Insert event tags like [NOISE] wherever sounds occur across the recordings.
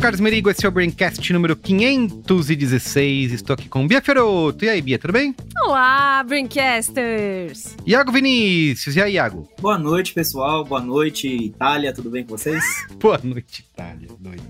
sou Carlos Merigo, esse é o Braincast número 516. Estou aqui com Bia Feroto. E aí, Bia, tudo bem? Olá, Braincasters! Iago Vinícius, e aí, Iago? Boa noite, pessoal. Boa noite, Itália. Tudo bem com vocês? [LAUGHS] Boa noite, Itália. Doido.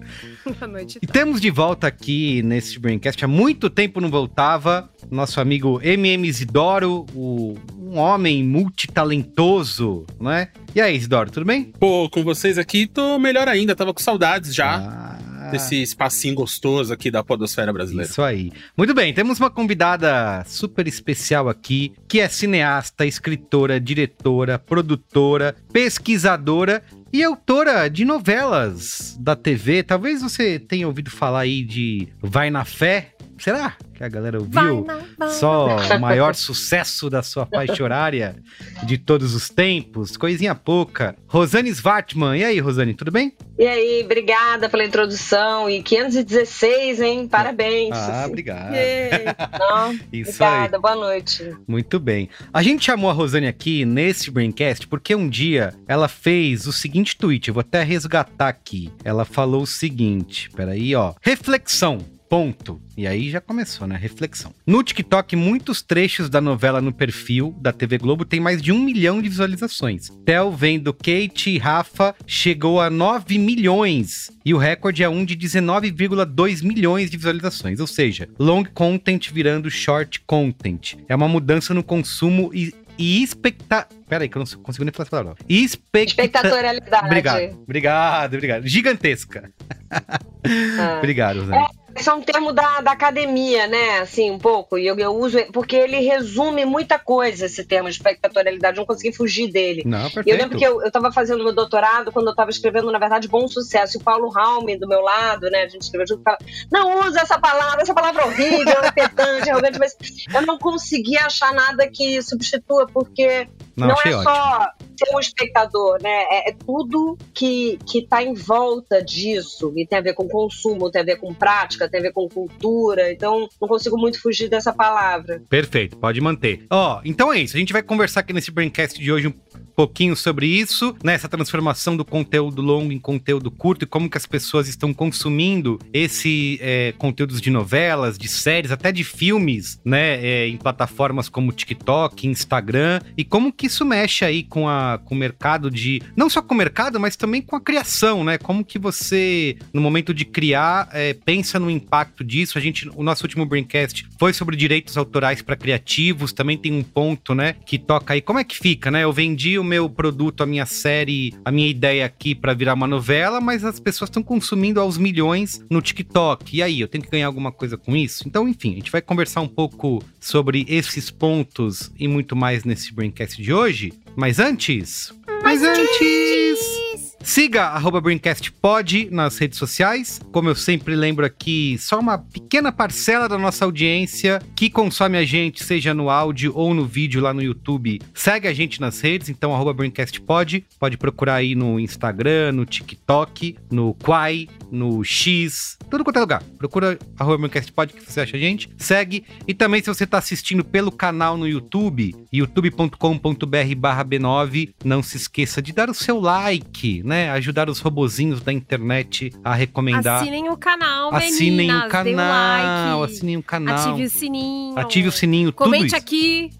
Boa noite, E temos de volta aqui nesse Braincast. Há muito tempo não voltava. Nosso amigo MM Isidoro, o, um homem multitalentoso, não é? E aí, Isidoro, tudo bem? Pô, com vocês aqui tô melhor ainda. Tava com saudades já. Ah, Desse espacinho gostoso aqui da podosfera brasileira. Isso aí. Muito bem, temos uma convidada super especial aqui, que é cineasta, escritora, diretora, produtora, pesquisadora e autora de novelas da TV. Talvez você tenha ouvido falar aí de Vai na Fé. Será que a galera ouviu? Só o maior sucesso da sua faixa horária de todos os tempos, coisinha pouca. Rosane Svartman, e aí, Rosane, tudo bem? E aí, obrigada pela introdução. E 516, hein? Parabéns. Ah, obrigado. [LAUGHS] Não, Isso obrigada, boa noite. Muito bem. A gente chamou a Rosane aqui nesse Braincast porque um dia ela fez o seguinte tweet, eu vou até resgatar aqui. Ela falou o seguinte, peraí, ó. Reflexão. Ponto. E aí já começou, né? Reflexão. No TikTok, muitos trechos da novela no perfil da TV Globo tem mais de um milhão de visualizações. Tel vendo Kate e Rafa chegou a 9 milhões. E o recorde é um de 19,2 milhões de visualizações. Ou seja, long content virando short content. É uma mudança no consumo e e expecta... Pera aí, que eu não consigo nem falar essa palavra. Expecta... Espectatorialidade. Obrigado, obrigado, obrigado. Gigantesca. [LAUGHS] Ah. obrigado, Rosane. Esse é um termo da, da academia, né? Assim, um pouco. E eu, eu uso porque ele resume muita coisa, esse termo de espectatorialidade. Eu não consegui fugir dele. Não, perfeito. Eu lembro que eu estava fazendo meu doutorado quando eu estava escrevendo, na verdade, Bom Sucesso. E o Paulo Raume, do meu lado, né? A gente escreveu junto, fala, não usa essa palavra, essa palavra é horrível, [LAUGHS] é pedante, arrogante, mas eu não consegui achar nada que substitua, porque Não, não, é só ser um espectador, né? É, é tudo que, que tá em volta disso. E tem a ver com consumo, tem a ver com prática, tem a ver com cultura. Então, não consigo muito fugir dessa palavra. Perfeito, pode manter. Ó, então é isso. A gente vai conversar aqui nesse Braincast de hoje um pouquinho sobre isso, né? Essa transformação do conteúdo longo em conteúdo curto e como que as pessoas estão consumindo esse é, conteúdos de novelas, de séries, até de filmes, né? é, em plataformas como TikTok, Instagram e como que isso mexe aí com, a, com o mercado de não só com o mercado, mas também com a criação, né? Como que você no momento de criar é, pensa no impacto disso? A gente, o nosso último Braincast foi sobre direitos autorais para criativos, também tem um ponto, né? Que toca aí. Como é que fica, né? Eu vendi o meu produto, a minha série, a minha ideia aqui para virar uma novela, mas as pessoas estão consumindo aos milhões no TikTok. E aí, eu tenho que ganhar alguma coisa com isso? Então, enfim, a gente vai conversar um pouco sobre esses pontos e muito mais nesse Braincast de hoje. Mas antes. Mas antes! Siga arroba BraincastPod nas redes sociais. Como eu sempre lembro aqui, só uma pequena parcela da nossa audiência que consome a gente, seja no áudio ou no vídeo lá no YouTube, segue a gente nas redes, então arroba BraincastPod. Pode procurar aí no Instagram, no TikTok, no Quai, no X, tudo quanto é lugar. Procura arroba BraincastPod que você acha a gente. Segue. E também se você está assistindo pelo canal no YouTube, youtube.com.br barra B9, não se esqueça de dar o seu like, né? Ajudar os robozinhos da internet a recomendar. Assinem o canal, Assinem meninas. o canal, like. assinem o canal. Ative o sininho. Ative o sininho, Comente aqui.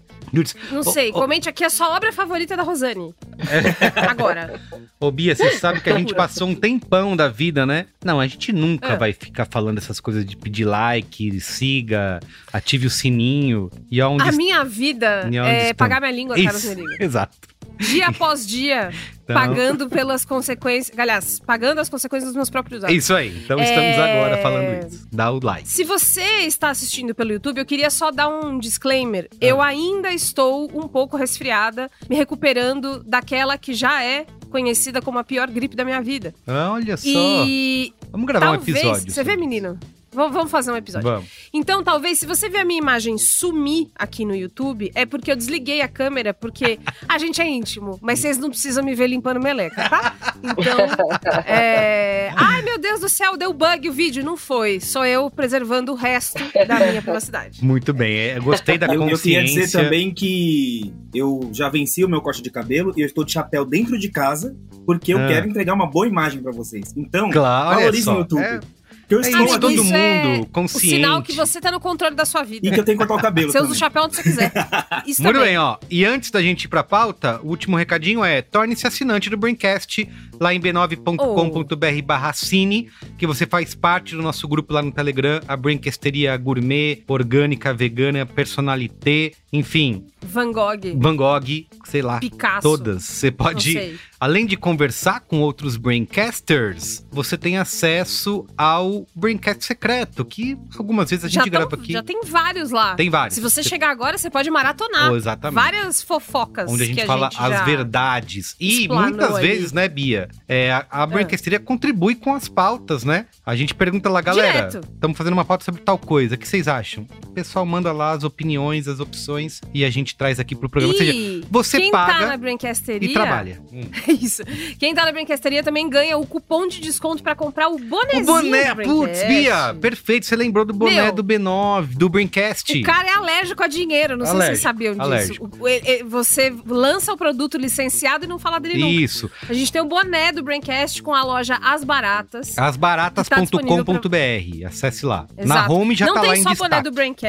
Não sei, comente aqui a sua obra favorita da Rosane. Agora. Ô, Bia, você sabe que a gente [LAUGHS] passou um tempão da vida, né? Não, a gente nunca Ah. vai ficar falando essas coisas de pedir like, siga, ative o sininho. E onde A minha vida é estamos? pagar minha língua, Carlos Isso, Merigo. [LAUGHS] exato. Dia após dia, Então, pagando pelas consequências. Aliás, pagando as consequências dos meus próprios atos. isso aí. Então estamos É. agora falando isso. Dá o like. Se você está assistindo pelo YouTube, eu queria só dar um disclaimer. Eu ainda estou um pouco resfriada, me recuperando daquela que já é conhecida como a pior gripe da minha vida. Olha só. E Vamos gravar talvez. um episódio. Você vê, menino? Vamos fazer um episódio. Vamos. Então, talvez, se você ver a minha imagem sumir aqui no YouTube, é porque eu desliguei a câmera, porque a gente é íntimo, mas vocês não precisam me ver limpando meleca, tá? Então, é... Ai, meu Deus do céu, deu bug o vídeo. Não foi. Sou eu preservando o resto da minha privacidade. Muito bem. é, Eu gostei da Eu, eu consciência. queria dizer também que eu já venci o meu corte de cabelo e eu estou de chapéu dentro de casa porque eu Ah. quero entregar uma boa imagem pra vocês. Então, Claro, olha valorize só. no YouTube. É, que eu é estou todo Isso mundo é O consciente. sinal que você tá no controle da sua vida. e que eu tenho que cortar o cabelo Você usa também. o chapéu onde você quiser. [LAUGHS] Isso Muito também. bem, ó. E antes da gente ir pra pauta, o último recadinho é: torne-se assinante do Braincast lá em b9.com.br barra cine, que você faz parte do nosso grupo lá no Telegram, a Braincasteria Gourmet, Orgânica, Vegana, Personalité, enfim, Van Gogh, Van Gogh, sei lá, Picasso. todas. Você pode. Além de conversar com outros Braincasters, você tem acesso ao Braincast secreto, que algumas vezes a gente Já, tão- grava aqui. já tem vários lá. Tem vários. Se você chegar agora, você pode maratonar. Oh, exatamente. Várias fofocas. Onde a gente fala gente as verdades. E muitas ali. vezes, né, Bia? É, a, a Brancasteria contribui com as pautas, né? A gente pergunta lá, galera, estamos fazendo uma pauta sobre tal coisa. O que vocês acham? O pessoal manda lá as opiniões, as opções, e a gente traz aqui pro programa. Ou seja, E você quem paga tá na Brancasteria... e trabalha. Hum. [LAUGHS] Isso. Quem tá na Brancasteria também ganha o cupom de desconto pra comprar o bonezinho O boné, putz. Bia, perfeito. Você lembrou do boné Meu, do B9, do Braincast. O cara é alérgico a dinheiro, não sei se Alérgico, vocês sabiam disso. alérgico. Você lança o produto licenciado e não fala dele nunca. Isso. A gente tem o boné do Braincast com a loja As Baratas. Asbaratas.com.br. Acesse lá. Na Exato. home já não tá tem lá em só destaque. boné do Braincast,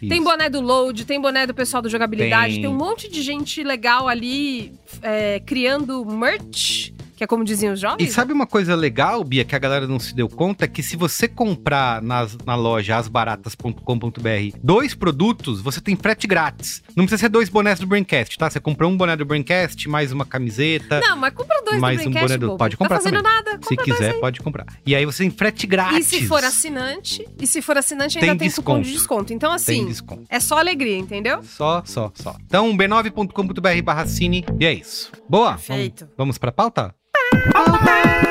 tem Isso. boné do Load, tem boné do pessoal do Jogabilidade, Tem. tem, um monte de gente legal ali é, criando merch, que é como diziam os E jovens. sabe uma coisa legal, Bia, que a galera não se deu conta? É que se você comprar nas, na loja asbaratas.com.br dois produtos, você tem frete grátis. Não precisa ser dois bonés do Braincast, tá? Você comprou um boné do Braincast, mais uma camiseta. Não, mas compra dois Mais do um Braincast, boné do- pode comprar Tá fazendo também. nada, se quiser, aí. pode comprar. E aí você tem frete grátis. E se for assinante, e se for assinante Tem ainda tem, cupom de desconto. desconto. Então Tem assim, desconto. é só alegria, entendeu? Só, só, só. Então, b9.com.br barra cine. E é isso. Boa. Perfeito. Vamos, vamos pra pauta? Muito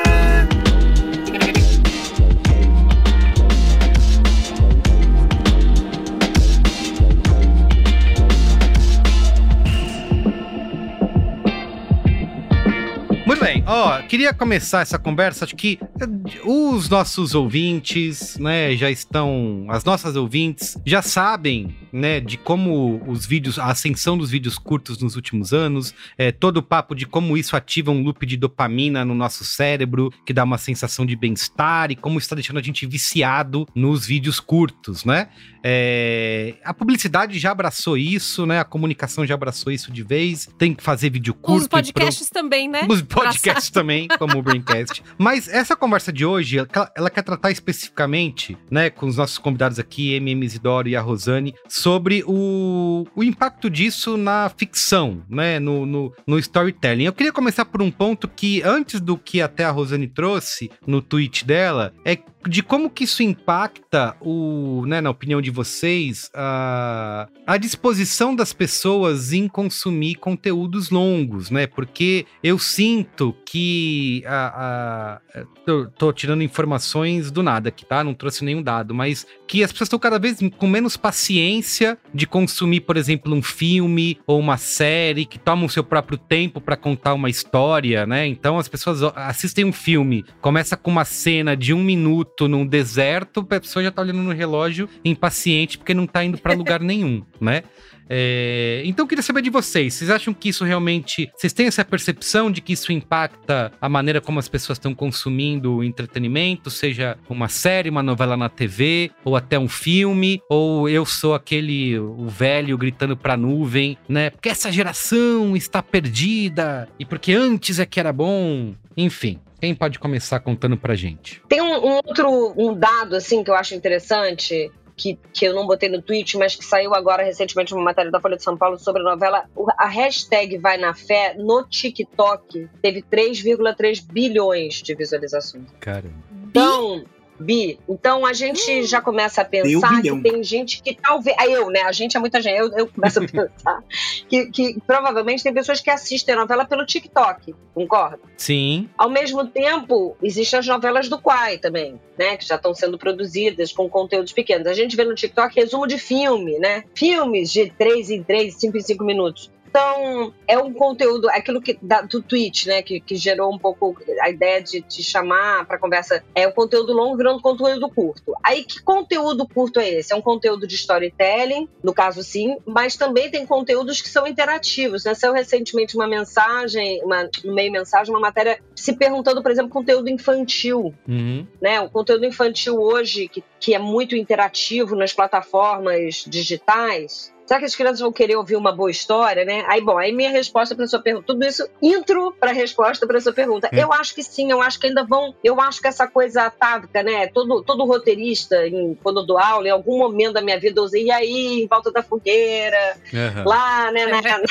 ó, queria começar essa conversa, acho que eh, os nossos ouvintes, né, já estão, as nossas ouvintes já sabem, né, de como os vídeos, a ascensão dos vídeos curtos nos últimos anos, é, todo o papo de como isso ativa um loop de dopamina no nosso cérebro, que dá uma sensação de bem-estar e como está deixando a gente viciado nos vídeos curtos, né? É, a publicidade já abraçou isso, né? A comunicação já abraçou isso de vez. Tem que fazer vídeo curto. Os e pro- podcasts também, né? os podcasts [LAUGHS] também, como o Braincast. Mas essa conversa de hoje, ela, ela quer tratar especificamente, né, com os nossos convidados aqui, MM Isidoro e a Rosane, sobre o, o impacto disso na ficção, né, no, no, no storytelling. Eu queria começar por um ponto que, antes do que até a Rosane trouxe no tweet dela, é de como que isso impacta o, né, na opinião de vocês, a, a disposição das pessoas em consumir conteúdos longos, né? Porque eu sinto que a, a tô, tô tirando informações do nada aqui, tá? Não trouxe nenhum dado, mas que as pessoas estão cada vez com menos paciência de consumir, por exemplo, um filme ou uma série que tomam o seu próprio tempo para contar uma história, né? Então as pessoas assistem um filme, começa com uma cena de um minuto num deserto, a pessoa já tá olhando no relógio impaciente porque não tá indo para [LAUGHS] lugar nenhum, né? É, então eu queria saber de vocês. Vocês acham que isso realmente. Vocês têm essa percepção de que isso impacta a maneira como as pessoas estão consumindo o entretenimento, seja uma série, uma novela na TV, ou até um filme, ou eu sou aquele o velho gritando pra nuvem, né? Porque essa geração está perdida e porque antes é que era bom. Enfim, quem pode começar contando pra gente? Tem um, um outro um dado assim que eu acho interessante que, que eu não botei no tweet, mas que saiu agora recentemente uma matéria da Folha de São Paulo sobre a novela. A hashtag Vai na Fé no TikTok teve 3,3 bilhões de visualizações. Caramba. Então, Bi, então a gente já começa a pensar que tem gente que talvez. Eu, né? A gente é muita gente. Eu, eu começo a [LAUGHS] pensar que, que provavelmente tem pessoas que assistem a novela pelo TikTok, concorda? Sim. Ao mesmo tempo, existem as novelas do Quai também, né? Que já estão sendo produzidas com conteúdos pequenos. A gente vê no TikTok resumo de filme, né? Filmes de 3 em 3, 5 em 5 minutos. Então, é um conteúdo, aquilo que da, do Twitch, né, que, que gerou um pouco a ideia de te chamar para conversa, é o conteúdo longo virando conteúdo curto. Aí, que conteúdo curto é esse? É um conteúdo de storytelling, no caso sim, mas também tem conteúdos que são interativos, né? Saiu recentemente uma mensagem, uma, no meio mensagem, uma matéria se perguntando, por exemplo, conteúdo infantil, Uhum. né? O conteúdo infantil hoje, que, que é muito interativo nas plataformas digitais. Será que as crianças vão querer ouvir uma boa história, né? Aí, bom, aí minha resposta para sua pergunta, tudo isso intro para a resposta para sua pergunta. É. Eu acho que sim, eu acho que ainda vão, eu acho que essa coisa atávica, né? Todo, todo roteirista, em, quando eu dou aula, em algum momento da minha vida, eu usei, e aí, em volta da fogueira, Aham. lá, né, na, na-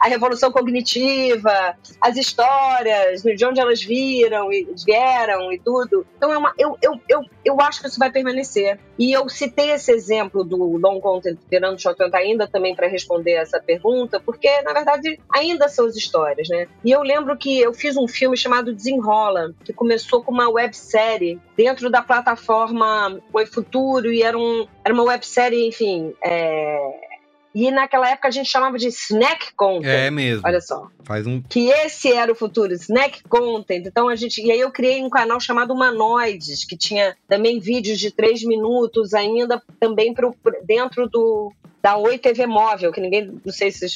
a revolução cognitiva, as histórias, de onde elas viram e vieram e tudo. Então é uma, eu, eu, eu, eu acho que isso vai permanecer. E eu citei esse exemplo do long content virando short content ainda também para responder essa pergunta, porque na verdade ainda são as histórias, né? E eu lembro que eu fiz um filme chamado Desenrola, que começou com uma websérie dentro da plataforma Oi Futuro e era, um, era uma websérie, enfim, é, e naquela época a gente chamava de snack content. É mesmo. Olha só. Faz um. Que esse era o futuro, snack content. Então a gente. E aí eu criei um canal chamado Humanoides, que tinha também vídeos de três minutos ainda, também pro, dentro do. Da Oi TV Móvel, que ninguém. Não sei se.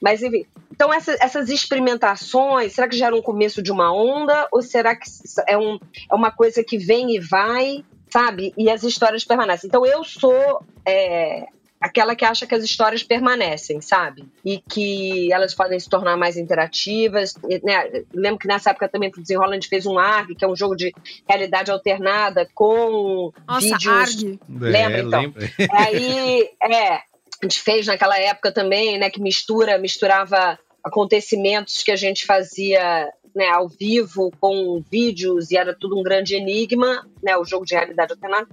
Mas enfim. Então, essa- essas experimentações, será que já era um começo de uma onda? Ou será que é, um, é uma coisa que vem e vai, sabe? E as histórias permanecem. Então, eu sou é, aquela que acha que as histórias permanecem, sabe? E que elas podem se tornar mais interativas. E, né, lembro que nessa época também, pro Desenrola, a gente fez um ARG, que é um jogo de realidade alternada com Nossa, vídeos ARG. Lembra, então? lembra? Aí, é, a gente fez naquela época também, né, que mistura, misturava acontecimentos que a gente fazia né, ao vivo com vídeos e era tudo um grande enigma, né, o jogo de realidade alternada.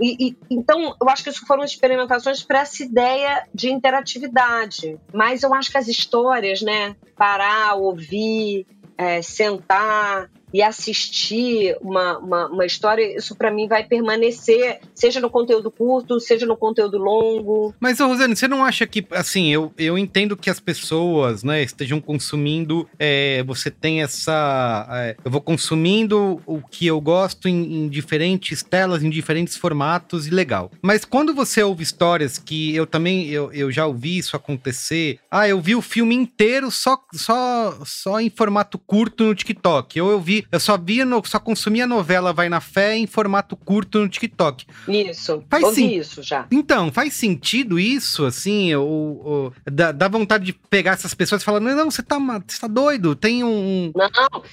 E, e- então, eu acho que isso foram experimentações para essa ideia de interatividade. Mas eu acho que as histórias, né, parar, ouvir, é, sentar e assistir uma, uma, uma história, isso para mim vai permanecer, seja no conteúdo curto, seja no conteúdo longo. Mas, Rosane, você não acha que, assim, eu, eu entendo que as pessoas, né, estejam consumindo, é, você tem essa. é, eu vou consumindo o que eu gosto em, em diferentes telas, em diferentes formatos, e legal. Mas quando você ouve histórias que eu também, eu, eu já ouvi isso acontecer, ah, eu vi o filme inteiro só, só, só em formato curto no TikTok. Ou eu vi, eu só via, no, só consumia a novela Vai na Fé em formato curto no TikTok. Isso, Faz ouvi sim. isso já. Então, faz sentido isso, assim? Ou, ou- dá, dá vontade de pegar essas pessoas e falar: não, não, você tá, você tá doido, tem um. Não,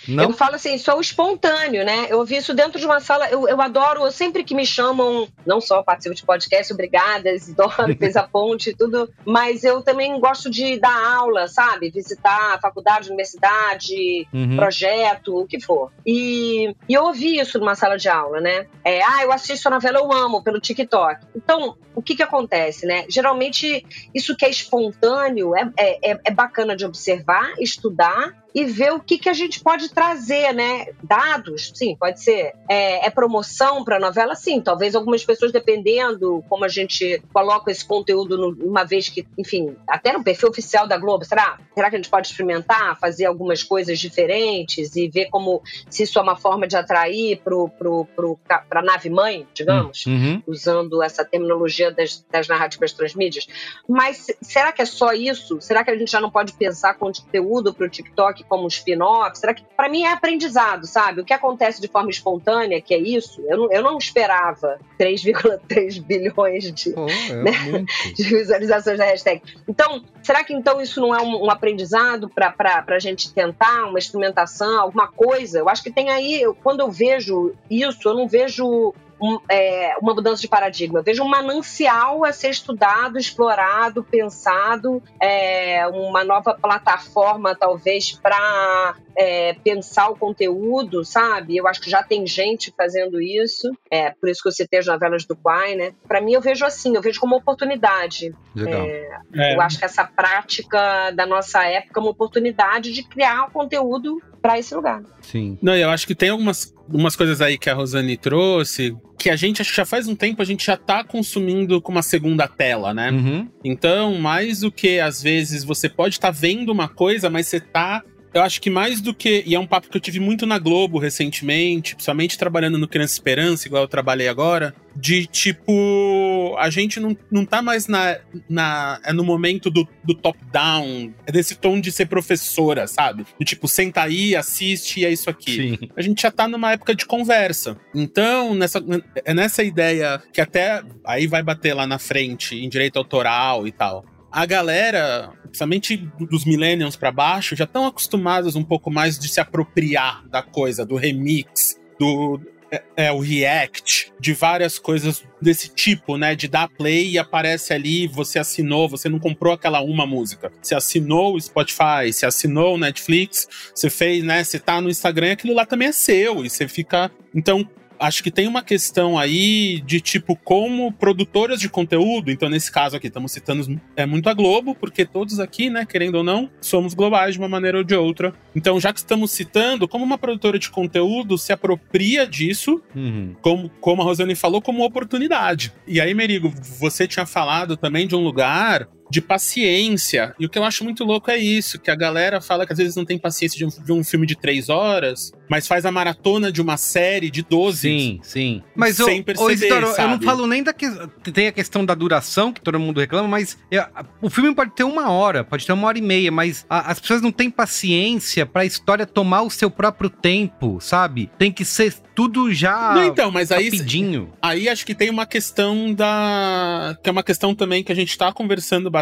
Não? Eu falo assim, sou espontâneo, né? Eu ouvi isso dentro de uma sala. Eu, eu adoro, eu sempre que me chamam, não só participo de podcast, obrigada, Isidoro, [LAUGHS] fez a ponte e tudo, mas eu também gosto de dar aula, sabe? Visitar faculdade, universidade, Uhum. projeto, o que for. E, e eu ouvi isso numa sala de aula, né? É, ah, eu assisto a novela, eu amo, pelo TikTok. Então, o que que acontece, né? Geralmente, isso que é espontâneo é, é- é bacana de observar, estudar e ver o que, que a gente pode trazer, né? Dados, sim, pode ser. É, é promoção para a novela, sim. Talvez algumas pessoas, dependendo como a gente coloca esse conteúdo, no- uma vez que, enfim, até no perfil oficial da Globo, será? Será que a gente pode experimentar, fazer algumas coisas diferentes e ver como se isso é uma forma de atrair pro, pro, pro, pra nave mãe, digamos? Uhum. usando essa terminologia das, das narrativas transmídias. Mas será que é só isso? Será que a gente já não pode pensar conteúdo para o TikTok como um spin-off? Será que, para mim, é aprendizado, sabe? O que acontece de forma espontânea, que é isso, eu não, eu não esperava 3,3 [LAUGHS] bilhões de, Pô, é Né? [LAUGHS] de visualizações da hashtag. Então, será que então isso não é um, um aprendizado para a gente tentar, uma experimentação, alguma coisa? Eu acho que tem aí, eu- quando eu vejo isso, eu não vejo um, é, uma mudança de paradigma. Eu vejo um manancial a ser estudado, explorado, pensado, é, uma nova plataforma, talvez, para é, pensar o conteúdo, sabe? Eu acho que já tem gente fazendo isso. É, por isso que eu citei as novelas do Quai, né? Para mim, eu vejo assim, eu vejo como oportunidade. Legal. É. Eu acho que essa prática da nossa época é uma oportunidade de criar conteúdo para esse lugar. Sim. Não, eu acho que tem algumas umas coisas aí que a Rosane trouxe, que a gente, acho que já faz um tempo, a gente já tá consumindo com uma segunda tela, né? Uhum. Então, mais do que às vezes você pode estar vendo uma coisa, mas você tá. Eu acho que mais do que. E é um papo que eu tive muito na Globo recentemente, principalmente trabalhando no Criança Esperança, igual eu trabalhei agora. De tipo. A gente não, não tá mais na, na. É no momento do, do top-down. É desse tom de ser professora, sabe? De tipo, senta aí, assiste e é isso aqui Sim. a gente já tá numa época de conversa. Então, nessa, é nessa ideia que até aí vai bater lá na frente em direito autoral e tal. A galera, principalmente dos millennials pra baixo, já estão acostumados um pouco mais de se apropriar da coisa, do remix, do é, é, o react, de várias coisas desse tipo, né? De dar play e aparece ali, você assinou, você não comprou aquela uma música. Você assinou o Spotify, você assinou o Netflix, você fez, né? Você tá no Instagram, aquilo lá também é seu. E você fica. Então, acho que tem uma questão aí de tipo como produtoras de conteúdo, então nesse caso aqui estamos citando é muito a Globo, porque todos aqui, né, querendo ou não, somos globais de uma maneira ou de outra. Então, já que estamos citando, como uma produtora de conteúdo se apropria disso, Uhum. como, como a Rosane falou, como oportunidade. E aí, Merigo, você tinha falado também de um lugar de paciência. E o que eu acho muito louco é isso, que a galera fala que às vezes não tem paciência de um, de um filme de três horas, mas faz a maratona de uma série de 12. Sim, sim. Mas Sem ô, perceber, Isidoro, eu não falo nem da que tem a questão da duração, que todo mundo reclama, mas é, o filme pode ter uma hora, pode ter uma hora e meia, mas a- as pessoas não têm paciência pra história tomar o seu próprio tempo, sabe? Tem que ser tudo já Não, então, mas aí, rapidinho. aí acho que tem uma questão da. que é uma questão também que a gente tá conversando bastante,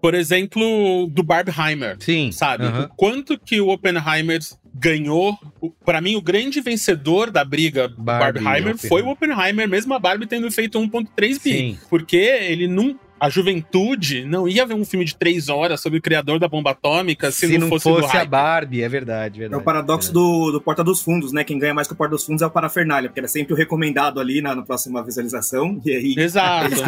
por exemplo, do Barbenheimer. Sim. sabe? O quanto que o Oppenheimer ganhou. Pra mim, o grande vencedor da briga Barbie Barbenheimer foi o Oppenheimer, mesmo a Barbie tendo feito 1.3 bi. Sim. Porque ele não. A juventude não ia ver um filme de três horas sobre o criador da bomba atômica se, Se, não, fosse, do a. Barbie, é verdade, É verdade. o paradoxo do, do Porta dos Fundos, né? Quem ganha mais que o Porta dos Fundos é o Parafernália, porque era sempre o recomendado ali na, na próxima visualização. E aí. Exato. [LAUGHS]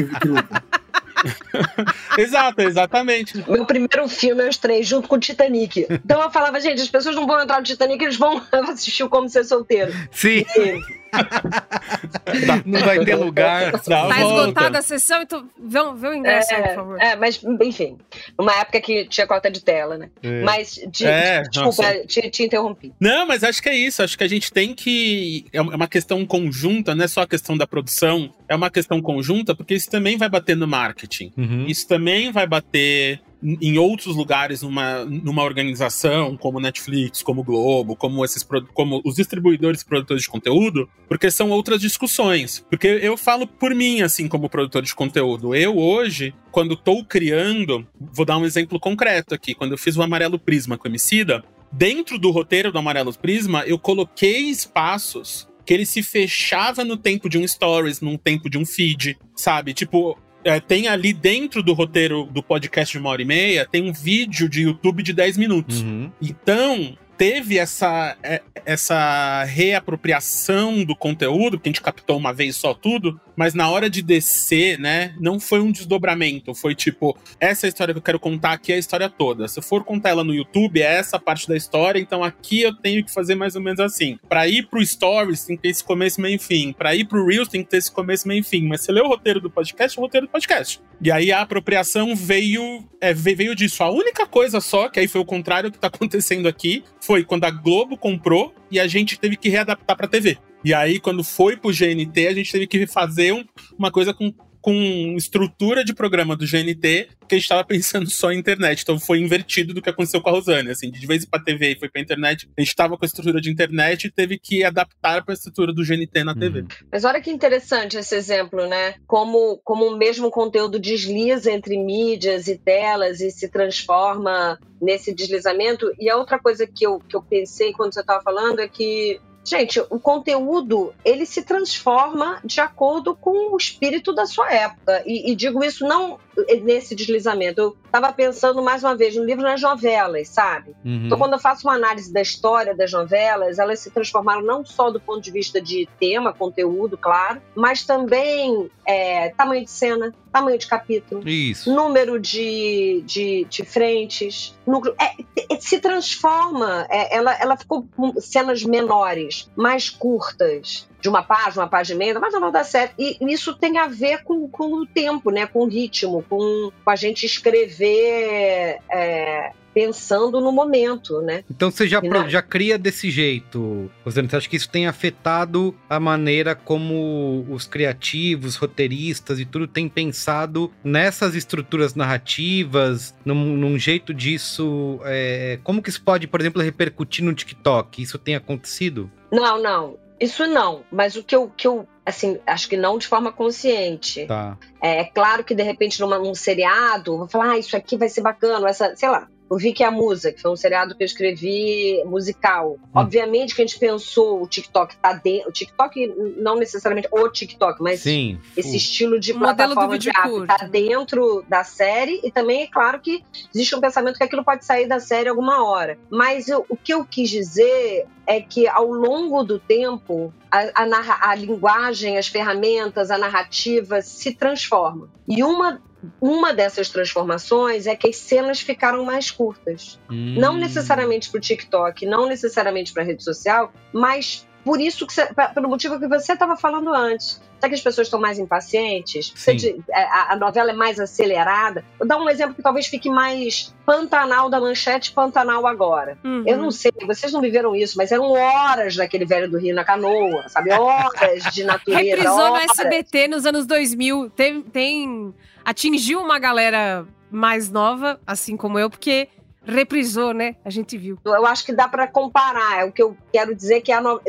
[LAUGHS] [LAUGHS] Exato, exatamente. Meu primeiro filme eu estrei junto com o Titanic. Então eu falava, gente, as pessoas não vão entrar no Titanic, eles vão [LAUGHS] assistir o Como Ser Solteiro. Sim, E [LAUGHS] não vai ter lugar. Dá Tá esgotada a sessão, então vê, o- vê o ingresso aí, por favor. É, mas, enfim, numa época que tinha cota de tela, né? É. Mas, de, É, desculpa, te, te interrompi. Não, mas acho que é isso. Acho que a gente tem que. É uma questão conjunta, não é só a questão da produção, é uma questão conjunta, porque isso também vai bater no marketing. Uhum. Isso também vai bater em outros lugares numa, numa organização como Netflix, como Globo, como esses como os distribuidores e produtores de conteúdo, porque são outras discussões. Porque eu falo por mim, assim, como produtor de conteúdo. Eu hoje, quando estou criando, vou dar um exemplo concreto aqui. Quando eu fiz o Amarelo Prisma com o Emicida, dentro do roteiro do Amarelo Prisma, eu coloquei espaços que ele se fechava no tempo de um stories, num tempo de um feed, sabe? Tipo, é, tem ali dentro do roteiro do podcast de uma hora e meia, tem um vídeo de YouTube de 10 minutos. Uhum. Então, teve essa, é, essa reapropriação do conteúdo, que a gente captou uma vez só tudo, mas na hora de descer, né, não foi um desdobramento, foi tipo, essa é história que eu quero contar aqui é a história toda. Se eu for contar ela no YouTube, é essa parte da história, então aqui eu tenho que fazer mais ou menos assim. Pra ir pro Stories, tem que ter esse começo, meio fim. Pra ir pro Reels, tem que ter esse começo, meio fim. Mas você lê o roteiro do podcast, é o roteiro do podcast. E aí a apropriação veio, é, ve- veio disso. A única coisa só, que aí foi o contrário que tá [LAUGHS] acontecendo aqui, foi quando a Globo comprou e a gente teve que readaptar pra TV. E aí, quando foi pro GNT, a gente teve que fazer um- uma coisa com, com estrutura de programa do GNT, que a gente tava pensando só em internet. Então foi invertido do que aconteceu com a Rosane. Assim, de vez em pra TV e foi pra internet, a gente tava com a estrutura de internet e teve que adaptar pra estrutura do GNT na TV. Uhum. Mas olha que interessante esse exemplo, né? Como, como o mesmo conteúdo desliza entre mídias e telas e se transforma nesse deslizamento. E a outra coisa que eu, que eu pensei quando você estava falando é que gente, o conteúdo ele se transforma de acordo com o espírito da sua época. E, e digo isso não nesse deslizamento. Eu estava pensando mais uma vez no livro nas novelas, sabe? Uhum. Então, quando eu faço uma análise da história das novelas, elas se transformaram não só do ponto de vista de tema, conteúdo, claro, mas também é, tamanho de cena, tamanho de capítulo, Isso. número de, de, de frentes. Núcleo, é, é, se transforma. é, ela, ela ficou com cenas menores, mais curtas. De uma página, uma página e meia, mas não dá certo. E isso tem a ver com, com o tempo, né? Com o ritmo, com, com a gente escrever é, pensando no momento, né? Então você já, pro- já cria desse jeito, Rosana. Você acha que isso tem afetado a maneira como os criativos, roteiristas e tudo tem pensado nessas estruturas narrativas, num, num jeito disso? é, como que isso pode, por exemplo, repercutir no TikTok? Isso tem acontecido? Não, não. Isso não. Mas o que eu, que eu assim, acho que não de forma consciente. Tá. É, é claro que, de repente, numa, num seriado, vou falar, ah, isso aqui vai ser bacana, essa, sei lá. O Vicky e a Musa, que foi um seriado que eu escrevi musical. Obviamente que a gente pensou o TikTok tá dentro. O TikTok, não necessariamente o TikTok, mas Sim. esse estilo de O modelo do plataforma de vídeo app curto. tá dentro da série e também é claro que existe um pensamento que aquilo pode sair da série alguma hora. Mas eu- o que eu quis dizer é que ao longo do tempo a, a a linguagem, as ferramentas, a narrativa se transformam. E uma uma dessas transformações é que as cenas ficaram mais curtas. Hum. Não necessariamente para o TikTok, não necessariamente para a rede social, mas por isso que você, pelo motivo que você estava falando antes. Sabe que as pessoas estão mais impacientes? Sim. de- a, a novela é mais acelerada. Vou dar um exemplo que talvez fique mais Pantanal da Manchete, Pantanal agora. Uhum. Eu não sei, vocês não viveram isso, mas eram horas daquele velho do Rio na canoa, sabe? Horas de [LAUGHS] natureza. Reprisou no horas. SBT nos anos 2000. Tem, tem- atingiu uma galera mais nova, assim como eu, porque reprisou, né? A gente viu. Eu acho que dá para comparar. É o que eu quero dizer que é no-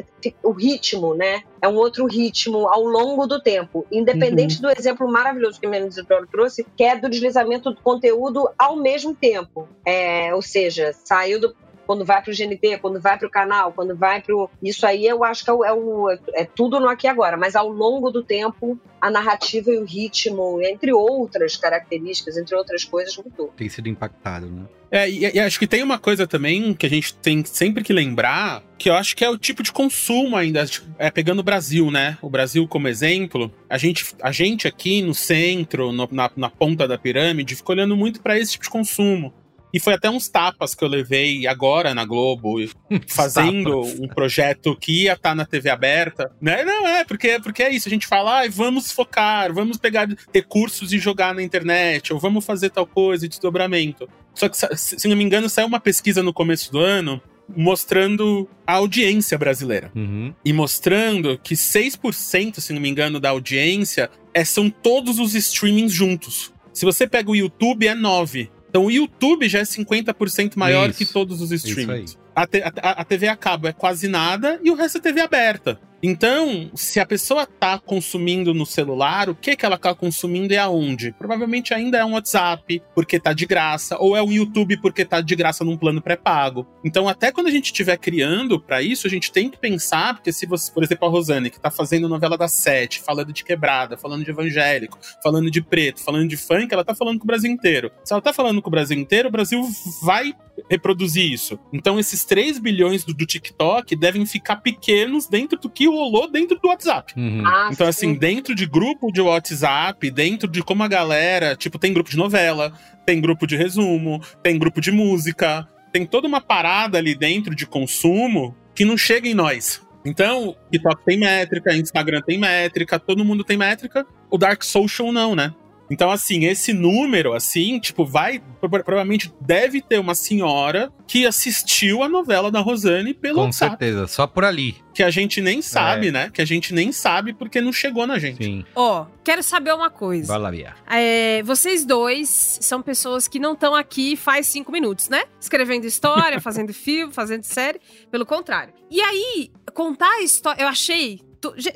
o ritmo, né? É um outro ritmo ao longo do tempo. Independente do exemplo maravilhoso que a minha editora trouxe, que é do deslizamento do conteúdo ao mesmo tempo. É, ou seja, saiu do. Quando vai para o GNT, quando vai para o canal, quando vai para o. Isso aí eu acho que é, o- é, o- é tudo no aqui e agora, mas ao longo do tempo, a narrativa e o ritmo, entre outras características, entre outras coisas, mudou. Tem sido impactado, né? É, e, e acho que tem uma coisa também que a gente tem sempre que lembrar, que eu acho que é o tipo de consumo ainda, é pegando o Brasil, né? O Brasil como exemplo, a gente, a gente aqui no centro, no- na, na ponta da pirâmide, fica olhando muito para esse tipo de consumo. E foi até uns tapas que eu levei agora na Globo, fazendo um projeto que ia estar na TV aberta. Né? Não, é, porque, porque é isso. A gente fala, "Ai, vamos focar, vamos pegar recursos e jogar na internet, ou vamos fazer tal coisa, desdobramento. Só que, se se não me engano, saiu uma pesquisa no começo do ano mostrando a audiência brasileira. Uhum. E mostrando que 6%, se não me engano, da audiência é, são todos os streamings juntos. Se você pega o YouTube, é 9%. Então o YouTube já é 50% maior Isso. que todos os Isso streamings. A, te- a- a TV a cabo é quase nada e o resto é TV aberta. Então, se a pessoa tá consumindo no celular, o que que ela tá consumindo e aonde? Provavelmente ainda é um WhatsApp, porque tá de graça, ou é o YouTube porque tá de graça num plano pré-pago. Então, até quando a gente estiver criando pra isso, a gente tem que pensar, porque se você, por exemplo, a Rosane, que tá fazendo novela da Sete, falando de quebrada, falando de evangélico, falando de preto, falando de funk, ela tá falando com o Brasil inteiro. Se ela tá falando com o Brasil inteiro, o Brasil vai reproduzir isso. Então, esses 3 bilhões do, do TikTok devem ficar pequenos dentro do que rolou dentro do WhatsApp. Uhum. Ah, Então, sim. assim, dentro de grupo de WhatsApp, dentro de como a galera, tipo, tem grupo de novela, tem grupo de resumo, tem grupo de música, tem toda uma parada ali dentro de consumo que não chega em nós. Então, TikTok tem métrica, Instagram tem métrica, todo mundo tem métrica, o Dark Social não, né? Então, assim, esse número, assim, tipo, vai. pro- Provavelmente deve ter uma senhora que assistiu a novela da Rosane pelo Com WhatsApp. certeza, só por ali. Que a gente nem sabe, né? Que a gente nem sabe porque não chegou na gente. Sim. Ó, quero saber uma coisa. Vai lá, Bia. É, vocês dois são pessoas que não estão aqui faz cinco minutos, né? Escrevendo história, [LAUGHS] fazendo filme, fazendo série. Pelo contrário. E aí, contar a história. Eu achei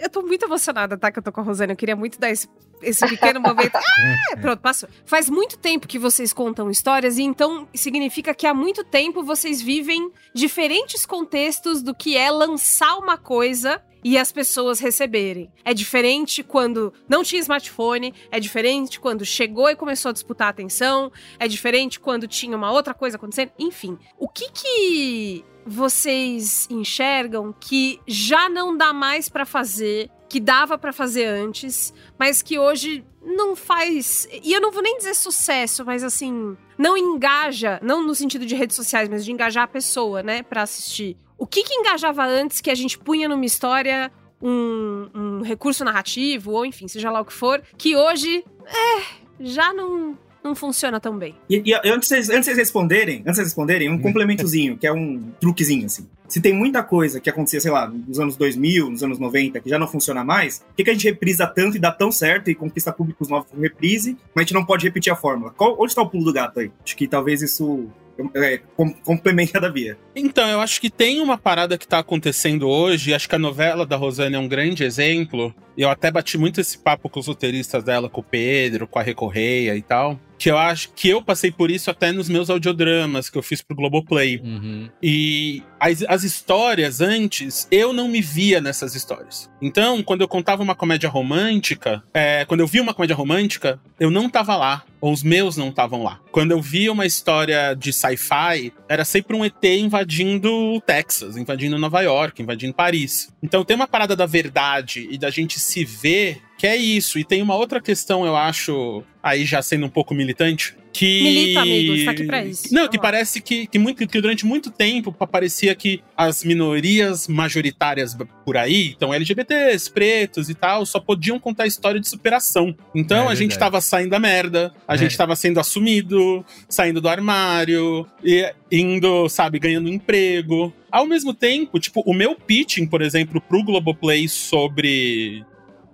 eu tô muito emocionada, tá? Que eu tô com a Rosane. Eu queria muito dar esse, esse pequeno momento. [LAUGHS] Ah, pronto, passou. Faz muito tempo que vocês contam histórias, e então significa que há muito tempo vocês vivem diferentes contextos do que é lançar uma coisa e as pessoas receberem. É diferente quando não tinha smartphone, é diferente quando chegou e começou a disputar atenção, é diferente quando tinha uma outra coisa acontecendo, enfim. O que que vocês enxergam que já não dá mais pra fazer, que dava pra fazer antes, mas que hoje não faz, e eu não vou nem dizer sucesso, mas assim, não engaja, não no sentido de redes sociais, mas de engajar a pessoa, né, Pra assistir. O que que engajava antes que a gente punha numa história um, um recurso narrativo, ou enfim, seja lá o que for, que hoje, é, já não, não funciona tão bem. E, e antes, vocês- antes de vocês responderem, antes de vocês responderem, um complementozinho, que é um truquezinho, assim. Se tem muita coisa que acontecia, sei lá, nos anos 2000, nos anos 90, que já não funciona mais, por que, que a gente reprisa tanto e dá tão certo e conquista públicos novos com reprise, mas a gente não pode repetir a fórmula? Qual, onde está o pulo do gato aí? Acho que talvez isso é, com, complemente a da Bia. Então, eu acho que tem uma parada que tá acontecendo hoje, acho que a novela da Rosane é um grande exemplo. e Eu até bati muito esse papo com os roteiristas dela, com o Pedro, com a Recorreia e tal. Que eu acho que eu passei por isso até nos meus audiodramas que eu fiz pro Globoplay. Uhum. E as, as histórias antes, eu não me via nessas histórias. Então, quando eu contava uma comédia romântica, é, quando eu via uma comédia romântica, eu não tava lá. Ou os meus não estavam lá. Quando eu via uma história de sci-fi, era sempre um ET invadindo o Texas, invadindo Nova York, invadindo Paris. Então tem uma parada da verdade e da gente se ver que é isso. E tem uma outra questão, eu acho, aí já sendo um pouco militante, que. Milita, amigo, você tá aqui pra isso. Não, Vamos que lá. parece que, que, muito, que durante muito tempo parecia que as minorias majoritárias por aí, então LGBTs, pretos e tal, só podiam contar história de superação. Então É a gente tava saindo da merda, a É. gente tava sendo assumido, saindo do armário, e indo, sabe, ganhando emprego. Ao mesmo tempo, tipo, o meu pitching, por exemplo, pro Globoplay sobre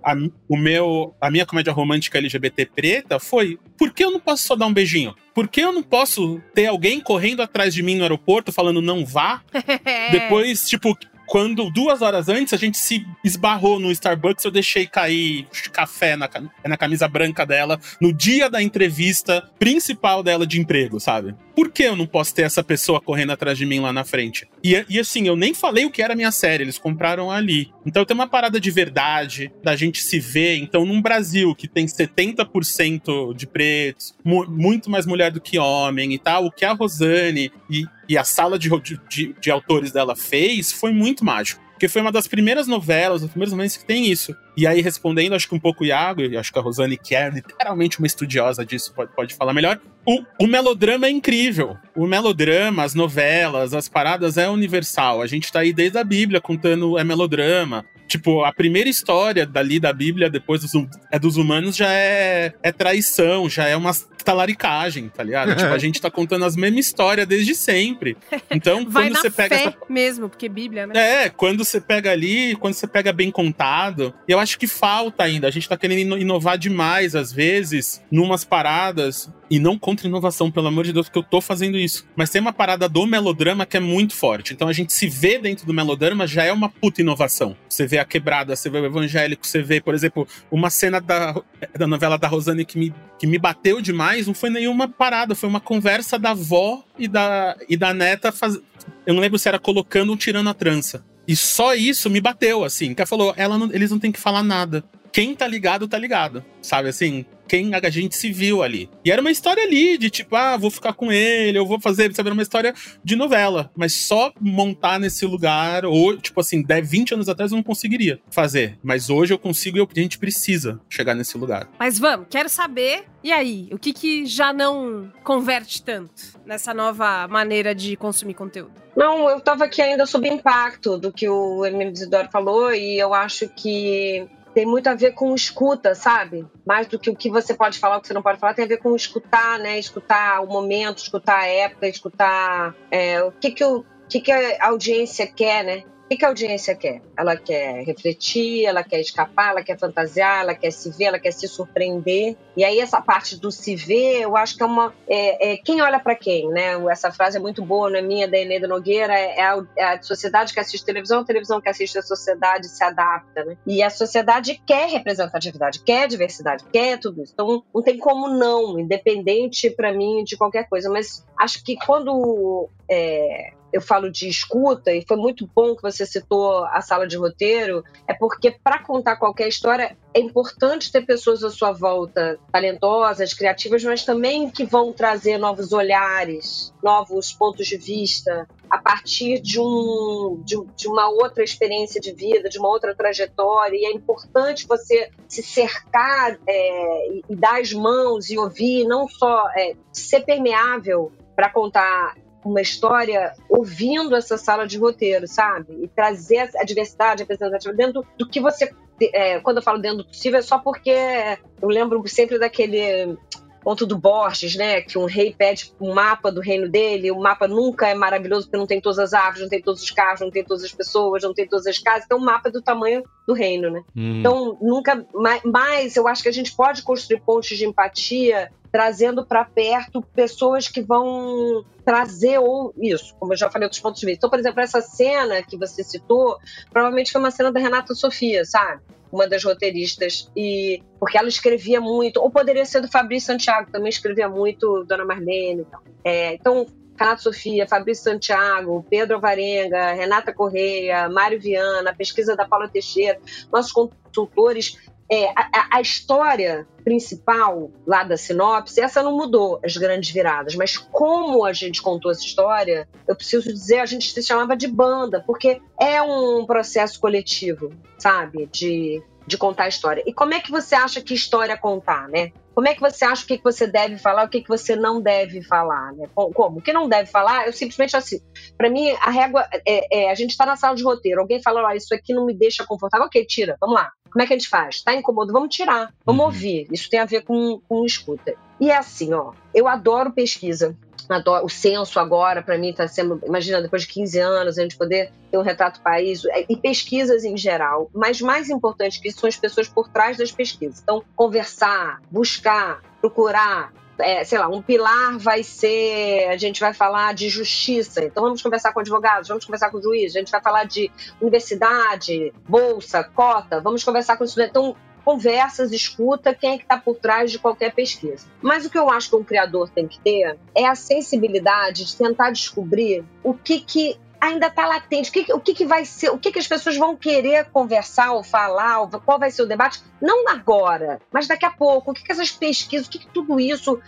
a, o meu, a minha comédia romântica LGBT preta foi: por que eu não posso só dar um beijinho? Por que eu não posso ter alguém correndo atrás de mim no aeroporto falando não vá? [LAUGHS] Depois, tipo, quando duas horas antes a gente se esbarrou no Starbucks, eu deixei cair café na, na camisa branca dela no dia da entrevista principal dela de emprego, sabe? Por que eu não posso ter essa pessoa correndo atrás de mim lá na frente? E, e assim, eu nem falei o que era a minha série, eles compraram ali. Então tem uma parada de verdade, da gente se ver. Então, num Brasil que tem 70% de pretos, mu- muito mais mulher do que homem e tal, o que a Rosane e, e a sala de, de, de- autores dela fez foi muito mágico. Porque foi uma das primeiras novelas, os primeiros momentos que tem isso. E aí, respondendo, acho que um pouco o Iago, e acho que a Rosane, que é literalmente uma estudiosa disso, pode, pode falar melhor. O, o melodrama é incrível. O melodrama, as novelas, as paradas é universal. A gente tá aí desde a Bíblia contando é melodrama. Tipo, a primeira história dali da Bíblia, depois dos, hum- é dos humanos, já é, é traição, já é uma talaricagem, tá ligado? tipo, a [LAUGHS] gente tá contando as mesmas histórias desde sempre. Então, [LAUGHS] Vai quando na você pega fé essa mesmo, porque Bíblia, né? é, quando você pega ali, quando você pega bem contado, eu acho que falta ainda. A gente tá querendo ino- inovar demais, às vezes, numas paradas. E não contra inovação, pelo amor de Deus, porque eu tô fazendo isso. Mas tem uma parada do melodrama que é muito forte. Então a gente se vê dentro do melodrama já é uma puta inovação. Você vê a quebrada, você vê o evangélico, você vê, por exemplo, uma cena da, da novela da Rosane que me, que me bateu demais, não foi nenhuma parada, foi uma conversa da avó e da, e da neta faz... Eu não lembro se era colocando ou tirando a trança. E só isso me bateu, assim. Que ela falou, ela não- eles não têm que falar nada. Quem tá ligado, tá ligado. Sabe assim? Quem a gente se viu ali. E era uma história ali, de tipo, ah, vou ficar com ele, eu vou fazer, sabe? Era uma história de novela. Mas só montar nesse lugar, ou, tipo assim, 10, 20 anos atrás eu não conseguiria fazer. Mas hoje eu consigo e a gente precisa chegar nesse lugar. Mas vamos, quero saber. E aí, o que que já não converte tanto nessa nova maneira de consumir conteúdo? Não, eu tava aqui ainda sob impacto do que o Hermínio Isidoro falou e eu acho que tem muito a ver com escuta, sabe? Mais do que o que você pode falar, o que você não pode falar, tem a ver com escutar, né? Escutar o momento, escutar a época, escutar é, o que que, o, que que a audiência quer, né? O que, a audiência quer? Ela quer refletir, ela quer escapar, ela quer fantasiar, ela quer se ver, ela quer se surpreender. E aí essa parte do se ver, eu acho que é uma é, é quem olha para quem, né? Essa frase é muito boa, não é minha, da Eneida Nogueira, é a, é a, sociedade que assiste televisão, a televisão que assiste a sociedade se adapta, né? E a sociedade quer representatividade, quer diversidade, quer tudo isso. Então não tem como não, independente para mim de qualquer coisa. Mas acho que quando é, eu falo de escuta, e foi muito bom que você citou a sala de roteiro, é porque para contar qualquer história é importante ter pessoas à sua volta talentosas, criativas, mas também que vão trazer novos olhares, novos pontos de vista, a partir de, um, de, de uma outra experiência de vida, de uma outra trajetória. E é importante você se cercar é, e, dar as mãos e ouvir, não só é, ser permeável para contar uma história ouvindo essa sala de roteiro, sabe? E trazer a diversidade representativa dentro do que você. É, quando eu falo dentro do possível, é só porque eu lembro sempre daquele ponto do Borges, né? Que um rei pede um mapa do reino dele, o mapa nunca é maravilhoso porque não tem todas as árvores, não tem todos os carros, não tem todas as pessoas, não tem todas as casas. Então, o mapa é do tamanho do reino, né? Hum. Então, nunca mais, eu acho que a gente pode construir pontes de empatia trazendo para perto pessoas que vão trazer ou isso, como eu já falei, outros pontos de vista. Então, por exemplo, essa cena que você citou, provavelmente foi uma cena da Renata Sofia, sabe? Uma das roteiristas, e porque ela escrevia muito, ou poderia ser do Fabrício Santiago, também escrevia muito, Dona Marlene e tal. É, então, Renato Sofia, Fabrício Santiago, Pedro Alvarenga, Renata Correia, Mário Viana, pesquisa da Paula Teixeira, nossos consultores é, a, a, história principal lá da sinopse, essa não mudou as grandes viradas, mas como a gente contou essa história, eu preciso dizer, a gente se chamava de banda, porque é um processo coletivo, sabe? De, de contar a história. E como é que você acha que história contar, né? Como é que você acha o que você deve falar, o que você não deve falar, né? Como? O que não deve falar, eu simplesmente assim. Para mim, a régua é, é a gente está na sala de roteiro, alguém fala, ah, isso aqui não me deixa confortável, ok, tira, vamos lá. Como é que a gente faz? Tá incômodo? Vamos tirar, vamos uhum. ouvir. Isso tem a ver com, com escuta. E é assim, ó, eu adoro pesquisa. Adoro, o censo agora, para mim, está sendo. Imagina, depois de 15 anos, a gente poder ter um retrato país, é, e pesquisas em geral. Mas mais importante que isso são as pessoas por trás das pesquisas. Então, conversar, buscar, procurar, é, sei lá, um pilar vai ser, a gente vai falar de justiça, então vamos conversar com advogados, vamos conversar com juiz, a gente vai falar de universidade, bolsa, cota, vamos conversar com estudantes. Então, conversas, escuta quem é que está por trás de qualquer pesquisa. Mas o que eu acho que um criador tem que ter é a sensibilidade de tentar descobrir o que, que ainda está latente. O, que, o que, que, vai ser, o que, que as pessoas vão querer conversar ou falar, ou qual vai ser o debate, não agora, mas daqui a pouco. O que, que essas pesquisas, o que, que tudo isso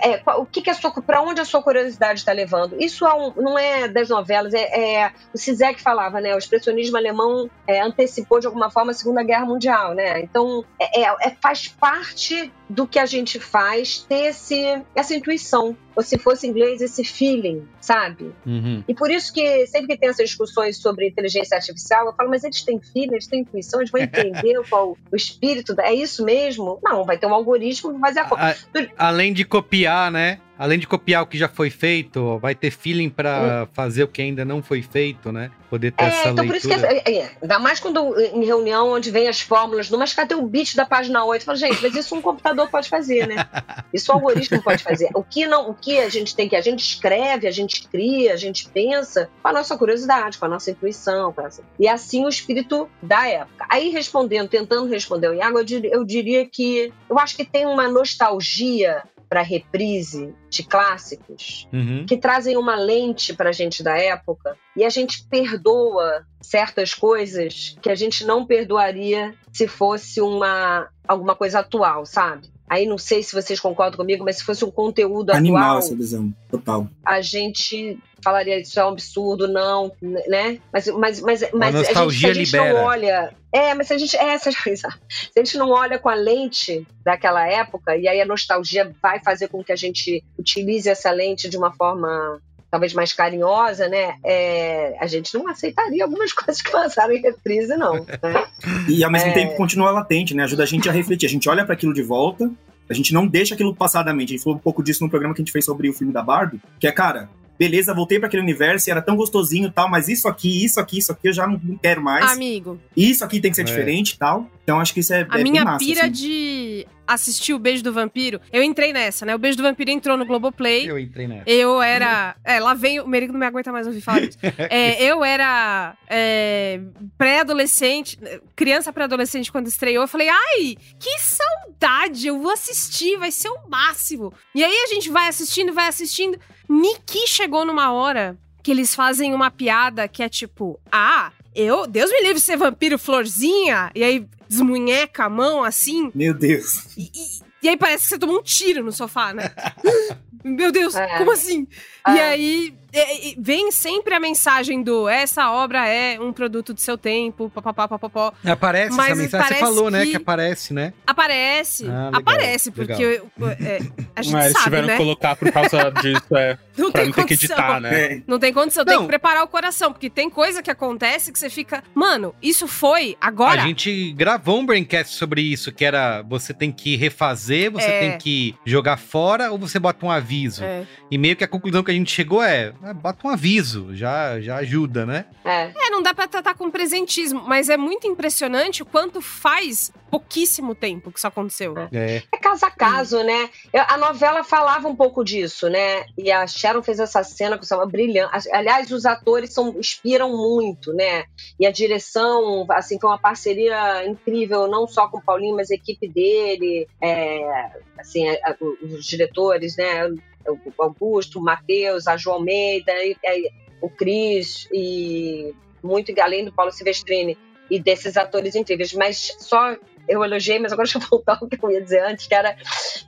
é, o que, que sua, para onde a sua curiosidade está levando? Isso é um, não é das novelas, é, é o Zizek falava, né? O expressionismo alemão é, antecipou de alguma forma a Segunda Guerra Mundial, né? Então é, é, é faz parte do que a gente faz ter esse, essa intuição ou se fosse em inglês, esse feeling, sabe? Uhum. E por isso que sempre que tem essas discussões sobre inteligência artificial, eu falo, mas eles têm feeling, eles têm intuição, eles vão [LAUGHS] entender qual o espírito, é isso mesmo? Não, vai ter um algoritmo que vai fazer a... a Além de copiar, né? Além de copiar o que já foi feito, vai ter feeling para fazer o que ainda não foi feito, né? Poder ter é, essa então leitura. por isso que é, é, ainda mais quando em reunião onde vem as fórmulas, não, mas cadê o bit da página 8? Fala, gente, mas isso um computador pode fazer, né? Isso o algoritmo pode fazer. O que não, o que a gente tem que a gente escreve, a gente cria, a gente pensa com a nossa curiosidade, com a nossa intuição, essa... e assim o espírito da época. Aí respondendo, tentando responder o Iago, eu diria, eu diria que eu acho que tem uma nostalgia para reprise de clássicos uhum. que trazem uma lente para a gente da época e a gente perdoa certas coisas que a gente não perdoaria se fosse uma alguma coisa atual, sabe? Aí não sei se vocês concordam comigo, mas se fosse um conteúdo Animal atual, essa visão, total. A gente falaria isso é um absurdo, não, né? Mas, mas, mas, mas a, gente, se a gente libera. não olha. É, mas se a gente. É, [LAUGHS] se a gente não olha com a lente daquela época, e aí a nostalgia vai fazer com que a gente utilize essa lente de uma forma talvez mais carinhosa, né? É, a gente não aceitaria algumas [LAUGHS] coisas que passaram em reprise, não. Né? E ao mesmo é... tempo continua latente, né? Ajuda a gente a refletir. A gente olha para aquilo de volta, a gente não deixa aquilo passar da mente. A gente falou um pouco disso no programa que a gente fez sobre o filme da Barbie, que é, cara, beleza, voltei para aquele universo e era tão gostosinho e tal, mas isso aqui, isso aqui, isso aqui eu já não, não quero mais. Amigo, Isso aqui tem que ser É. diferente e tal. Então acho que isso é, a é minha bem massa, pira assim. de assistir o Beijo do Vampiro, eu entrei nessa, né? O Beijo do Vampiro entrou no Globoplay. Eu entrei nessa. Eu era. É, lá vem. O Merigo não me aguenta mais ouvir falar disso. [LAUGHS] É, eu era é, pré-adolescente, criança pré-adolescente quando estreou. Eu falei, ai, que saudade! Eu vou assistir, vai ser o máximo. E aí a gente vai assistindo, vai assistindo. Niki chegou numa hora que eles fazem uma piada que é tipo, ah, eu, Deus me livre de ser vampiro florzinha. E aí desmunheca a mão assim. Meu Deus. E, e- e aí parece que você tomou um tiro no sofá, né? [LAUGHS] Meu Deus, É. como assim? E É. aí vem sempre a mensagem do essa obra é um produto do seu tempo, papapá, papapó. Aparece Mas essa mensagem. Você falou, né? que- Que aparece, né? Aparece, Ah, legal, aparece, porque é, a gente Ah, eles sabe, tiveram né? que colocar por causa disso, é. [LAUGHS] Não Pra tem não ter que condição. editar, né? Não tem condição, tem que preparar o coração, porque tem coisa que acontece que você fica, mano, isso foi agora. A gente gravou um braincast sobre isso, que era você tem que refazer, você É. tem que jogar fora ou você bota um aviso. É. E meio que a conclusão que a gente chegou é, ah, bota um aviso, já, já ajuda, né? É. É, não dá pra tratar com presentismo, mas é muito impressionante o quanto faz pouquíssimo tempo que isso aconteceu. É. É caso a caso, né? Eu- a novela falava um pouco disso, né? E a Sharon fez essa cena que uma brilhante. Aliás, os atores são, inspiram muito, né? E a direção, assim, foi uma parceria incrível, não só com o Paulinho, mas a equipe dele, é, assim, a- a- os diretores, né? O Augusto, o Matheus, a João Almeida, e- o Cris, e muito além do Paulo Silvestrini e desses atores incríveis. Mas só eu elogiei, mas agora deixa [LAUGHS] eu voltar ao que eu ia dizer antes, que era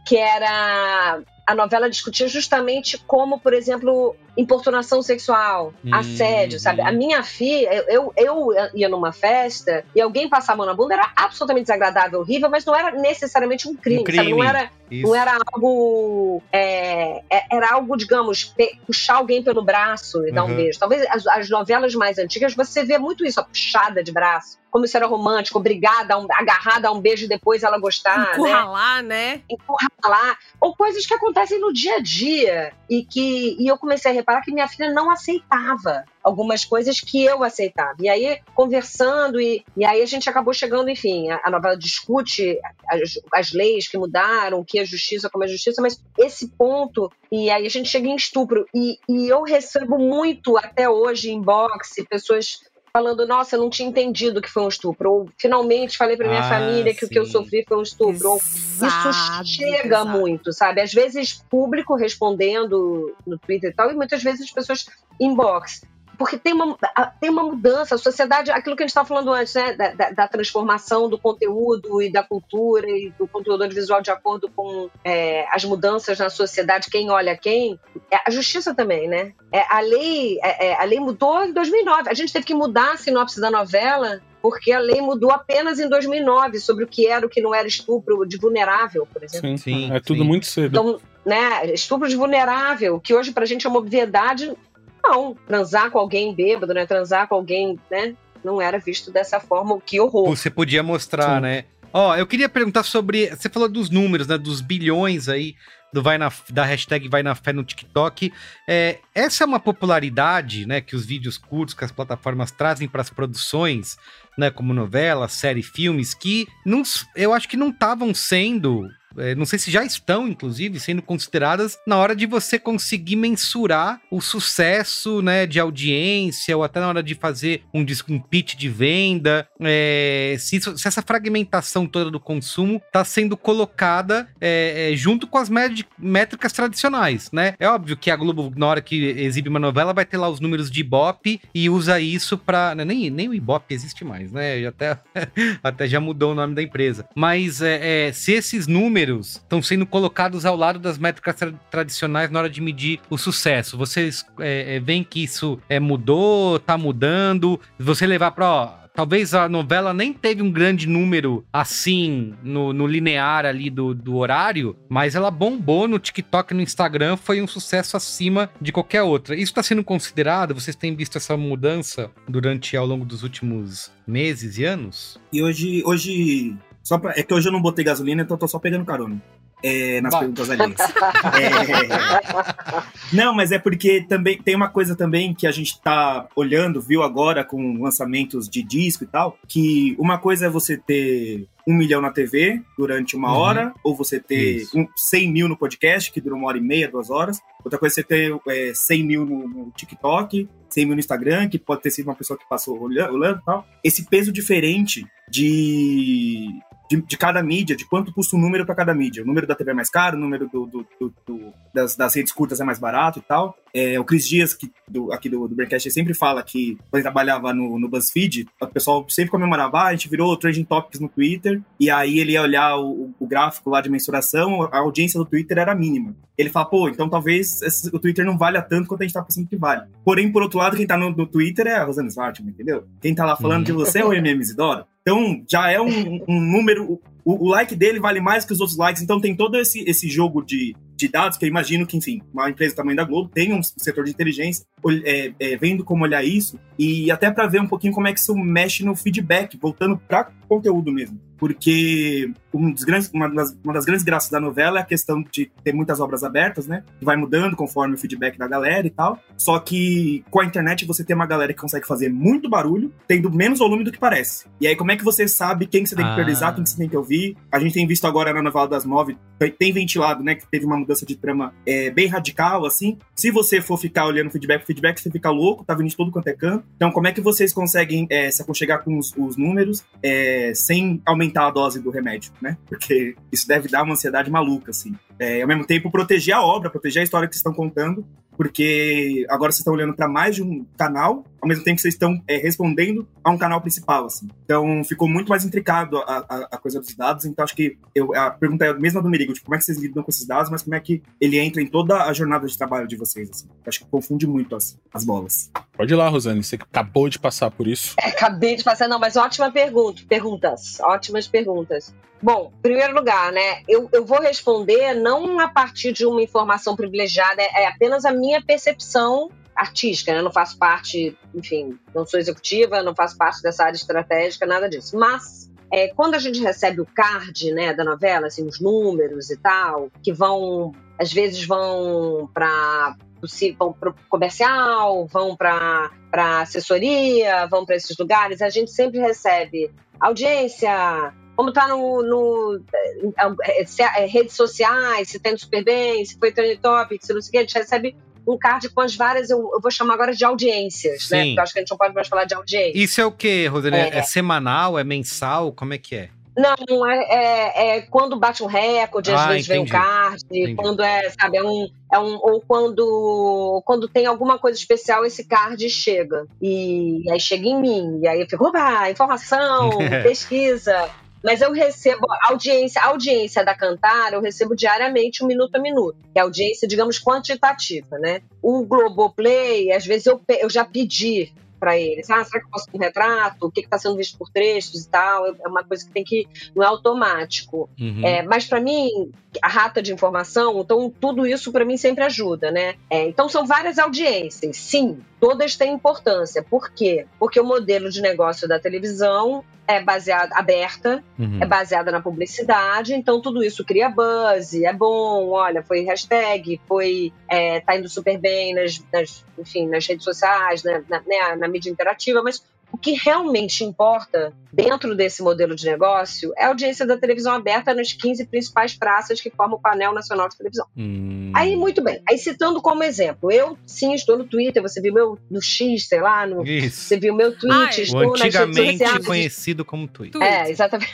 que era a novela discutia justamente como, por exemplo, importunação sexual, Hum. assédio, sabe? A minha filha, eu, eu, eu ia numa festa e alguém passar a mão na bunda era absolutamente desagradável, horrível, mas não era necessariamente um crime, Um sabe? Não crime. era, Isso. não era algo. é, é- era algo, digamos, puxar alguém pelo braço e dar um Uhum. beijo. Talvez as, as novelas mais antigas você vê muito isso, a puxada de braço. Como isso era romântico, obrigada, a um, agarrada a um beijo e depois ela gostar, né? Encurralar, né? Encurralar. Ou coisas que acontecem no dia a dia. E que e eu comecei a reparar que minha filha não aceitava algumas coisas que eu aceitava. E aí, conversando, e, e aí a gente acabou chegando, enfim, a, a novela discute as, as leis que mudaram, o que é justiça, como é justiça, mas esse ponto, e aí a gente chega em estupro. E, e eu recebo muito até hoje em boxe, pessoas falando, nossa, eu não tinha entendido que foi um estupro. Ou finalmente falei pra minha Ah, família que o que eu sofri foi um estupro. Ou Exato, isso chega exato. muito, sabe? Às vezes público respondendo no Twitter e tal, e muitas vezes as pessoas inbox. Porque tem uma, tem uma mudança, a sociedade, aquilo que a gente estava falando antes, né? Da, da- da transformação do conteúdo e da cultura e do conteúdo audiovisual de acordo com é, as mudanças na sociedade, quem olha quem. É, a justiça também, né? É, a, lei, é, é, a lei mudou em 2009. A gente teve que mudar a sinopse da novela porque a lei mudou apenas em 2009 sobre o que era o que não era estupro de vulnerável, por exemplo. Sim, Sim, é tudo sim. muito cedo. Então, né, estupro de vulnerável, que hoje pra gente é uma obviedade, não. Transar com alguém bêbado, né? Transar com alguém, né? Não era visto dessa forma, que horror. Você podia mostrar, Sim. né? Ó, eu queria perguntar sobre. Você falou dos números, né? Dos bilhões aí do vai na, da hashtag Vai na Fé no TikTok. É, essa é uma popularidade, né? Que os vídeos curtos que as plataformas trazem para as produções, né? Como novela, série, filmes, que não, eu acho que não estavam sendo. É, não sei se já estão, inclusive, sendo consideradas na hora de você conseguir mensurar o sucesso, né, de audiência, ou até na hora de fazer um, um pitch de venda, é, se, isso- se essa fragmentação toda do consumo está sendo colocada é, é, junto com as métricas tradicionais, né? É óbvio que a Globo, na hora que exibe uma novela, vai ter lá os números de Ibope e usa isso para nem, nem o Ibope existe mais, né? Até, [LAUGHS] até já mudou o nome da empresa. Mas é, é, se esses números estão sendo colocados ao lado das métricas tra- tradicionais na hora de medir o sucesso, vocês é, é, veem que isso é, mudou, tá mudando? Você levar para, Talvez a novela nem teve um grande número assim no, no linear ali do, do horário, mas ela bombou no TikTok no Instagram, foi um sucesso acima de qualquer outra. Isso está sendo considerado? Vocês têm visto essa mudança durante ao longo dos últimos meses e anos? E hoje, hoje só pra, é que hoje eu não botei gasolina, então eu tô só pegando carona. É, nas Vai. perguntas alheias. É, Não, mas é porque também tem uma coisa também que a gente tá olhando, viu agora com lançamentos de disco e tal, que uma coisa é você ter um milhão na TV durante uma Uhum. hora, ou você ter um, 100 mil no podcast, que dura uma hora e meia, duas horas. Outra coisa é você ter é, 100 mil no, no TikTok, 100 mil no Instagram, que pode ter sido uma pessoa que passou olhando, olhando e tal. Esse peso diferente de, de, de cada mídia, de quanto custa o número para cada mídia. O número da TV é mais caro, o número do, do- do- do- das, das redes curtas é mais barato e tal. É, o Cris Dias, que, do, aqui do, do Braincast, sempre fala que quando ele trabalhava no, no BuzzFeed, o pessoal sempre comemorava, ah, a gente virou Trending Topics no Twitter, e aí ele ia olhar o, o gráfico lá de mensuração, a audiência do Twitter era mínima. Ele fala, pô, então talvez esse- o Twitter não valha tanto quanto a gente tá pensando que vale. Porém, por outro lado, quem tá no, no Twitter é a Rosana Svartman, entendeu? Quem tá lá falando Uhum. de você é o MM Isidoro. Então, já é um, um número. O, o like dele vale mais que os outros likes, então tem todo esse, esse jogo de, de dados que eu imagino que, enfim, uma empresa do tamanho da Globo tem um setor de inteligência é, é, vendo como olhar isso e até para ver um pouquinho como é que isso mexe no feedback, voltando para conteúdo mesmo. Porque um grandes, uma, das, uma das grandes graças da novela é a questão de ter muitas obras abertas, né? Que vai mudando conforme o feedback da galera e tal. Só que com a internet você tem uma galera que consegue fazer muito barulho, tendo menos volume do que parece. E aí, como é que você sabe quem que você tem que Ah. priorizar, quem que você tem que ouvir? A gente tem visto agora na novela das nove, tem- tem ventilado, né? Que teve uma mudança de trama é, bem radical, assim. Se você for ficar olhando feedback, feedback, você fica louco, tá vindo de todo quanto é canto. Então, como é que vocês conseguem é, se aconchegar com os, os números é, sem aumentar a dose do remédio, né? Porque isso deve dar uma ansiedade maluca, assim. É, ao mesmo tempo, proteger a obra, proteger a história que vocês estão contando, porque agora vocês estão olhando para mais de um canal, ao mesmo tempo que vocês estão é, respondendo a um canal principal, assim. Então ficou muito mais intricado a, a, a coisa dos dados, então acho que eu, a pergunta é a mesma do Merigo, tipo, como é que vocês lidam com esses dados, mas como é que ele entra em toda a jornada de trabalho de vocês, assim. Acho que confunde muito as, as bolas. Pode ir lá, Rosane, você que acabou de passar por isso. É, acabei de passar, não, mas ótima pergunta. Perguntas, ótimas perguntas. Bom, em primeiro lugar, né, eu, eu vou responder não a partir de uma informação privilegiada, é, é apenas a minha percepção artística, né? Não faço parte, enfim, não sou executiva, não faço parte dessa área estratégica, nada disso. Mas é, quando a gente recebe o card, né, da novela, assim, os números e tal, que vão, às vezes vão para vão para o comercial, vão para assessoria, vão para esses lugares, a gente sempre recebe audiência, como tá no, no é, se- é, redes sociais, se tem no super bem, se foi trending topic, se não sei o que, a gente recebe um card com as várias, eu, eu vou chamar agora de audiências, né? Sim. Porque eu acho que a gente não pode mais falar de audiência. Isso é o quê, Rosane? É. É. semanal? É mensal? Como é que é? Não, é, é, é quando bate um recorde, às Ah, vezes vem um entendi. card, Entendi. quando é, sabe, é um, é um ou quando quando tem alguma coisa especial esse card chega e aí chega em mim e aí eu fico, opa, informação, [LAUGHS] pesquisa. Mas eu recebo a audiência, audiência da Cantar, eu recebo diariamente um minuto a minuto, que é a audiência, digamos, quantitativa, né? O Globoplay, às vezes eu, eu já pedi para eles, ah, será que eu posso ter um retrato? O que está sendo visto por trechos e tal? É uma coisa que tem que não é automático. Uhum. É, mas para mim, a rata de informação, então tudo isso para mim sempre ajuda, né? É, então são várias audiências, sim, todas têm importância. Por quê? Porque o modelo de negócio da televisão é baseado aberta, Uhum. é baseada na publicidade, então tudo isso cria buzz, é bom, olha, foi hashtag, foi é, tá indo super bem nas, nas, enfim, nas redes sociais, né, na, né, na mídia interativa, mas o que realmente importa dentro desse modelo de negócio é a audiência da televisão aberta nas 15 principais praças que formam o painel nacional de televisão. Hum. Aí, muito bem. Aí, citando como exemplo, eu sim estou no Twitter, você viu meu no X, sei lá, no, Isso. você viu meu tweet, Ai, O estou nas redes antigamente sociais. conhecido como Twitter. É, exatamente.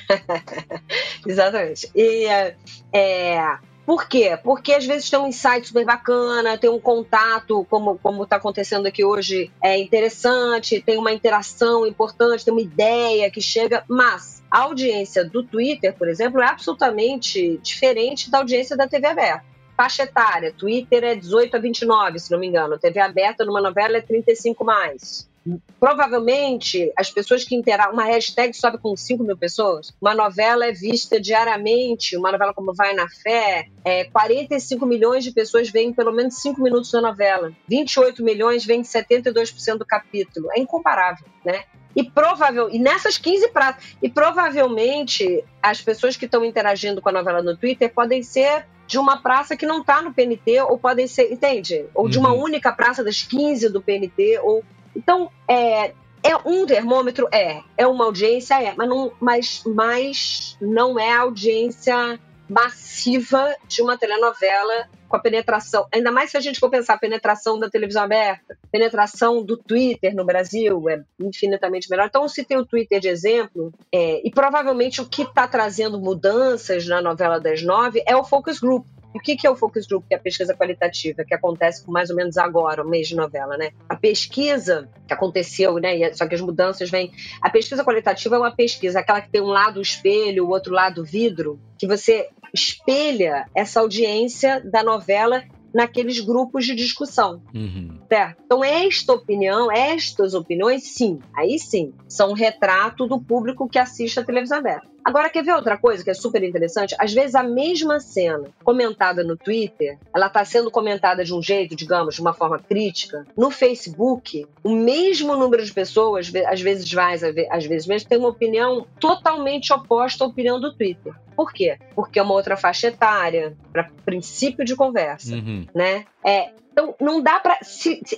[LAUGHS] exatamente. E é, é, por quê? Porque às vezes tem um insight super bacana, tem um contato, como como está acontecendo aqui hoje, é interessante, tem uma interação importante, tem uma ideia que chega, mas a audiência do Twitter, por exemplo, é absolutamente diferente da audiência da TV aberta. Faixa etária, Twitter é 18 a 29, se não me engano. TV aberta numa novela é 35 mais provavelmente as pessoas que interagem, uma hashtag sobe com 5 mil pessoas, uma novela é vista diariamente, uma novela como Vai na Fé, é, 45 milhões de pessoas veem pelo menos 5 minutos da novela, 28 milhões veem 72% do capítulo, é incomparável, né? E provável, e nessas 15 pratas, e provavelmente as pessoas que estão interagindo com a novela no Twitter podem ser de uma praça que não está no PNT, ou podem ser, entende? Ou de uma Uhum. única praça das 15 do PNT, ou. Então, é, é um termômetro? É. É uma audiência? É. Mas não, mas, mas não é a audiência massiva de uma telenovela com a penetração. Ainda mais se a gente for pensar a penetração da televisão aberta, penetração do Twitter no Brasil é infinitamente melhor. Então, eu citei o Twitter de exemplo, é, e provavelmente o que está trazendo mudanças na novela das nove é o Focus Group. O que que é o Focus Group, que é a pesquisa qualitativa, que acontece com mais ou menos agora, o mês de novela, né? A pesquisa que aconteceu, né? e- Só que as mudanças vêm. A pesquisa qualitativa é uma pesquisa, aquela que tem um lado espelho, o outro lado vidro, que você espelha essa audiência da novela naqueles grupos de discussão. Uhum. Certo? Então, esta opinião, estas opiniões, sim, aí sim, são um retrato do público que assiste a televisão aberta. Agora, quer ver outra coisa que é super interessante? Às vezes, a mesma cena comentada no Twitter, ela está sendo comentada de um jeito, digamos, de uma forma crítica. No Facebook, o mesmo número de pessoas, às vezes mais, às vezes menos, tem uma opinião totalmente oposta à opinião do Twitter. Por quê? Porque é uma outra faixa etária, para princípio de conversa Uhum. né? É, então não dá para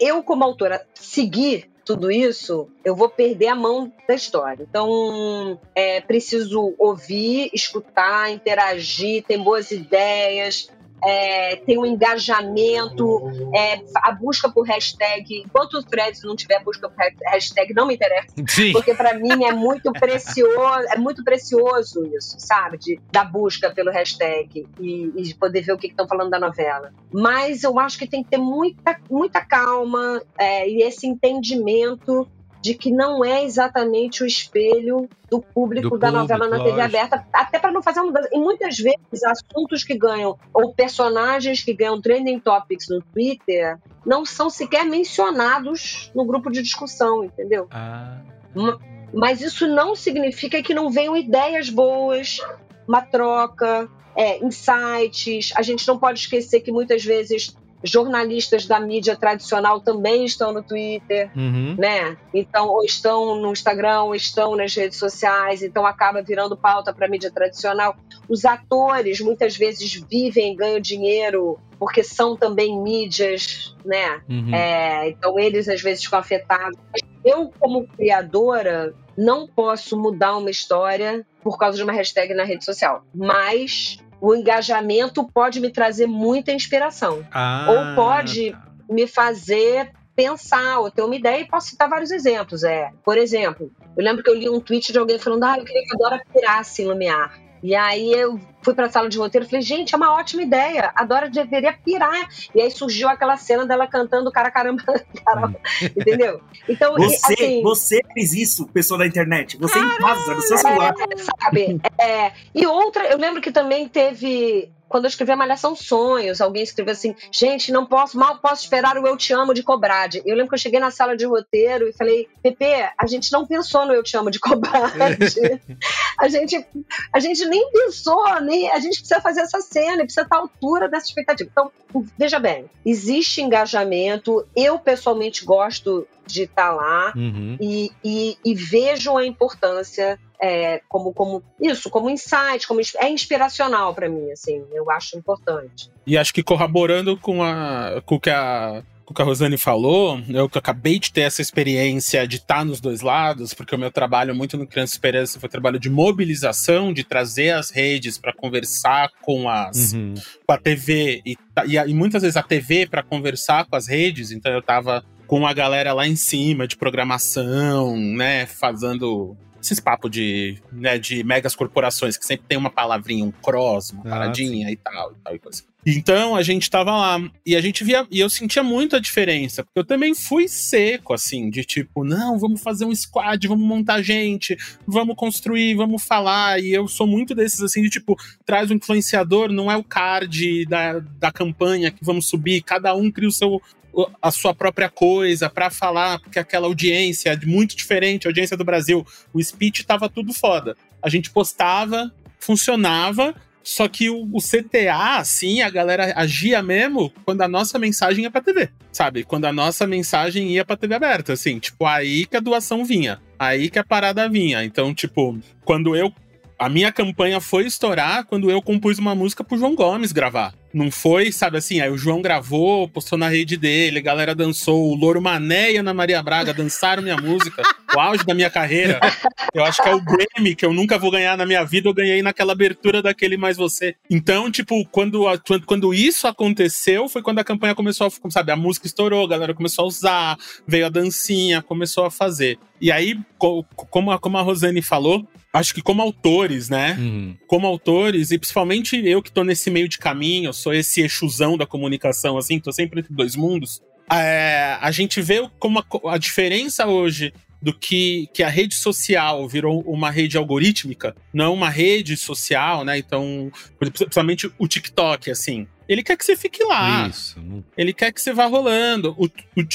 eu como autora seguir tudo isso, eu vou perder a mão da história. Então, é preciso ouvir, escutar, interagir, ter boas ideias, é, ter um engajamento, é, a busca por hashtag. Enquanto o thread não tiver busca por hashtag, não me interessa. Sim. Porque para mim é muito precioso, é muito precioso isso, sabe? De, da busca pelo hashtag e, e de poder ver o que estão falando da novela. Mas eu acho que tem que ter muita, muita calma é, e esse entendimento de que não é exatamente o espelho do público Do da público, novela na TV lógico. aberta, até para não fazer uma mudança. E muitas vezes assuntos que ganham, ou personagens que ganham trending topics no Twitter, não são sequer mencionados no grupo de discussão, entendeu? Ah. Ma- Mas isso não significa que não venham ideias boas, uma troca, é, insights. A gente não pode esquecer que muitas vezes jornalistas da mídia tradicional também estão no Twitter, Uhum. né? Então, ou estão no Instagram, ou estão nas redes sociais, então acaba virando pauta para a mídia tradicional. Os atores muitas vezes vivem, ganham dinheiro porque são também mídias, né? Uhum. É, então eles às vezes ficam afetados. Eu, como criadora, não posso mudar uma história por causa de uma hashtag na rede social. Mas o engajamento pode me trazer muita inspiração. Ah, Ou pode me fazer pensar ou ter uma ideia e posso citar vários exemplos. É, por exemplo, eu lembro que eu li um tweet de alguém falando: Ah, eu queria que a Dora pirasse em Lumiar. E aí eu fui pra sala de roteiro e falei, gente, é uma ótima ideia. A Dora deveria pirar. E aí surgiu aquela cena dela cantando cara caramba, [LAUGHS] caramba. Entendeu? Então, Você, assim, você fez isso, pessoa da internet. Você em casa, no seu celular. é, sabe? É, e outra, eu lembro que também teve. Quando eu escrevi a Malhação Sonhos, alguém escreveu assim: gente, não posso, mal posso esperar o Eu Te Amo de Cobrade. Eu lembro que eu cheguei na sala de roteiro e falei: Pepe, a gente não pensou no Eu Te Amo de Cobrade. [LAUGHS] a, gente, a gente nem pensou, nem, a gente precisa fazer essa cena, precisa estar à altura dessa expectativa. Então, veja bem: existe engajamento. Eu, pessoalmente, gosto de estar lá Uhum. e, e, e vejo a importância é, como, como isso, como insight, como é inspiracional para mim, assim, eu acho importante. E acho que corroborando com, a, com o que a. o que a Rosane falou, eu que acabei de ter essa experiência de estar nos dois lados, porque o meu trabalho muito no Criança Esperança foi trabalho de mobilização, de trazer as redes para conversar com as Uhum. com a TV e, ta- e, e muitas vezes a TV para conversar com as redes, então eu tava com a galera lá em cima de programação, né, fazendo esses papos de, né, de megas corporações que sempre tem uma palavrinha, um cross, uma Ah, paradinha e tal, e tal e coisa. Então a gente tava lá e a gente via e eu sentia muito a diferença, porque eu também fui seco assim, de tipo, não, vamos fazer um squad, vamos montar gente, vamos construir, vamos falar, e eu sou muito desses assim de tipo, traz o influenciador, não é o card da, da campanha que vamos subir, cada um cria o seu a sua própria coisa pra falar, porque aquela audiência é muito diferente, a audiência do Brasil, o speech tava tudo foda. A gente postava, funcionava, só que o, o CTA, assim, a galera agia mesmo quando a nossa mensagem ia pra TV, sabe? Quando a nossa mensagem ia pra TV aberta, assim, tipo, aí que a doação vinha, aí que a parada vinha. Então, tipo, quando eu a minha campanha foi estourar quando eu compus uma música pro João Gomes gravar. Não foi, sabe assim, aí o João gravou, postou na rede dele, a galera dançou, o Louro Mané e Ana Maria Braga dançaram minha música, o auge da minha carreira. Eu acho que é o Grammy que eu nunca vou ganhar na minha vida, eu ganhei naquela abertura daquele Mais Você. Então, tipo, quando, a- quando isso aconteceu, foi quando a campanha começou a, sabe, a música estourou, a galera começou a usar, veio a dancinha, começou a fazer. E aí, co- como a, como a Rosane falou, acho que como autores, né? Uhum. como autores, e principalmente eu que tô nesse meio de caminho, sou esse exusão da comunicação, assim, tô sempre entre dois mundos, é, a gente vê como a, a diferença hoje do que, que a rede social virou uma rede algorítmica, não uma rede social, né? Então, principalmente o TikTok, assim. Ele quer que você fique lá. Isso. Ele quer que você vá rolando. O,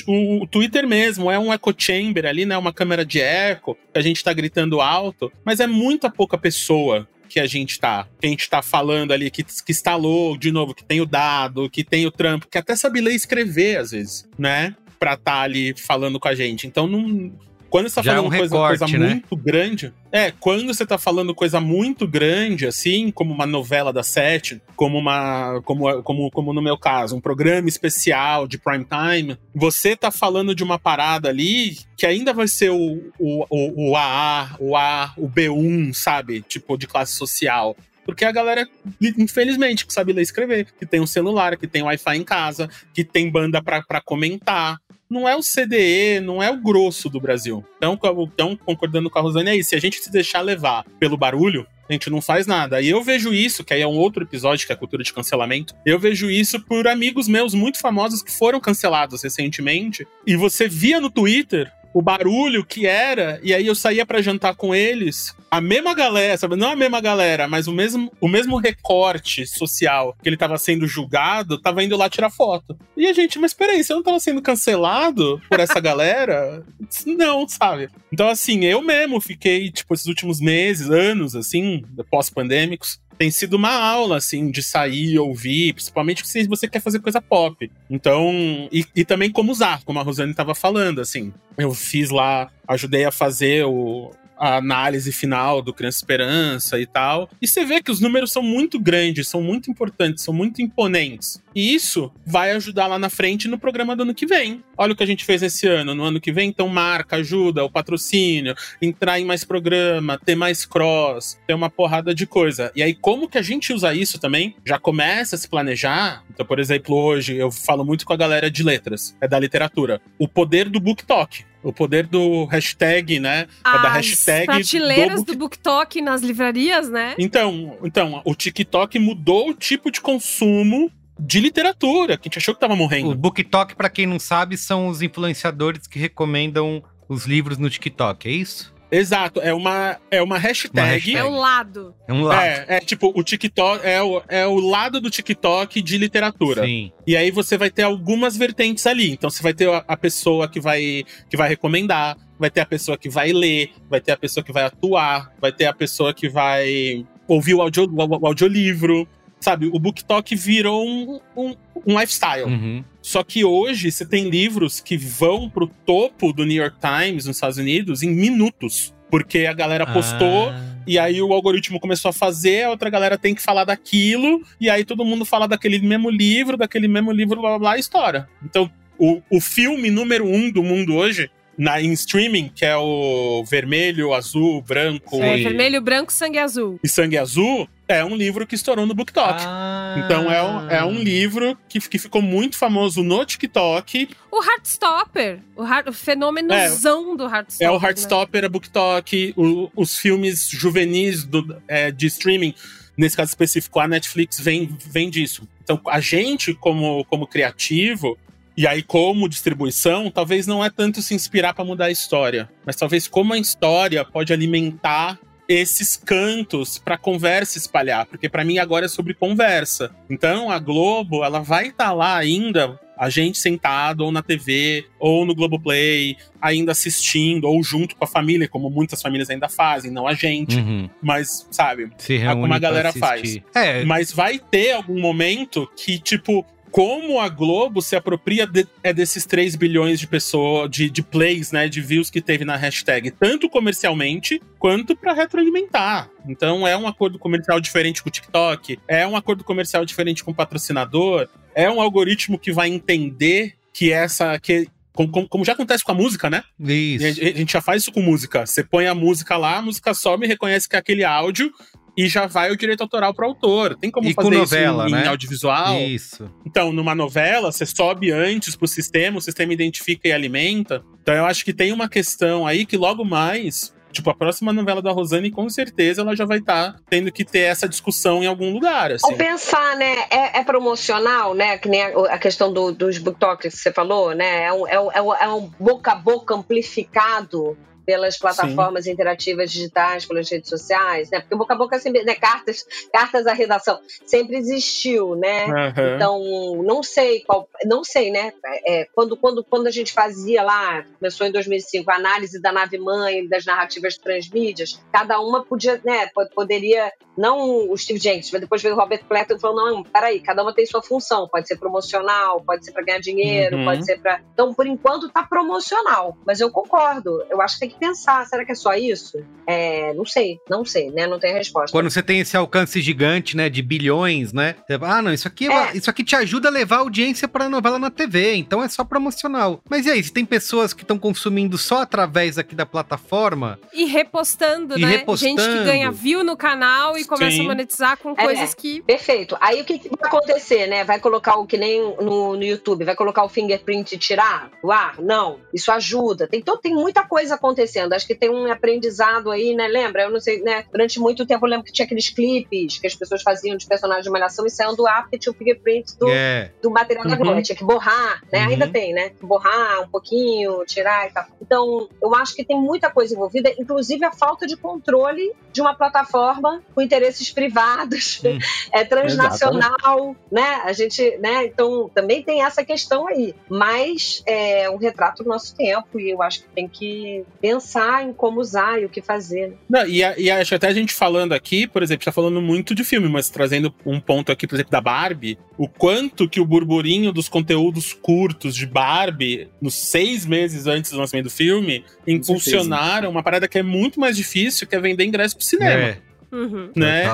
o, o Twitter mesmo é um echo chamber ali, né? Uma câmera de eco, que a gente tá gritando alto, mas é muita pouca pessoa que a gente tá, que a gente tá falando ali, que, que instalou, de novo, que tem o dado, que tem o trampo, que até sabe ler e escrever, às vezes, né? Pra tá ali falando com a gente. Então, não. Quando você tá Já é falando um coisa, recorte, coisa né? muito grande. É, quando você tá falando coisa muito grande, assim, como uma novela da sete, como uma. Como, como, como no meu caso, um programa especial de prime time, você tá falando de uma parada ali que ainda vai ser o, o, o, o AA, o A, o B1, sabe? Tipo, de classe social. Porque a galera, infelizmente, que sabe ler e escrever, que tem um celular, que tem Wi-Fi em casa, que tem banda pra, pra comentar. Não é o CDE, não é o grosso do Brasil. Então, então, concordando com a Rosane, é isso. Se a gente se deixar levar pelo barulho, a gente não faz nada. E eu vejo isso, que aí é um outro episódio, que é a cultura de cancelamento. Eu vejo isso por amigos meus muito famosos que foram cancelados recentemente. E você via no Twitter o barulho que era, e aí eu saía pra jantar com eles. A mesma galera, sabe? Não a mesma galera, mas o mesmo, o mesmo recorte social que ele tava sendo julgado, tava indo lá tirar foto. E a gente, mas peraí, você não tava sendo cancelado por essa galera? [LAUGHS] Não, sabe? Então, assim, eu mesmo fiquei, tipo, esses últimos meses, anos, assim, pós-pandêmicos, tem sido uma aula, assim, de sair, ouvir, principalmente se você quer fazer coisa pop. Então, e, e também como usar, como a Rosane tava falando, assim. Eu fiz lá, ajudei a fazer o, a análise final do Criança Esperança e tal. E você vê que os números são muito grandes, são muito importantes, são muito imponentes. E isso vai ajudar lá na frente no programa do ano que vem. Olha o que a gente fez esse ano. No ano que vem, então, marca, ajuda, o patrocínio, entrar em mais programa, ter mais cross, ter uma porrada de coisa. E aí, como que a gente usa isso também? Já começa a se planejar. Então, por exemplo, hoje eu falo muito com a galera de letras, é da literatura. O poder do book talk. O poder do hashtag, né? é da As hashtag prateleiras do do, book BookTok nas livrarias, né? então, então, o TikTok mudou o tipo de consumo de literatura, que a gente achou que tava O morrendo. BookTok, pra quem não sabe, são os influenciadores que recomendam os livros no TikTok, é isso? Exato, é uma, é uma hashtag. Uma hashtag. É o lado. É um lado. É, é tipo, o TikTok é o, é o lado do TikTok de literatura. Sim. E aí você vai ter algumas vertentes ali. Então você vai ter a, a pessoa que vai, que vai recomendar, vai ter a pessoa que vai ler, vai ter a pessoa que vai atuar, vai ter a pessoa que vai ouvir o, audio, o, o audiolivro. Sabe, o BookTok virou um, um, um lifestyle. Uhum. Só que hoje você tem livros que vão pro topo do New York Times nos Estados Unidos em minutos. Porque a galera postou Ah. e aí o algoritmo começou a fazer, a outra galera tem que falar daquilo, e aí todo mundo fala daquele mesmo livro, daquele mesmo livro, blá blá blá, e estoura. Então, o, o filme número um do mundo hoje, na, em streaming, que é o vermelho, azul, branco É, Sim. vermelho, branco, sangue azul. e sangue azul, é um livro que estourou no BookTok. Ah. Então é um, é um livro que, que ficou muito famoso no TikTok. O Heartstopper. O, heart, o fenômenozão do Heartstopper. É o né? Heartstopper, a BookTok, o- os filmes juvenis do, é, de streaming. Nesse caso específico, a Netflix vem, vem disso. Então, a gente, como, como criativo, e aí como distribuição, talvez não é tanto se inspirar para mudar a história, mas talvez como a história pode alimentar esses cantos para conversa espalhar, porque para mim agora é sobre conversa. Então a Globo, ela vai estar lá ainda, a gente sentado ou na TV ou no Globoplay, ainda assistindo ou junto com a família, como muitas famílias ainda fazem, não a gente, Uhum. mas sabe, Se como a galera assistir. É, mas vai ter algum momento que, tipo, como a Globo se apropria de, é desses 3 bilhões de pessoas, de, de plays, né, de views que teve na hashtag, tanto comercialmente quanto para retroalimentar. Então é um acordo comercial diferente com o TikTok, é um acordo comercial diferente com o patrocinador, é um algoritmo que vai entender que essa que como, como, já acontece com a música, né? Isso. A, gente já faz isso com música. Você põe a música lá, a música sobe, reconhece que é aquele áudio e já vai o direito autoral para o autor. Tem como e fazer novela, isso em, né? em, audiovisual? Isso. Então, numa novela, você sobe antes pro sistema, o sistema identifica e alimenta. Então, eu acho que tem uma questão aí que logo mais Tipo, a próxima novela da Rosane, com certeza, ela já vai estar tá tendo que ter essa discussão em algum lugar. Assim. Ou pensar, né? É, é, promocional, né? Que nem a, a questão do, dos booktokers que você falou, né? É um, é um, é um boca a boca amplificado pelas plataformas Sim. interativas digitais, pelas redes sociais, né? Porque boca a boca sempre, né? Cartas, cartas à redação sempre existiu, né? Uhum. Então não sei qual, não sei, né? É, quando, quando, quando a gente fazia lá, começou em 2005 a análise da nave mãe das narrativas transmídias, cada uma podia, né? Poderia não o Steve Jenkins, mas depois veio o Robert Platt e falou não, peraí, cada uma tem sua função, pode ser promocional, pode ser para ganhar dinheiro, uhum. pode ser para então por enquanto tá promocional, mas eu concordo, eu acho que tem que pensar, será que é só isso? É, não sei, não sei, né? Não tem resposta. Quando você tem esse alcance gigante, né, de bilhões, né? Ah, não, isso aqui, é. isso aqui te ajuda a levar audiência para novela na TV, então é só promocional. Mas e aí, se tem pessoas que estão consumindo só através aqui da plataforma e repostando, e né? Repostando. Gente que ganha view no canal e começa Sim. a monetizar com é, coisas que Perfeito. Aí o que, que, vai acontecer, né? Vai colocar o que nem no, no YouTube, vai colocar o fingerprint e tirar ar? Não. Isso ajuda. Tem, então, tem muita coisa acontecendo acontecendo. Acho que tem um aprendizado aí, né? Lembra? Eu não sei, né? Durante muito tempo eu lembro que tinha aqueles clipes que as pessoas faziam de personagens de malhação e saiam do ar porque tinha o fingerprint do, yeah. do material uhum. da Globo. Tinha que borrar, né? Uhum. Ainda tem, né? Borrar um pouquinho, tirar e tal. Então, eu acho que tem muita coisa envolvida, inclusive a falta de controle de uma plataforma com interesses privados, uhum. [LAUGHS] é transnacional, Exatamente. né? A gente, né? Então, também tem essa questão aí. Mas é um retrato do nosso tempo e eu acho que tem que pensar em como usar e o que fazer. Né? Não, e, e acho até a gente falando aqui, por exemplo, tá falando muito de filme, mas trazendo um ponto aqui, por exemplo, da Barbie, o quanto que o burburinho dos conteúdos curtos de Barbie, nos seis meses antes do lançamento do filme, impulsionaram uma parada que é muito mais difícil, que é vender ingresso pro cinema. É. Uhum. Né?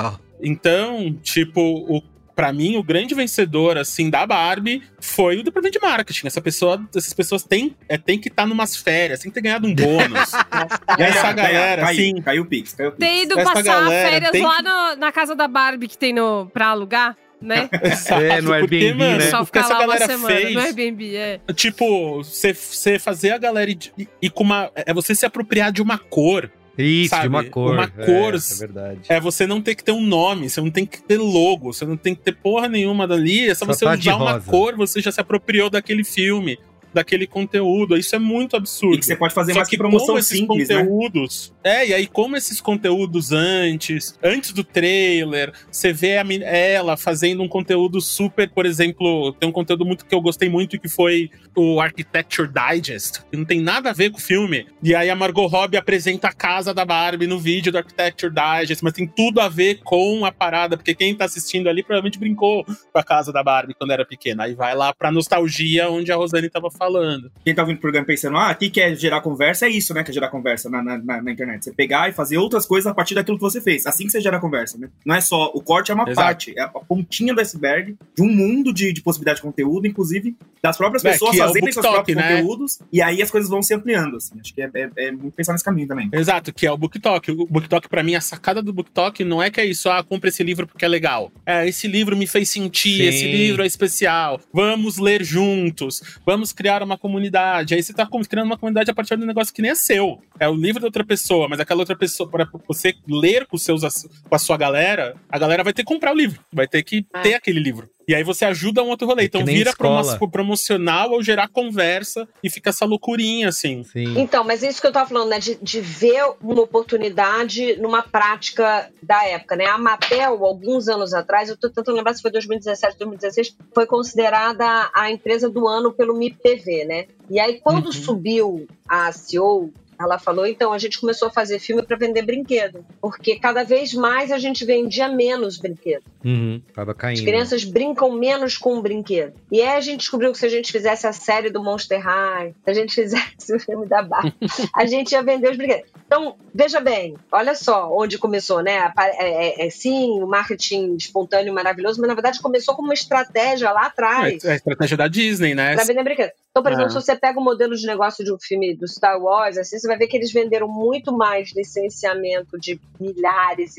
Então, tipo, o para mim, o grande vencedor, assim, da Barbie foi o departamento de marketing. Essa pessoa, essas pessoas têm, é, têm que estar tá numas férias, tem que ter ganhado um bônus. e [LAUGHS] essa galera, caiu, assim. Caiu o Pix, caiu o Pix. Tem ido passar férias lá no, na casa da Barbie que tem no, pra alugar. Né? [LAUGHS] Exato, é, no Airbnb, porque, mano, né? Só ficar essa galera semana, fez. No Airbnb, é. Tipo, você fazer a galera ir, ir com uma. É você se apropriar de uma cor isso, sabe? de uma cor. Uma cor. É, é, verdade. É você não tem que ter um nome, você não tem que ter logo, você não tem que ter porra nenhuma dali. É só, só você tá usar uma cor, você já se apropriou daquele filme daquele conteúdo. Isso é muito absurdo. E que você pode fazer Só mais que promoção esses simples, né? conteúdos. Né? É, e aí, como esses conteúdos antes, antes do trailer, você vê a, ela fazendo um conteúdo super, por exemplo, tem um conteúdo muito que eu gostei muito que foi o Architecture Digest, que não tem nada a ver com o filme. E aí a Margot Robbie apresenta a casa da Barbie no vídeo do Architecture Digest, mas tem tudo a ver com a parada, porque quem tá assistindo ali provavelmente brincou com a casa da Barbie quando era pequena. Aí vai lá pra nostalgia onde a Rosane tava falando. Quem tá ouvindo o programa pensando, ah, o que quer gerar conversa é isso, né? Que é gerar conversa na, na, na, internet. Você pegar e fazer outras coisas a partir daquilo que você fez. Assim que você gera conversa, né? Não é só. O corte é uma Exato. parte, é a pontinha do iceberg de um mundo de, de possibilidade de conteúdo, inclusive das próprias é, pessoas é, é seus próprios né? conteúdos, e aí as coisas vão se ampliando. Assim. Acho que é, é, é, muito pensar nesse caminho também. Exato, que é o BookTok. O BookTok, pra mim, a sacada do BookTok não é que é isso, ah, compra esse livro porque é legal. É, esse livro me fez sentir, Sim. esse livro é especial. Vamos ler juntos, vamos criar uma comunidade. Aí você tá criando uma comunidade a partir de um negócio que nem é seu. É o livro da outra pessoa, mas aquela outra pessoa, para você ler com, seus, com a sua galera, a galera vai ter que comprar o livro, vai ter que é. ter aquele livro. E aí você ajuda um outro rolê. É então vira escola. promocional ou gerar conversa e fica essa loucurinha, assim. Sim. Então, mas é isso que eu tava falando, né? De, de ver uma oportunidade numa prática da época, né? A Mattel, alguns anos atrás, eu tô tentando lembrar se foi 2017, 2016, foi considerada a empresa do ano pelo MIPV, né? E aí, quando uhum. subiu a CEO Ela falou, então, a gente começou a fazer filme para vender brinquedo, porque cada vez mais a gente vendia menos brinquedo. Uhum, tava caindo. As crianças brincam menos com o brinquedo. E aí a gente descobriu que se a gente fizesse a série do Monster High, se a gente fizesse [LAUGHS] o filme da Barbie, a gente ia vender os brinquedos. Então, veja bem, olha só onde começou, né? É, é, é, sim, o marketing espontâneo maravilhoso, mas na verdade começou como uma estratégia lá atrás. É a estratégia da Disney, né? Pra vender brinquedo. Então, por exemplo, Ah. se você pega o modelo de negócio de um filme do Star Wars, assim, você vai ver que eles venderam muito mais licenciamento de milhares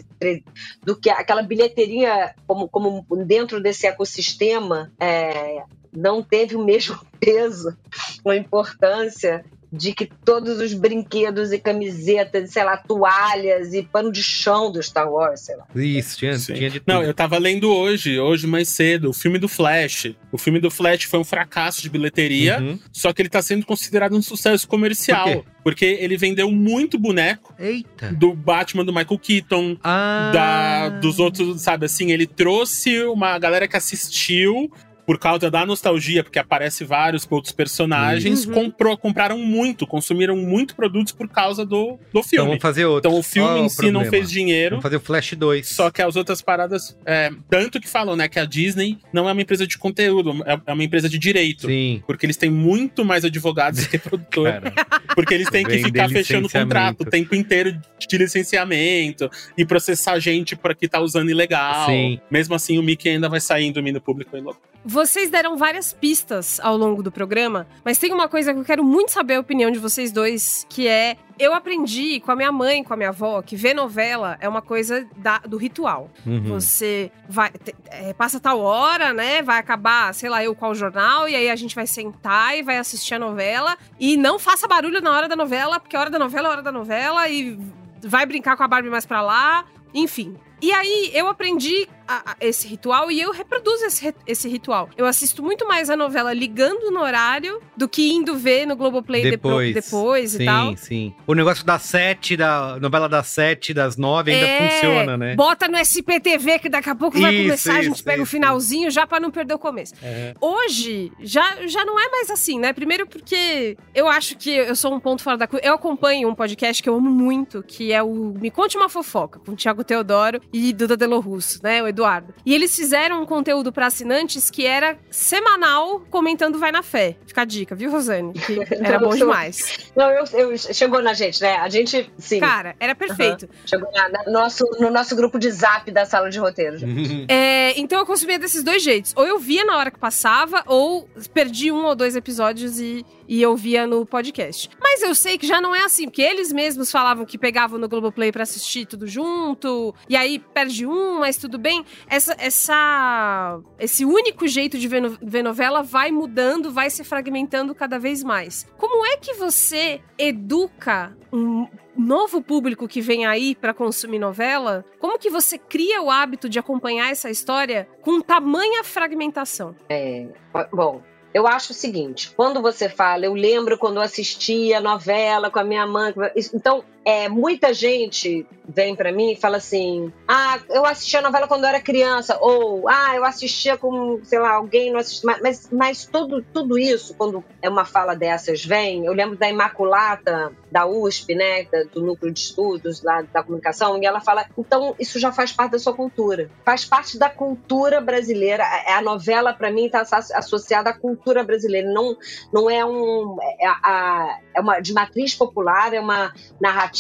do que aquela bilheteria como, como dentro desse ecossistema é, não teve o mesmo [LAUGHS] peso ou importância de que todos os brinquedos e camisetas, sei lá, toalhas e pano de chão do Star Wars, sei lá. Isso, tinha, Sim. tinha de tudo. Não, eu tava lendo hoje, hoje mais cedo, o filme do Flash. O filme do Flash foi um fracasso de bilheteria, Uhum. só que ele tá sendo considerado um sucesso comercial. Por quê? Porque ele vendeu muito boneco Eita. do Batman do Michael Keaton, Ah. da, dos outros, sabe assim, ele trouxe uma galera que assistiu por causa da nostalgia, porque aparece vários outros personagens, Uhum. comprou, compraram muito, consumiram muito produtos por causa do, do Então filme. vamos fazer outro. Então o filme Qual é em o si não problema? fez dinheiro. Vamos fazer o Flash 2. Só que as outras paradas, é, tanto que falam, né, que a Disney não é uma empresa de conteúdo, é é uma empresa de direito. Sim. Porque eles têm muito mais advogados do que produtor. Cara, [LAUGHS] Porque eles têm que ficar fechando licenciamento. contrato o tempo inteiro de licenciamento e processar gente para que tá usando ilegal. Sim. Mesmo assim, o Mickey ainda vai sair em domínio público. e louco. Vocês deram várias pistas ao longo do programa, mas tem uma coisa que eu quero muito saber a opinião de vocês dois, que é eu aprendi com a minha mãe, com a minha avó, que ver novela é uma coisa da- do ritual. uhum. Você vai te- é, passa tal hora, né? Vai acabar, sei lá, eu qual jornal e aí a gente vai sentar e vai assistir a novela e não faça barulho na hora da novela, porque a hora da novela é a hora da novela e vai brincar com a Barbie mais pra lá, enfim. E aí eu aprendi a- a- esse ritual e eu reproduzo esse, esse ritual. Eu assisto muito mais a novela ligando no horário do que indo ver no Globoplay depo- Depois. depois sim, e tal. sim. O negócio das sete, da novela das sete, das nove, ainda É, funciona, né? Bota no SPTV que daqui a pouco vai Isso, começar, a gente isso, pega o isso, finalzinho já pra não perder o começo. É. Hoje, já, já não é mais assim, né? Primeiro porque eu acho que eu sou um ponto fora da. Eu acompanho um podcast que eu amo muito, que é o Me Conte Uma Fofoca, com o Thiago Teodoro e Duda Delo Russo, né? O Eduardo. E eles fizeram um conteúdo pra assinantes que era semanal comentando Vai na Fé. Fica a dica, viu, Rosane? Que [LAUGHS] era bom demais. Não, eu, eu- chegou na gente, né? A gente, sim, Cara, era perfeito. chegou na- na- no nosso, no nosso grupo de zap da sala de roteiros. É, então eu consumia desses dois jeitos. Ou eu via na hora que passava, ou perdi um ou dois episódios e, e eu via no podcast. Mas eu sei que já não é assim, porque eles mesmos falavam que pegavam no Globoplay pra assistir tudo junto, e aí perde um, mas tudo bem. Essa, essa, esse único jeito de ver, no- ver novela vai mudando, vai se fragmentando cada vez mais. Como é que você educa um novo público que vem aí pra consumir novela, como que você cria o hábito de acompanhar essa história com tamanha fragmentação? É, bom, eu acho o seguinte: quando você fala, eu lembro quando eu assistia novela com a minha mãe. Então, é, muita gente vem pra mim e fala assim: ah, eu assistia novela quando eu era criança, ou ah, eu assistia com, sei lá, alguém não assistia. Mas, mas, tudo, tudo isso, quando é uma fala dessas vem, eu lembro da Imaculata da USP, né, do núcleo de estudos lá da comunicação, e ela fala: então isso já faz parte da sua cultura, faz parte da cultura brasileira. A, a novela, pra mim, está associada à cultura brasileira, não, não é um. É, a- é uma de matriz popular, é uma narrativa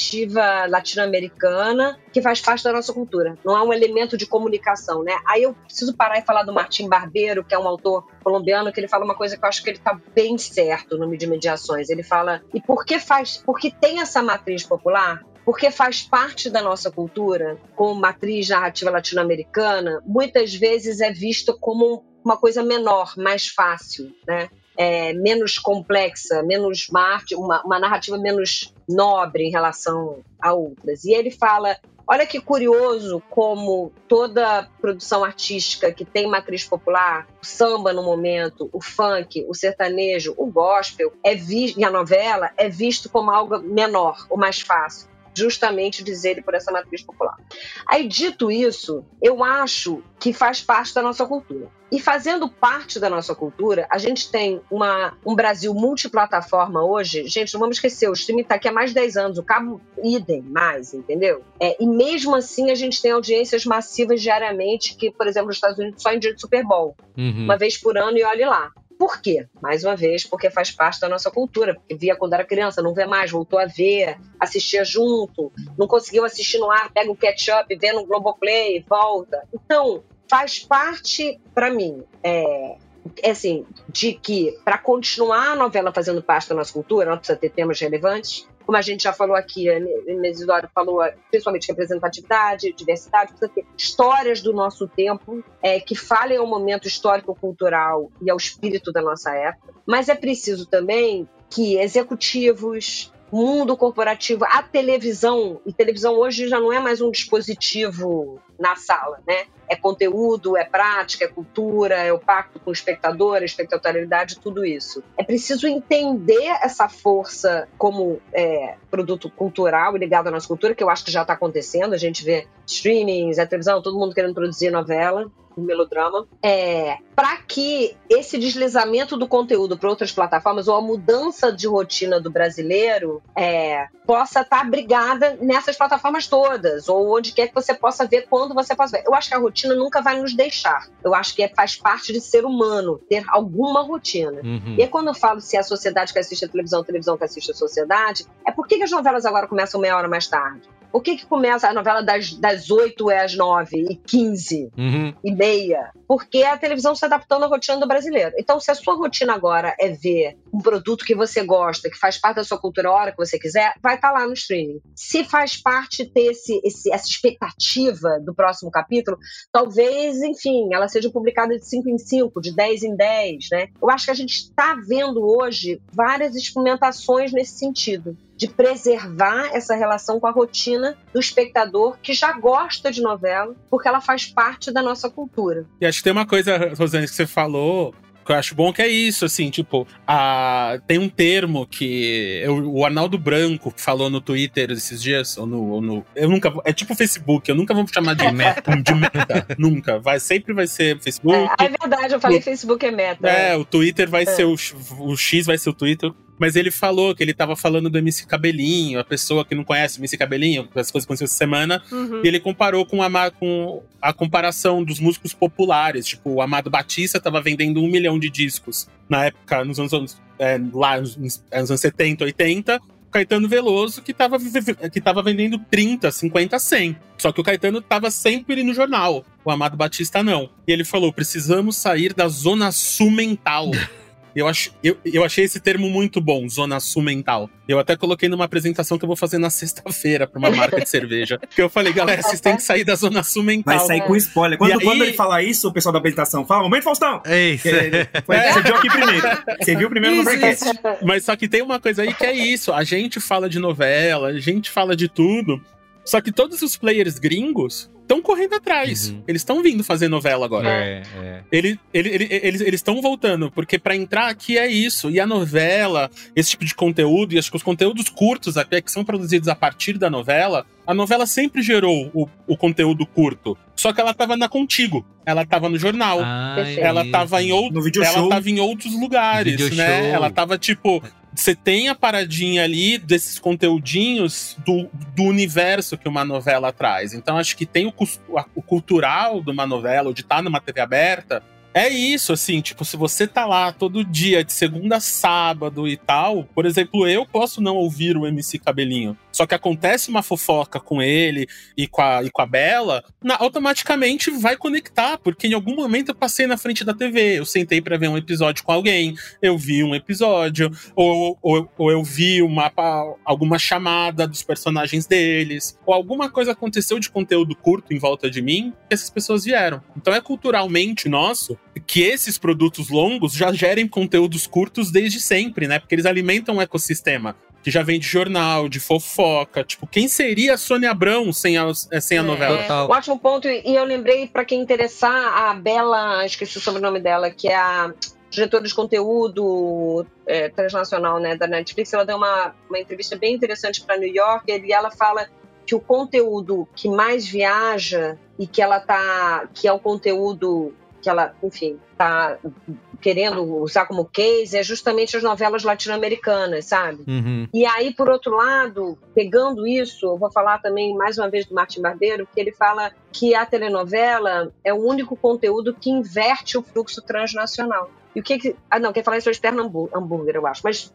latino-americana que faz parte da nossa cultura. Não é um elemento de comunicação, né? Aí eu preciso parar e falar do Martim Barbeiro, que é um autor colombiano, que ele fala uma coisa que eu acho que ele tá bem certo no de mediações. Ele fala, e por que faz, porque tem essa matriz popular, porque faz parte da nossa cultura, como matriz narrativa latino-americana, muitas vezes é visto como uma coisa menor, mais fácil, né? É, menos complexa, menos marte, uma, uma narrativa menos nobre em relação a outras. E ele fala: olha que curioso como toda produção artística que tem matriz popular, o samba no momento, o funk, o sertanejo, o gospel, é visto, e a novela é visto como algo menor, ou mais fácil. Justamente dizer por essa matriz popular. Aí, dito isso, eu acho que faz parte da nossa cultura. E fazendo parte da nossa cultura, a gente tem uma, um Brasil multiplataforma hoje. Gente, não vamos esquecer, o streaming está aqui há mais de 10 anos, o cabo idem mais, entendeu? É, e mesmo assim, a gente tem audiências massivas diariamente, que, por exemplo, nos Estados Unidos, só em dia de Super Bowl. Uhum. Uma vez por ano, e olhe lá. Por quê? Mais uma vez, porque faz parte da nossa cultura. Via quando era criança, não vê mais, voltou a ver, assistia junto, não conseguiu assistir no ar, pega o catch-up, vê no Globoplay, volta. Então, faz parte, para mim, é, é assim, de que para continuar a novela fazendo parte da nossa cultura, ela precisa ter temas relevantes. Como a gente já falou aqui, a Mesidoro falou, principalmente representatividade, diversidade, precisa ter histórias do nosso tempo é, que falem ao momento histórico-cultural e ao espírito da nossa época. Mas é preciso também que executivos, mundo corporativo, a televisão, e televisão hoje já não é mais um dispositivo na sala, né? É conteúdo, é prática, é cultura, é o pacto com o espectador, a espectatorialidade, tudo isso. É preciso entender essa força como é, produto cultural ligado à nossa cultura, que eu acho que já está acontecendo. A gente vê streamings, a televisão, todo mundo querendo produzir novela um melodrama, é, para que esse deslizamento do conteúdo para outras plataformas ou a mudança de rotina do brasileiro é, possa estar tá abrigada nessas plataformas todas, ou onde quer que você possa ver, quando você possa ver. Eu acho que a rotina nunca vai nos deixar. Eu acho que é, faz parte de ser humano ter alguma rotina. Uhum. E aí, quando eu falo se é a sociedade que assiste a televisão, a televisão que assiste a sociedade, é por que, que as novelas agora começam meia hora mais tarde? Por que, que começa a novela das, das 8 é às 9 e 15 Uhum. e meia? Porque a televisão se adaptando à rotina do brasileiro. Então, se a sua rotina agora é ver um produto que você gosta, que faz parte da sua cultura a hora que você quiser, vai estar lá no streaming. Se faz parte ter esse, esse, essa expectativa do próximo capítulo, talvez, enfim, ela seja publicada de 5 em 5, de 10 em 10, né? Eu acho que a gente está vendo hoje várias experimentações nesse sentido de preservar essa relação com a rotina do espectador que já gosta de novela, porque ela faz parte da nossa cultura. E acho que tem uma coisa, Rosane, que você falou. Que eu acho bom que é isso, assim, tipo, a, tem um termo que eu- o Arnaldo Branco falou no Twitter esses dias, ou no, ou no- Eu nunca. É tipo Facebook, eu nunca vou chamar de [LAUGHS] meta. de meta. nunca. Vai, sempre vai ser Facebook. É, é verdade, eu falei Facebook é meta. É, o Twitter vai É. ser o, o X, vai ser o Twitter. Mas ele falou que ele tava falando do MC Cabelinho, a pessoa que não conhece o MC Cabelinho, as coisas que aconteceram essa semana, Uhum. e ele comparou com a, com a comparação dos músicos populares. Tipo, o Amado Batista tava vendendo um milhão de discos na época, nos anos, é, lá nos, nos anos 70, 80. o Caetano Veloso, que tava, vive- que tava vendendo 30, 50, 100. Só que o Caetano tava sempre no jornal. O Amado Batista não. E ele falou: precisamos sair da zona sul mental. [LAUGHS] Eu, ach, eu, eu achei esse termo muito bom, zona sul mental. Eu até coloquei numa apresentação que eu vou fazer na sexta-feira pra uma marca de cerveja. Que eu falei, galera, vocês têm que sair da zona sul mental. Vai sair com spoiler. Quando, aí- quando ele falar isso, o pessoal da apresentação fala: Momento, Faustão! É isso. Que- foi- Você viu aqui primeiro. Você viu primeiro no Isso, Braincast. Mas só que tem uma coisa aí que é isso. A gente fala de novela, a gente fala de tudo. Só que todos os players gringos estão correndo atrás. Uhum. Eles estão vindo fazer novela agora. É, é. Ele, ele- ele- eles eles estão voltando, porque pra entrar aqui é isso. E a novela, esse tipo de conteúdo, e acho que os conteúdos curtos até que são produzidos a partir da novela, a novela sempre gerou o, o conteúdo curto. Só que ela tava na Contigo, ela tava no jornal. Ah, ela isso. tava em outro, ela tava em outros lugares, né? show. Ela tava tipo, você tem a paradinha ali desses conteúdinhos do, do universo que uma novela traz. Então acho que tem o, o cultural de uma novela, de estar numa TV aberta. É isso, assim, tipo, se você tá lá todo dia, de segunda a sábado e tal, por exemplo, eu posso não ouvir o MC Cabelinho. Só que acontece uma fofoca com ele e com a, e com a Bela, na- automaticamente vai conectar, porque em algum momento eu passei na frente da TV, eu sentei pra ver um episódio com alguém, eu vi um episódio, ou, ou, ou eu vi uma, alguma chamada dos personagens deles, ou alguma coisa aconteceu de conteúdo curto em volta de mim, que essas pessoas vieram. Então é culturalmente nosso que esses produtos longos já gerem conteúdos curtos desde sempre, né? Porque eles alimentam um ecossistema que já vem de jornal, de fofoca. Tipo, quem seria a Sônia Abrão sem a, sem a É. novela? Total. Um ótimo ponto, e eu lembrei, pra quem interessar, a Bela, esqueci o sobrenome dela, que é a diretora de conteúdo é, transnacional né, da Netflix, ela deu uma, uma entrevista bem interessante para New Yorker e ela fala que o conteúdo que mais viaja e que ela tá, que é o conteúdo que ela, enfim, tá querendo usar como case é justamente as novelas latino-americanas, sabe? Uhum. E aí, por outro lado, pegando isso, eu vou falar também mais uma vez do Martin Barbeiro, que ele fala que a telenovela é o único conteúdo que inverte o fluxo transnacional. E o que que... Ah, não, quem fala isso é o Stern Hambúrguer, eu acho. Mas,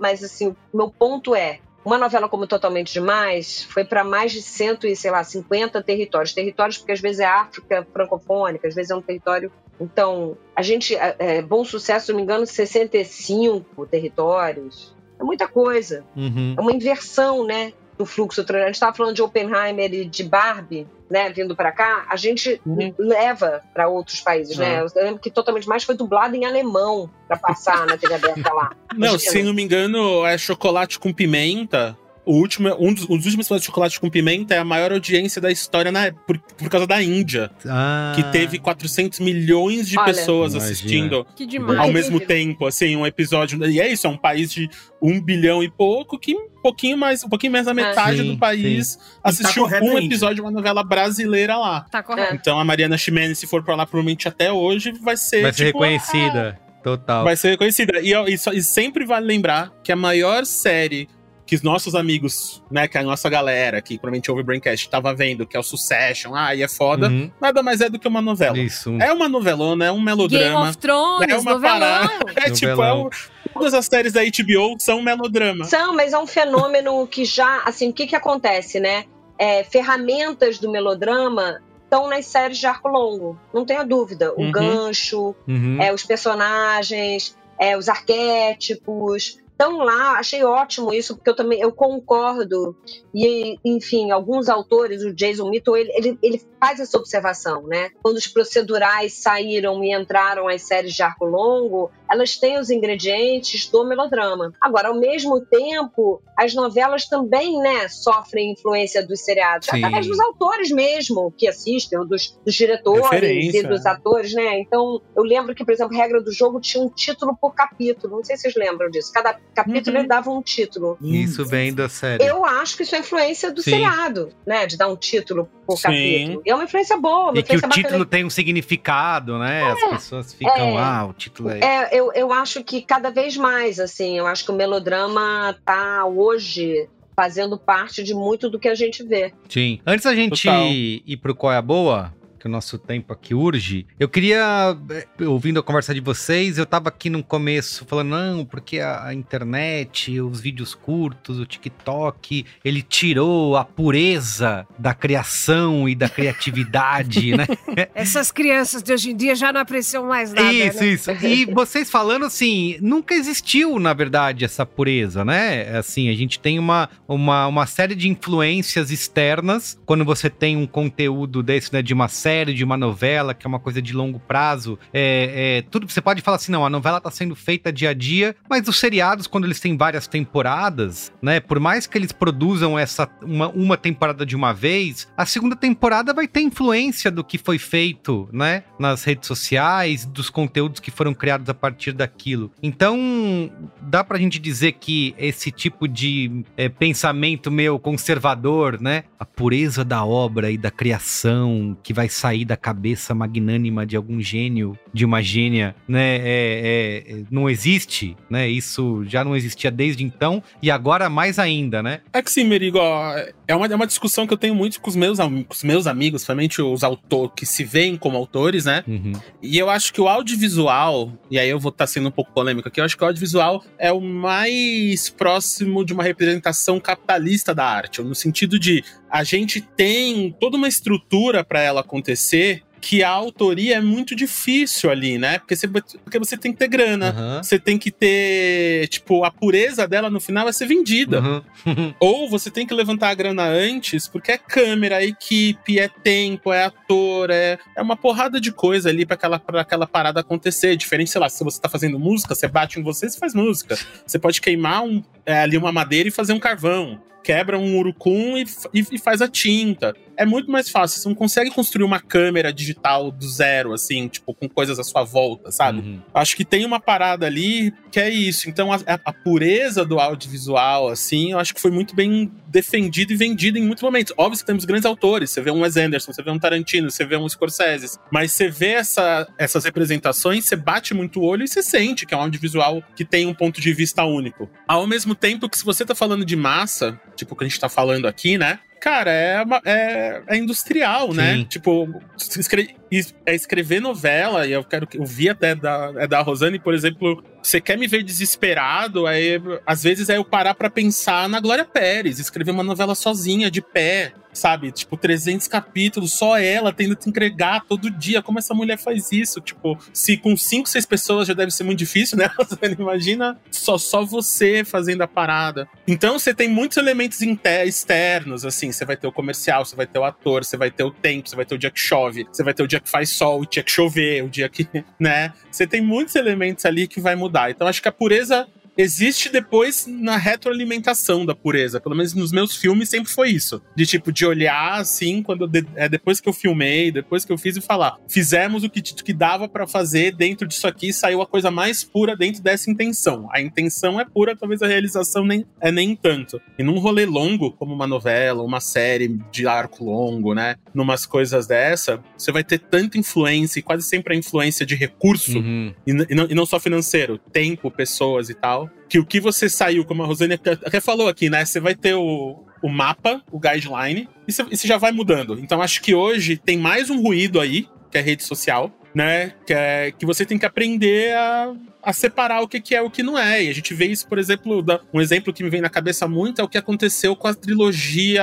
mas assim, o meu ponto é, uma novela como Totalmente Demais foi para mais de cento e, sei lá, 50 territórios. Territórios porque às vezes é África francofônica, às vezes é um território. Então, a gente, é, Bom Sucesso, se não me engano, 65 territórios. É muita coisa. Uhum. É uma inversão, né? Do fluxo. A gente estava falando de Oppenheimer e de Barbie, né? Vindo para cá, a gente Uhum. leva para outros países, né? Eu lembro que Totalmente Mais foi dublado em alemão para passar na TV aberta lá. [LAUGHS] Não, se não me engano, é chocolate com pimenta. O último, um dos, um dos últimos episódios de Chocolate com Pimenta é a maior audiência da história na, por, por causa da Índia, Ah. que teve 400 milhões de Olha. pessoas Imagina. assistindo Que demais. ao mesmo tempo, assim, um episódio. E é isso, é um país de um bilhão e pouco que um pouquinho mais, um pouquinho mais da metade Sim, do país assistiu correto um a Índia. episódio de uma novela brasileira lá. Tá correto. Então a Mariana Ximenes, se for pra lá, provavelmente até hoje vai ser. Vai ser tipo, reconhecida. Total. Vai ser reconhecida. E, e e sempre vale lembrar que a maior série que os nossos amigos, né, que a nossa galera que provavelmente ouve o Braincast, tava vendo, que é o Succession, ah, e é foda, Uhum. nada mais é do que uma novela. Isso. É uma novelona, é um Game melodrama. of Thrones, É uma novelão. parada. [LAUGHS] É tipo, é um, todas as séries da HBO são melodrama. São, mas é um fenômeno que já, assim, o que que acontece, né? É, ferramentas do melodrama estão nas séries de arco longo, não tenha dúvida. O Uhum. gancho, Uhum. é, os personagens, é, os arquétipos. Estão lá, achei ótimo isso, porque eu também eu concordo. E, enfim, alguns autores, o Jason Mitchell, ele, ele, ele faz essa observação, né? Quando os procedurais saíram e entraram as séries de arco longo, elas têm os ingredientes do melodrama. Agora, ao mesmo tempo, as novelas também, né, sofrem influência dos seriados, Sim. através dos autores mesmo que assistem, ou dos, dos diretores Referência, e dos né? atores, né? Então, eu lembro que, por exemplo, regra do jogo tinha um título por capítulo. Não sei se vocês lembram disso. Cada capítulo Uhum. ele dava um título. Isso vem da série. Eu acho que isso é influência do Sim. seriado, né? De dar um título por Sim. capítulo. E é uma influência boa, uma E que o influência bacana. título tem um significado, né? As pessoas ficam, é. ah, o título é. É, eu, eu acho que cada vez mais, assim, eu acho que o melodrama tá hoje fazendo parte de muito do que a gente vê. Sim. Antes da gente Total. ir pro Qual é a Boa, que o nosso tempo aqui urge, eu queria, eh, ouvindo a conversa de vocês, eu tava aqui no começo falando, não, porque a, a internet, os vídeos curtos, o TikTok, ele tirou a pureza da criação e da criatividade, né? [LAUGHS] Essas crianças de hoje em dia já não apreciam mais nada. Isso, né? isso. E vocês falando assim, nunca existiu, na verdade, essa pureza, né? Assim, a gente tem uma, uma, uma série de influências externas. Quando você tem um conteúdo desse, né? De uma série, de uma novela, que é uma coisa de longo prazo. É, é, tudo você pode falar assim, não, a novela tá sendo feita dia a dia, mas os seriados, quando eles têm várias temporadas, né? Por mais que eles produzam essa uma, uma temporada de uma vez, a segunda temporada vai ter influência do que foi feito, né? Nas redes sociais, dos conteúdos que foram criados a partir daquilo. Então, dá pra gente dizer que esse tipo de é, pensamento meio conservador, né? A pureza da obra e da criação que vai sair da cabeça magnânima de algum gênio, de uma gênia, né? É, é, é, não existe, né? Isso já não existia desde então e agora mais ainda, né? É que sim, Merigo, ó, é uma, é uma discussão que eu tenho muito com os meus, com os meus amigos, principalmente os autores que se veem como autores, né? Uhum. E eu acho que o audiovisual, e aí eu vou estar sendo um pouco polêmico aqui, eu acho que o audiovisual é o mais próximo de uma representação capitalista da arte, no sentido de a gente tem toda uma estrutura para ela acontecer que a autoria é muito difícil ali, né? Porque você, porque você tem que ter grana. Aham. Você tem que ter, tipo, a pureza dela no final vai ser vendida. Uhum. [LAUGHS] Ou você tem que levantar a grana antes, porque é câmera, é equipe, é tempo, é ator, é, é uma porrada de coisa ali pra aquela, pra aquela parada acontecer. Diferente, sei lá, se você tá fazendo música, você bate em você, você faz música. Você pode queimar um, é, ali uma madeira e fazer um carvão. Quebra um urucum e, e- e faz a tinta. É muito mais fácil. Você não consegue construir uma câmera digital do zero, assim, tipo, com coisas à sua volta, sabe? Uhum. Acho que tem uma parada ali que é isso. Então, a, a pureza do audiovisual, assim, eu acho que foi muito bem defendida e vendida em muitos momentos. Óbvio que temos grandes autores. Você vê um Wes Anderson, você vê um Tarantino, você vê um Scorsese. Mas você vê essa, essas representações, você bate muito o olho e você sente que é um audiovisual que tem um ponto de vista único. Ao mesmo tempo que se você tá falando de massa, tipo o que a gente tá falando aqui, né? Cara, é, uma- é, é industrial, né? Sim. Tipo, escre- es- é escrever novela, e eu quero que eu vi até da, é da Rosane, por exemplo, você quer me ver desesperado, aí às vezes é eu parar pra pensar na Glória Pérez, escrever uma novela sozinha, de pé, sabe? Tipo, 300 capítulos, só ela tendo que entregar todo dia. Como essa mulher faz isso? Tipo, se com 5, 6 pessoas já deve ser muito difícil, né? [LAUGHS] Imagina só, só você fazendo a parada. Então você tem muitos elementos externos, assim. Você vai ter o comercial, você vai ter o ator, você vai ter o tempo, você vai ter o dia que chove, você vai ter o dia que faz sol, o dia que chover, o dia que. [LAUGHS] né? Você tem muitos elementos ali que vai mudar. Então acho que a pureza existe depois na retroalimentação da pureza. Pelo menos nos meus filmes sempre foi isso. De tipo, de olhar assim, quando de- é, depois que eu filmei, depois que eu fiz e falar, fizemos o que, que dava pra fazer dentro disso aqui, saiu a coisa mais pura dentro dessa intenção. A intenção é pura, talvez a realização nem, é nem tanto. E num rolê longo, como uma novela, uma série de arco longo, né? Numas coisas dessa, você vai ter tanta influência, e quase sempre a influência de recurso, Uhum. e, e não, e não só financeiro, tempo, pessoas e tal. Que o que você saiu, como a Rosane até falou aqui, né? Você vai ter o, o mapa, o guideline, e e você já vai mudando. Então acho que hoje tem mais um ruído aí, que é rede social, né? Que, é, que você tem que aprender a, a separar o que, que é e o que não é. E a gente vê isso, por exemplo, da- um exemplo que me vem na cabeça muito é o que aconteceu com a trilogia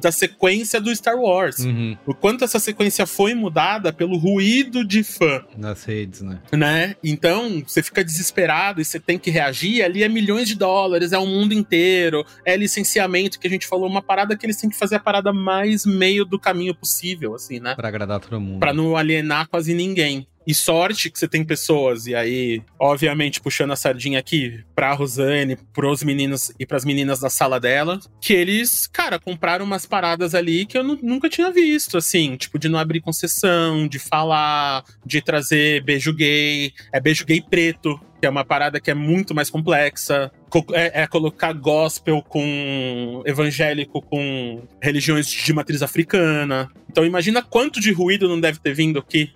da sequência do Star Wars. Uhum. O quanto essa sequência foi mudada pelo ruído de fã Nas redes, né? né? Então, você fica desesperado e você tem que reagir. Ali é milhões de dólares, é o mundo inteiro, é licenciamento que a gente falou, uma parada que eles têm que fazer a parada mais meio do caminho possível, assim, né? Pra agradar todo mundo. Pra não alienar quase ninguém. E sorte que você tem pessoas, e aí, obviamente, puxando a sardinha aqui pra Rosane, pros meninos e pras meninas da sala dela, que eles, cara, compraram umas paradas ali que eu nu- nunca tinha visto, assim, tipo, de não abrir concessão, de falar, de trazer beijo gay, é beijo gay preto, que é uma parada que é muito mais complexa. Co- É, é colocar gospel com evangélico com religiões de matriz africana. Então imagina quanto de ruído não deve ter vindo aqui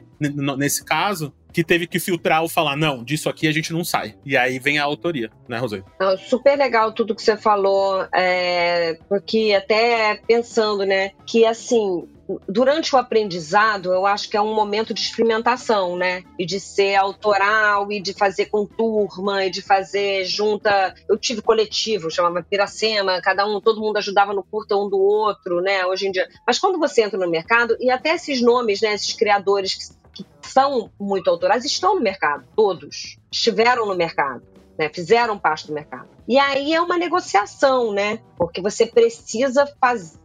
nesse caso, que teve que filtrar ou falar, não, disso aqui a gente não sai. E aí vem a autoria, né? Não, super legal tudo que você falou, é, porque até pensando, né, que assim, durante o aprendizado, eu acho que é um momento de experimentação, né, e de ser autoral, e de fazer com turma, e de fazer junta. Eu tive coletivo, chamava Piracema, cada um, todo mundo ajudava no curta um do outro, né, hoje em dia. Mas quando você entra no mercado, e até esses nomes, né, esses criadores que, que são muito autorais, estão no mercado, todos, estiveram no mercado né, fizeram parte do mercado. E aí é uma negociação, né? Porque você precisa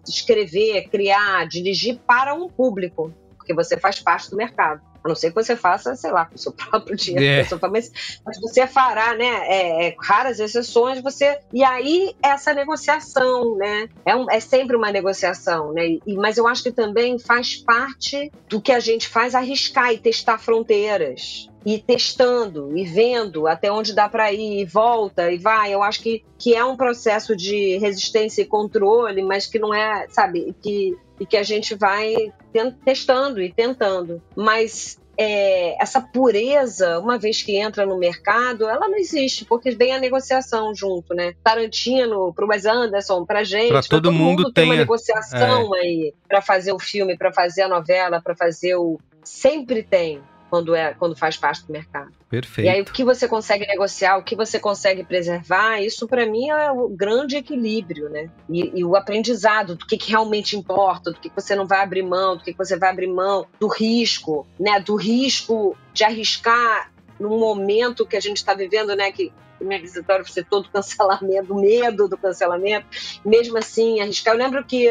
escrever, criar, dirigir para um público, porque você faz parte do mercado. A não ser que você faça, sei lá, com o seu [LAUGHS] próprio dinheiro. É. com a sua família, Mas você fará, né? É, é, raras exceções, você. E aí, essa negociação, né? É, um- é sempre uma negociação, né? E, mas eu acho que também faz parte do que a gente faz arriscar e testar fronteiras e testando e vendo até onde dá para ir, e volta e vai. Eu acho que, que é um processo de resistência e controle, mas que não é, sabe, que, e que a gente vai testando e tentando. Mas é, essa pureza, uma vez que entra no mercado, ela não existe, porque vem a negociação junto, né? Tarantino, pro Wes Anderson, pra gente, Pra todo mundo tem uma tem a- negociação aí para fazer o filme, para fazer a novela, para fazer o sempre tem quando é quando faz parte do mercado. Perfeito. E aí o que você consegue negociar, o que você consegue preservar, isso para mim é o grande equilíbrio, né? E, e o aprendizado do que, que realmente importa, do que, que você não vai abrir mão, do que, que você vai abrir mão, do risco, né? Do risco de arriscar num momento que a gente está vivendo, né? Que minha visitória vai ser todo [LAUGHS] cancelamento, medo do cancelamento, mesmo assim arriscar. Eu lembro que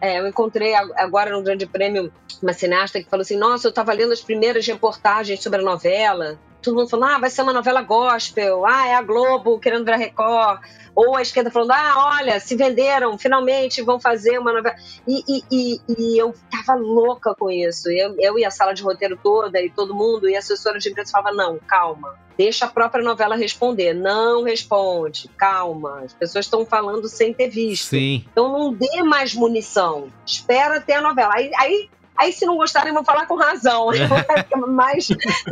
é, eu encontrei ag- agora no Grande Prêmio uma cineasta que falou assim: Nossa, eu estava lendo as primeiras reportagens sobre a novela todo mundo falando, ah, vai ser uma novela gospel, ah, é a Globo querendo virar Record, ou a esquerda falando, ah, olha, se venderam, finalmente vão fazer uma novela. E, e, e, e eu tava louca com isso. Eu, eu e a sala de roteiro toda, e todo mundo, e a assessora de imprensa falava, não, calma, deixa a própria novela responder. Não responde, calma. As pessoas estão falando sem ter visto. Sim. Então não dê mais munição. Espera ter a novela. Aí, aí, aí se não gostarem, vão falar com razão. [LAUGHS] Eu vou ficar mais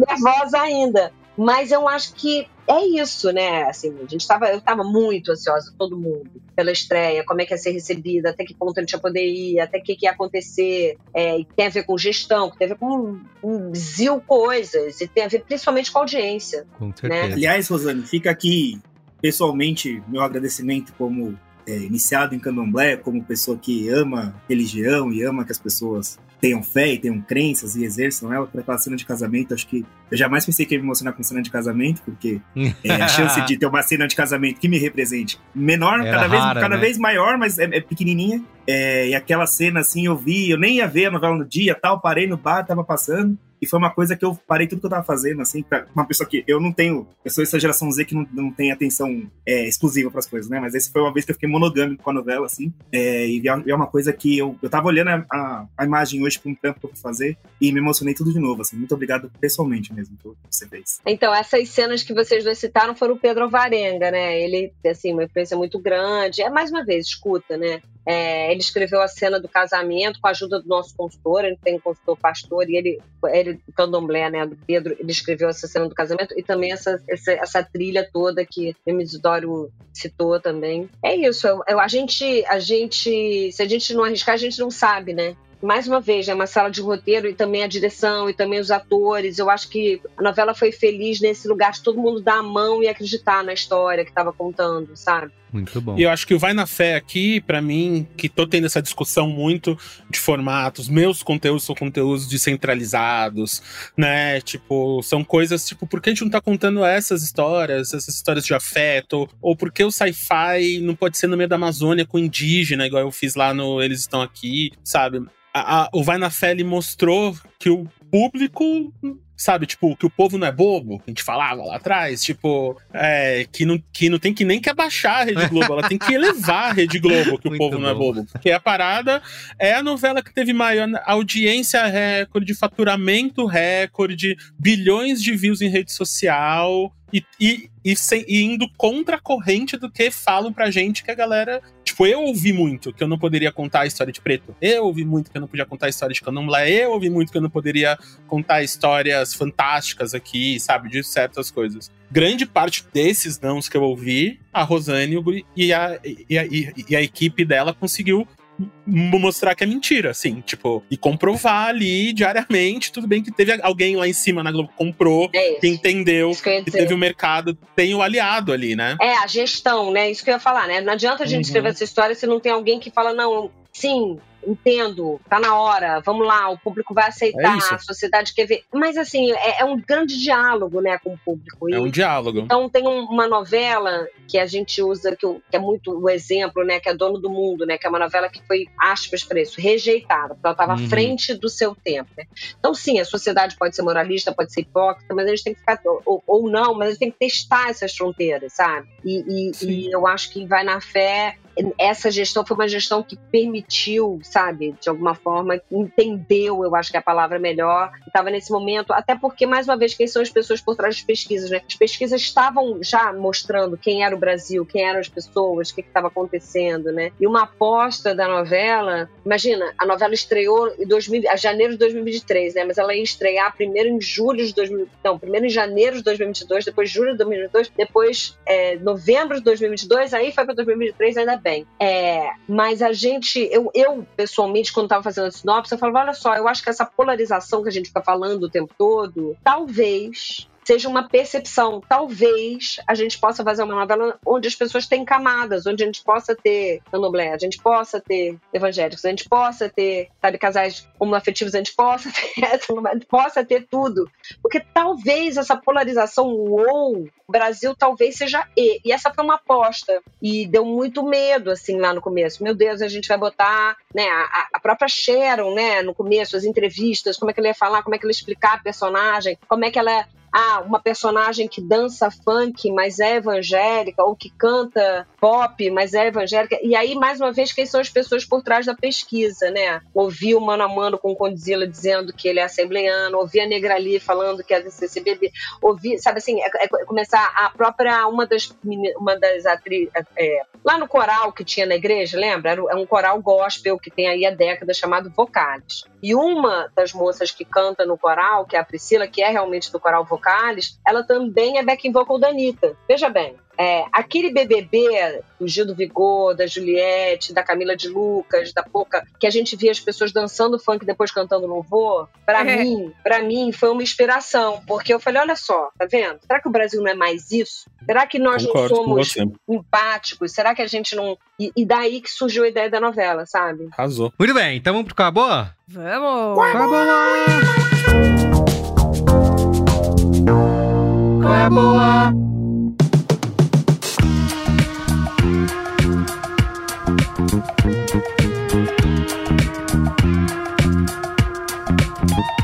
nervosa ainda. Mas eu acho que é isso, né? Assim, a gente tava, eu estava muito ansiosa, todo mundo, pela estreia, como é que ia ser recebida, até que ponto a gente ia poder ir, até o que, que ia acontecer. É, tem a ver com gestão, tem a ver com um, um zil coisas, e tem a ver principalmente com audiência. Com certeza. Né? Aliás, Rosane, fica aqui pessoalmente meu agradecimento como é, iniciado em candomblé, como pessoa que ama religião e ama que as pessoas tenham fé e tenham crenças e exerçam ela para aquela cena de casamento. Acho que eu jamais pensei que ia me emocionar com cena de casamento, porque é, a chance de ter uma cena de casamento que me represente menor, Era cada, vez, rara, cada né? vez maior, mas é, é pequenininha. É, e aquela cena assim, eu vi, eu nem ia ver a novela no dia, tal, parei no bar, tava passando. E foi uma coisa que eu parei tudo que eu tava fazendo, assim, pra uma pessoa que eu não tenho. Eu sou essa geração Z que não, não tem atenção é, exclusiva pras coisas, né? Mas esse foi uma vez que eu fiquei monogâmico com a novela, assim. É, e é uma coisa que eu, eu tava olhando a, a, a imagem hoje pra um trampo que eu fui fazer e me emocionei tudo de novo, assim. Muito obrigado pessoalmente mesmo por você fez. Então, essas cenas que vocês dois citaram foram o Pedro Alvarenga, né? Ele, assim, uma influência muito grande. É, mais uma vez, escuta, né? É, ele escreveu a cena do casamento com a ajuda do nosso consultor, ele tem um consultor pastor, e ele, ele o candomblé, né, do Pedro, ele escreveu essa cena do casamento e também essa, essa, essa trilha toda que o Isidório citou também. É isso, eu, eu- a, gente, a gente, se a gente não arriscar, a gente não sabe, né? Mais uma vez, é uma sala de roteiro e também a direção e também os atores. Eu acho que a novela foi feliz nesse lugar de todo mundo dar a mão e acreditar na história que estava contando, sabe? Muito bom. E eu acho que o Vai na Fé aqui, pra mim, que tô tendo essa discussão muito de formatos, meus conteúdos são conteúdos descentralizados, né? Tipo, são coisas tipo, por que a gente não tá contando essas histórias, essas histórias de afeto? Ou por que o sci-fi não pode ser no meio da Amazônia com indígena, igual eu fiz lá no Eles Estão Aqui, sabe? A- a- o Vai na Fé ele mostrou que o público sabe, tipo, que o povo não é bobo, que a gente falava lá atrás, tipo, é, que, não, que não tem que nem que abaixar a Rede [LAUGHS] Globo, ela tem que elevar a Rede Globo, que o Muito povo não é bom. bobo. Porque a parada é a novela que teve maior audiência recorde, faturamento recorde, bilhões de views em rede social. E, e, e, sem- e indo contra a corrente do que falam pra gente que a galera. Tipo, eu ouvi muito que eu não poderia contar a história de preto. Eu ouvi muito que eu não podia contar a história de candomblé. Eu ouvi muito que eu não poderia contar histórias fantásticas aqui, sabe? De certas coisas. Grande parte desses nãos que eu ouvi, a Rosane e a, e a, e- a equipe dela conseguiu mostrar que é mentira, assim, tipo, e comprovar ali diariamente. Tudo bem que teve alguém lá em cima na Globo que comprou, É que entendeu, Isso que que teve o mercado, tem o aliado ali, né? É, a gestão, né? Isso que eu ia falar, né? Não adianta a gente Uhum. escrever essa história se não tem alguém que fala, não, sim, entendo, tá na hora, vamos lá, o público vai É aceitar, isso. a sociedade quer ver. Mas, assim, é, é um grande diálogo, né, com o público. E, É um diálogo. Então tem um- uma novela que a gente usa, que, que é muito o exemplo, né? Que é Dono do Mundo, né? Que é uma novela que foi, aspas para isso, rejeitada, porque ela estava Uhum. à frente do seu tempo. Né? Então, sim, a sociedade pode ser moralista, pode ser hipócrita, mas a gente tem que ficar, ou, ou não, mas a gente tem que testar essas fronteiras, sabe? E, e- e eu acho que vai na fé. Essa gestão foi uma gestão que permitiu, sabe, de alguma forma, entendeu, eu acho que é a palavra melhor, estava nesse momento, até porque, mais uma vez, quem são as pessoas por trás das pesquisas, né? As pesquisas estavam já mostrando quem era o Brasil, quem eram as pessoas, o que estava acontecendo, né? E uma aposta da novela, imagina, a novela estreou em 2000, a janeiro de 2023, né? Mas ela ia estrear primeiro em julho de 2000, não, primeiro em janeiro de 2022, depois julho de 2022, depois é, novembro de 2022, aí foi para 2023, ainda bem. É, mas a gente, eu, eu pessoalmente, quando estava fazendo a sinopse, eu falava, olha só, eu acho que essa polarização que a gente fica falando o tempo todo, talvez seja uma percepção. Talvez a gente possa fazer uma novela onde as pessoas têm camadas, onde a gente possa ter candomblé, a gente possa ter evangélicos, a gente possa ter, sabe, casais homoafetivos, a gente possa [LAUGHS] ter, a gente possa ter tudo. Porque talvez essa polarização, ou o Brasil talvez seja E. E essa foi uma aposta. E deu muito medo, assim, lá no começo. Meu Deus, a gente vai botar, né, a, a própria Sharon, né, no começo, as entrevistas, como é que ela ia falar, como é que ela ia explicar a personagem, como é que ela ah, uma personagem que dança funk, mas é evangélica, ou que canta pop, mas é evangélica. E aí, mais uma vez, quem são as pessoas por trás da pesquisa, né? Ouvi o Mano a Mano com o Condzilla dizendo que ele é assembleiano, ouvi a Negrali falando que é do CCBB, ouvi, sabe assim, é, é começar a própria, uma das, uma das atrizes, é, lá no coral que tinha na igreja, lembra? Era um coral gospel que tem aí a década chamado Vocales. E uma das moças que canta no coral, que é a Priscila, que é realmente do coral Vocales, ela também é backing vocal da Anitta. Veja bem, é, aquele BBB do Gil do Vigor, da Juliette, da Camila de Lucas, da Poca, que a gente via as pessoas dançando funk e depois cantando louvor, para é. mim, para mim foi uma inspiração, porque eu falei, olha só, tá vendo? Será que o Brasil não é mais isso? Será que nós Concordo não somos empáticos? Será que a gente não e, e, daí que surgiu a ideia da novela, sabe? Arrasou. Muito bem, então vamos pro Acabou? Vamos! Acabou!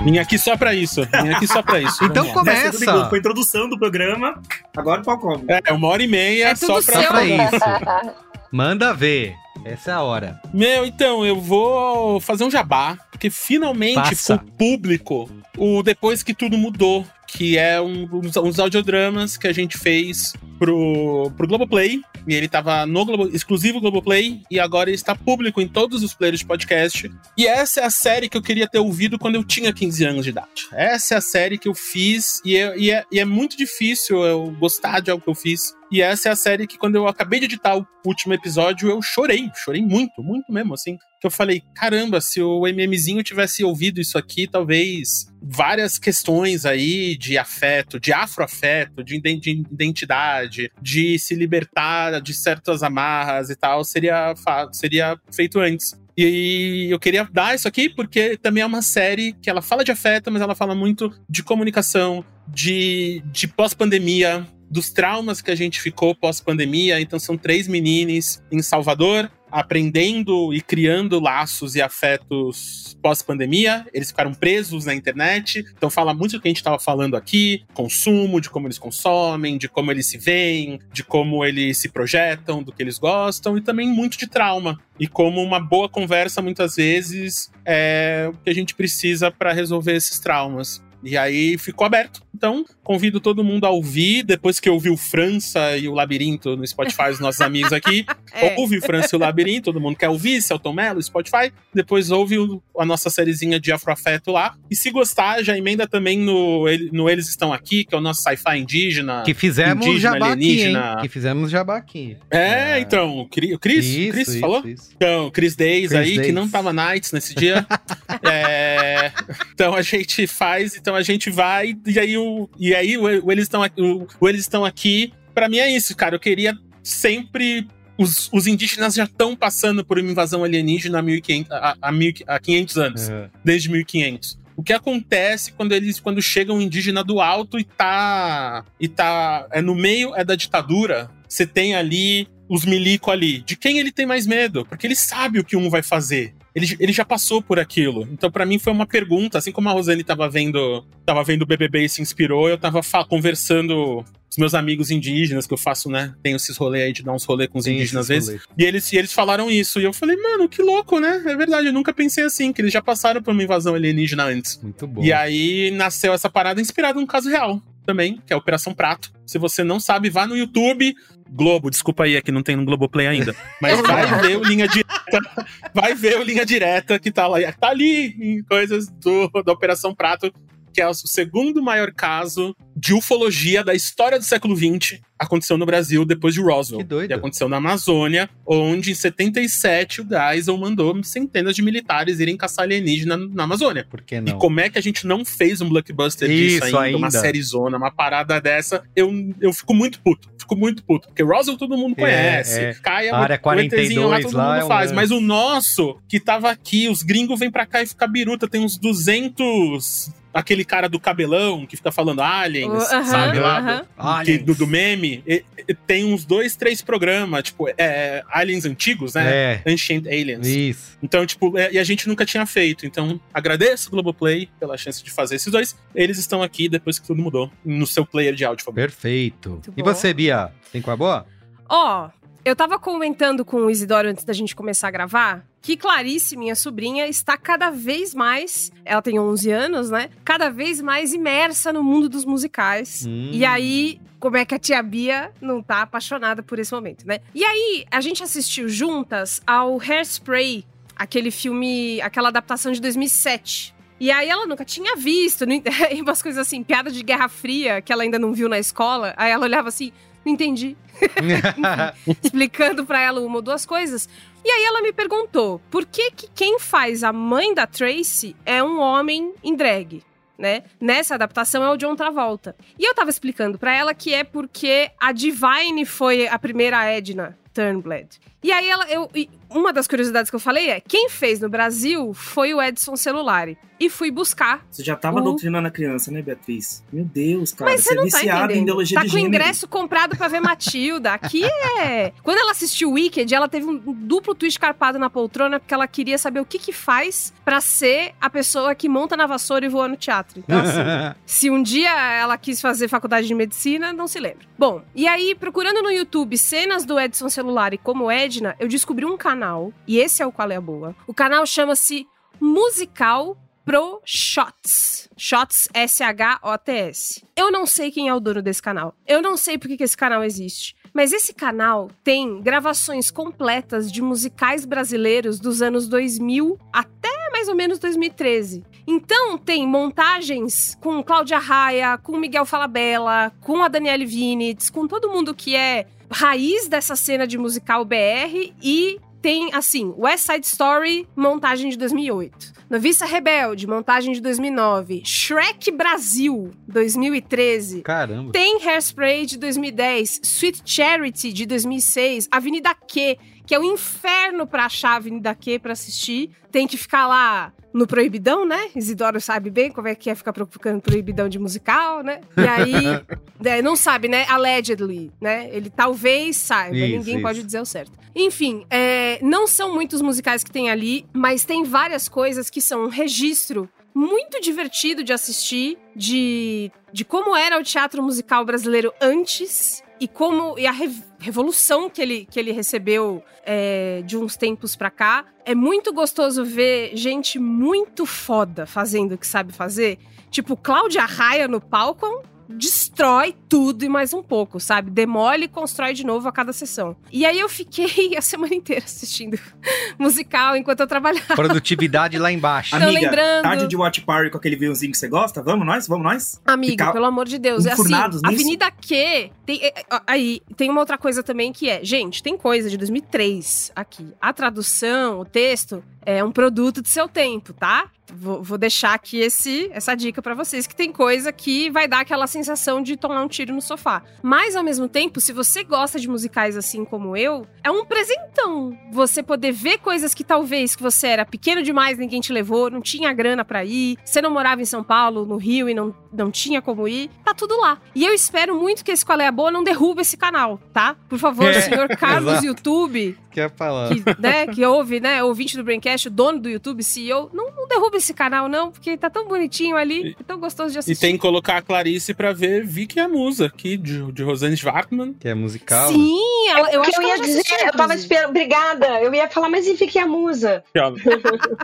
Vim aqui só pra isso. Vim aqui só pra isso. [LAUGHS] então começa. Foi a introdução do programa, agora o pau come. É, uma hora e meia é só pra, pra isso. [LAUGHS] Manda ver. Essa é a hora. Meu, então, eu vou fazer um jabá, porque finalmente Passa. ficou público o Depois que Tudo Mudou, que é um, uns, uns audiodramas que a gente fez pro, pro Globoplay. E ele tava no Globo, exclusivo Globoplay e agora ele está público em todos os players de podcast. E essa é a série que eu queria ter ouvido quando eu tinha 15 anos de idade. Essa é a série que eu fiz e é, e é, e é muito difícil eu gostar de algo que eu fiz. E essa é a série que, quando eu acabei de editar o último episódio, eu chorei. Chorei muito, muito mesmo, assim. Que eu falei, caramba, se o MMzinho tivesse ouvido isso aqui, talvez várias questões aí de afeto, de afroafeto, de identidade, de se libertar de certas amarras e tal, seria, seria feito antes. E eu queria dar isso aqui porque também é uma série que ela fala de afeto, mas ela fala muito de comunicação, de, de pós-pandemia, dos traumas que a gente ficou pós-pandemia. Então são três meninas em Salvador, aprendendo e criando laços e afetos pós-pandemia. Eles ficaram presos na internet. Então fala muito do que a gente estava falando aqui: consumo, de como eles consomem, de como eles se veem, de como eles se projetam, do que eles gostam, e também muito de trauma. E como uma boa conversa, muitas vezes, é o que a gente precisa para resolver esses traumas. E aí ficou aberto. Então, convido todo mundo a ouvir. Depois que ouviu França e o Labirinto no Spotify, os nossos amigos aqui, [LAUGHS] é. ouve França e o Labirinto, todo mundo quer ouvir, Celton Mello, Spotify. Depois ouve o, a nossa sériezinha de Afroafeto lá. E se gostar, já emenda também no, no Eles Estão Aqui, que é o nosso sci-fi indígena. Que fizemos indígena, jabá alienígena. aqui, Que fizemos jabá aqui. É, é. então, o Cris, isso, Chris isso, falou? Isso. Então, Chris Days Chris aí, Days. que não tava Nights nesse dia. [LAUGHS] é, então a gente faz, então a gente vai, e aí o, e aí o, o eles estão aqui, o, o eles estão aqui. Para mim é isso, cara. Eu queria sempre os, os, indígenas já estão passando por uma invasão alienígena há, 1500, há, há, há 500 anos, uhum. desde 1500. O que acontece quando eles quando chega um indígena do alto e tá e tá é no meio é da ditadura, você tem ali os milico ali. De quem ele tem mais medo? Porque ele sabe o que um vai fazer ele, ele já passou por aquilo. Então, para mim, foi uma pergunta. Assim como a Rosane tava vendo tava vendo o BBB e se inspirou, eu tava conversando com os meus amigos indígenas, que eu faço, né? Tenho esses rolês aí de dar uns rolês com os Tem indígenas às vezes. E eles, e eles falaram isso. E eu falei, mano, que louco, né? É verdade, eu nunca pensei assim, que eles já passaram por uma invasão alienígena antes. Muito bom. E aí nasceu essa parada inspirada num caso real também, que é a Operação Prato. Se você não sabe, vá no YouTube, Globo, desculpa aí, é que não tem no Globoplay ainda. Mas [LAUGHS] vai ver o Linha Direta, vai ver o Linha Direta que tá lá, tá ali em coisas do, da Operação Prato, que é o segundo maior caso de ufologia da história do século XX aconteceu no Brasil depois de Roswell. Que doido. E aconteceu na Amazônia, onde em 77 o Geisel mandou centenas de militares irem caçar alienígena na Amazônia. Por que não? E como é que a gente não fez um blockbuster Isso, disso ainda, ainda, uma zona, uma parada dessa? Eu, eu fico muito puto. Fico muito puto. Porque Roswell todo mundo conhece. É, é. Caia, a área 42 lá, todo lá mundo é faz. um... Mas o nosso, que tava aqui, os gringos vêm pra cá e fica biruta, tem uns 200 aquele cara do cabelão que fica falando aliens, O- aham, sabe lá? do- Aliens. que- do, do meme, e- e tem uns dois, três programas, tipo, é, aliens antigos, né? É, Ancient Aliens. isso. Então, tipo, é, e a gente nunca tinha feito. Então, agradeço o Globoplay pela chance de fazer esses dois. Eles estão aqui depois que tudo mudou. No seu player de áudio. Perfeito. Muito E bom. você, Bia? Tem com a boa? Ó, eu tava comentando com o Isidoro antes da gente começar a gravar que Clarice, minha sobrinha, está cada vez mais, ela tem 11 anos, né? Cada vez mais imersa no mundo dos musicais. Hum. E aí, como é que a tia Bia não tá apaixonada por esse momento, né? E aí, a gente assistiu juntas ao Hairspray, aquele filme, aquela adaptação de 2007. E aí ela nunca tinha visto, [LAUGHS] não e umas coisas assim, piada de Guerra Fria que ela ainda não viu na escola. Aí ela olhava assim, não entendi [LAUGHS] explicando pra ela uma ou duas coisas. E aí ela me perguntou por que, que quem faz a mãe da Tracy é um homem em drag. Né? Nessa adaptação é o John Travolta. E eu tava explicando pra ela que é porque a Divine foi a primeira Edna Turnblad. E aí ela, eu, uma das curiosidades que eu falei é: quem fez no Brasil foi o Edson Celulari. E fui buscar. Você já tava Uh. doutrinando a criança, né, Beatriz? Meu Deus, cara. Mas você é não tá viciada em entendendo. ideologia Tá de com o gênero. ingresso comprado pra ver Matilda. Aqui é. Quando ela assistiu Wicked, ela teve um duplo twist carpado na poltrona porque ela queria saber o que que faz pra ser a pessoa que monta na vassoura e voa no teatro. Então, assim, [LAUGHS] se um dia ela quis fazer faculdade de medicina, não se lembra. Bom, e aí, procurando no YouTube cenas do Edson Celulari como Edna, eu descobri um canal, e esse é o Qual é a Boa. O canal chama-se Musical Pro Shots. Shots S-H-O-T-S. Eu não sei quem é o dono desse canal. Eu não sei por que que esse canal existe. Mas esse canal tem gravações completas de musicais brasileiros dos anos 2000 até mais ou menos 2013. Então tem montagens com Cláudia Raia, com Miguel Falabella, com a Daniele Vinitz, com todo mundo que é raiz dessa cena de musical BR e tem, assim, West Side Story, montagem de 2008. Noviça Rebelde, montagem de 2009. Shrek Brasil, 2013. Caramba. Tem Hairspray de 2010, Sweet Charity de 2006, Avenida Q, que é o inferno pra achar a Avenida Q pra assistir. Tem que ficar lá no proibidão, né? Isidoro sabe bem como é que é ficar procurando proibidão de musical, né? E aí, [LAUGHS] é, não sabe, né? Allegedly, né? Ele talvez saiba, Isso, ninguém isso. pode dizer o certo. Enfim, é, não são muitos musicais que tem ali, mas tem várias coisas que são um registro muito divertido de assistir, de, de como era o teatro musical brasileiro antes e como e a rev- revolução que ele, que ele recebeu é, de uns tempos pra cá. É muito gostoso ver gente muito foda fazendo o que sabe fazer. Tipo, Cláudia Raia no palco destrói tudo e mais um pouco, sabe? Demole e constrói de novo a cada sessão. E aí eu fiquei [LAUGHS] a semana inteira assistindo [LAUGHS] musical enquanto eu trabalhava. Produtividade lá embaixo. Então, Amiga, lembrando- tarde de Watch Party com aquele vinhozinho que você gosta? Vamos nós? Vamos nós? Amigo, Ficar pelo amor de Deus. É assim, nisso? Avenida Q. Tem, é, aí, tem uma outra coisa também que é. Gente, tem coisa de 2003 aqui. A tradução, o texto, é um produto de seu tempo, tá? Vou, vou deixar aqui esse, essa dica pra vocês, que tem coisa que vai dar aquela sensação de tomar um tiro no sofá. Mas, ao mesmo tempo, se você gosta de musicais assim como eu, é um presentão. Você poder ver coisas que talvez que você era pequeno demais, ninguém te levou, não tinha grana pra ir, você não morava em São Paulo, no Rio e não, não tinha como ir, tá tudo lá. E eu espero muito que esse Qual é a Boa não derruba esse canal, tá? Por favor, É, senhor [LAUGHS] Carlos. YouTube, Quer falar? que, né, que ouve, né, ouvinte do Braincast, o dono do YouTube, CEO, não, não derruba esse canal, não, porque tá tão bonitinho ali, é tão gostoso de E assistir. tem que colocar a Clarice pra ver Vicky e a Musa, aqui, de, de Rosane Schwartman. Que é musical. Sim, ela, eu Porque acho que eu ia ela já dizer, assistiu, eu tava esperando. Obrigada. Eu ia falar, mas e Vicky a musa? Aqui, ó.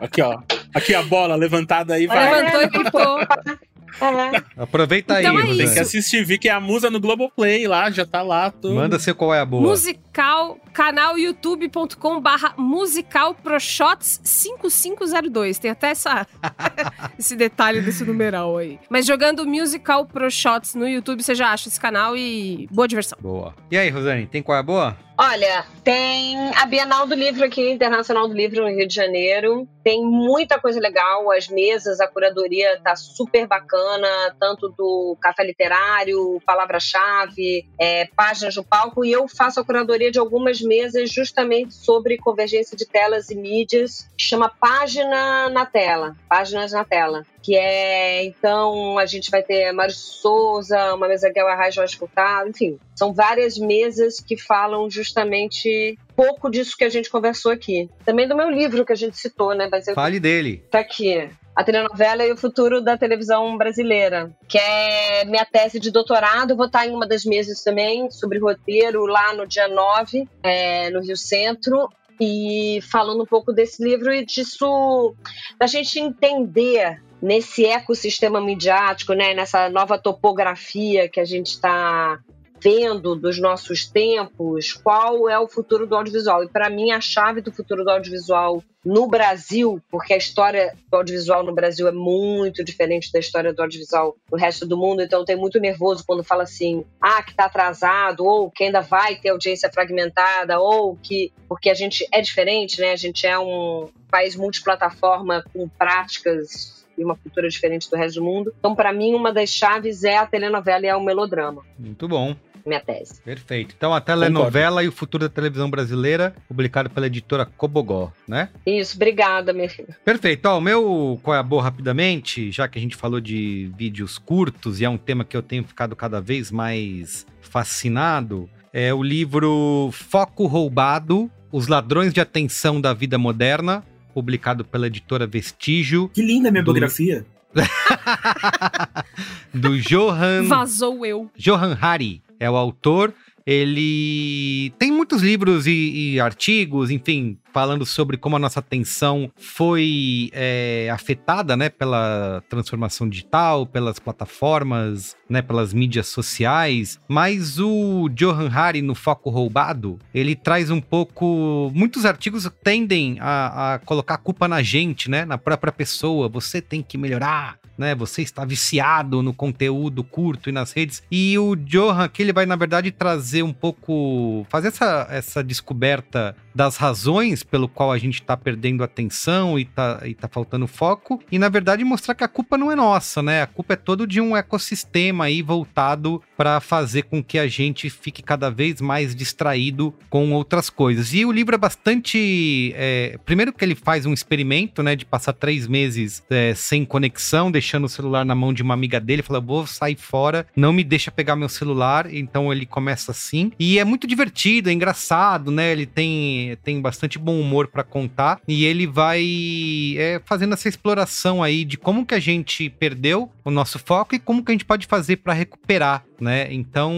aqui, ó. Aqui a bola levantada aí, vai. Levantou e. É. Aproveita Então aí, é Rosane. Tem que assistir Vicky e a Musa no Globoplay lá, já tá lá. Tô... Manda seu qual é a boa. Musical, canal youtube.com barra musical proshots 5502. Tem até essa, [LAUGHS] esse detalhe desse numeral aí. Mas jogando musical proshots no YouTube, você já acha esse canal e boa diversão. Boa. E aí, Rosane, tem qual é a boa? Olha, tem a Bienal do Livro aqui, Internacional do Livro no Rio de Janeiro. Tem muita coisa legal, as mesas, a curadoria tá super bacana, tanto do café literário, palavra-chave, é, páginas do palco, e eu faço a curadoria de algumas mesas justamente sobre convergência de telas e mídias, que chama Página na Tela, Páginas na Tela, que é, então, a gente vai ter Mário Souza, uma mesa que é o Arraio Furtado, enfim, são várias mesas que falam justamente pouco disso que a gente conversou aqui. Também do meu livro que a gente citou, né? Mas eu... Fale dele. Tá aqui a telenovela e o futuro da televisão brasileira, que é minha tese de doutorado. Vou estar em uma das mesas também sobre roteiro lá no dia 9, é, no Rio Centro. E falando um pouco desse livro e disso, da gente entender nesse ecossistema midiático, né, nessa nova topografia que a gente está vendo dos nossos tempos, qual é o futuro do audiovisual. E para mim, a chave do futuro do audiovisual no Brasil, porque a história do audiovisual no Brasil é muito diferente da história do audiovisual no resto do mundo, então tem muito nervoso quando fala assim, ah, que está atrasado, ou que ainda vai ter audiência fragmentada, ou que porque a gente é diferente, né? A gente é um país multiplataforma com práticas e uma cultura diferente do resto do mundo. Então, para mim, uma das chaves é a telenovela e é o melodrama. Muito bom minha tese. Perfeito. Então, a telenovela e o futuro da televisão brasileira, publicado pela editora Cobogó, né? Isso, obrigada, minha filha. Perfeito. Ó, o meu qual é a boa rapidamente, já que a gente falou de vídeos curtos e é um tema que eu tenho ficado cada vez mais fascinado, é o livro Foco Roubado: Os Ladrões de Atenção da Vida Moderna, publicado pela editora Vestígio. Que linda a minha do... biografia. [LAUGHS] do Johan. Vazou eu. Johan Hari é o autor. Ele tem muitos livros e, e artigos, enfim, falando sobre como a nossa atenção foi é, afetada, né, pela transformação digital, pelas plataformas, né, pelas mídias sociais. Mas o Johan Hari no Foco Roubado, ele traz um pouco, muitos artigos tendem a, a colocar a culpa na gente, né, na própria pessoa. Você tem que melhorar, né? Você está viciado no conteúdo curto e nas redes. E o Johan aqui ele vai na verdade trazer um pouco, fazer essa, essa descoberta das razões pelo qual a gente está perdendo atenção e tá, e tá faltando foco, e na verdade mostrar que a culpa não é nossa, né? A culpa é todo de um ecossistema aí voltado para fazer com que a gente fique cada vez mais distraído com outras coisas. E o livro é bastante. É, primeiro que ele faz um experimento, né, de passar três meses é, sem conexão, deixando o celular na mão de uma amiga dele, fala: vou sair fora, não me deixa pegar meu celular. Então ele começa assim. E é muito divertido, é engraçado, né? Ele tem tem bastante bom humor para contar e ele vai é, fazendo essa exploração aí de como que a gente perdeu o nosso foco e como que a gente pode fazer para recuperar né? Então,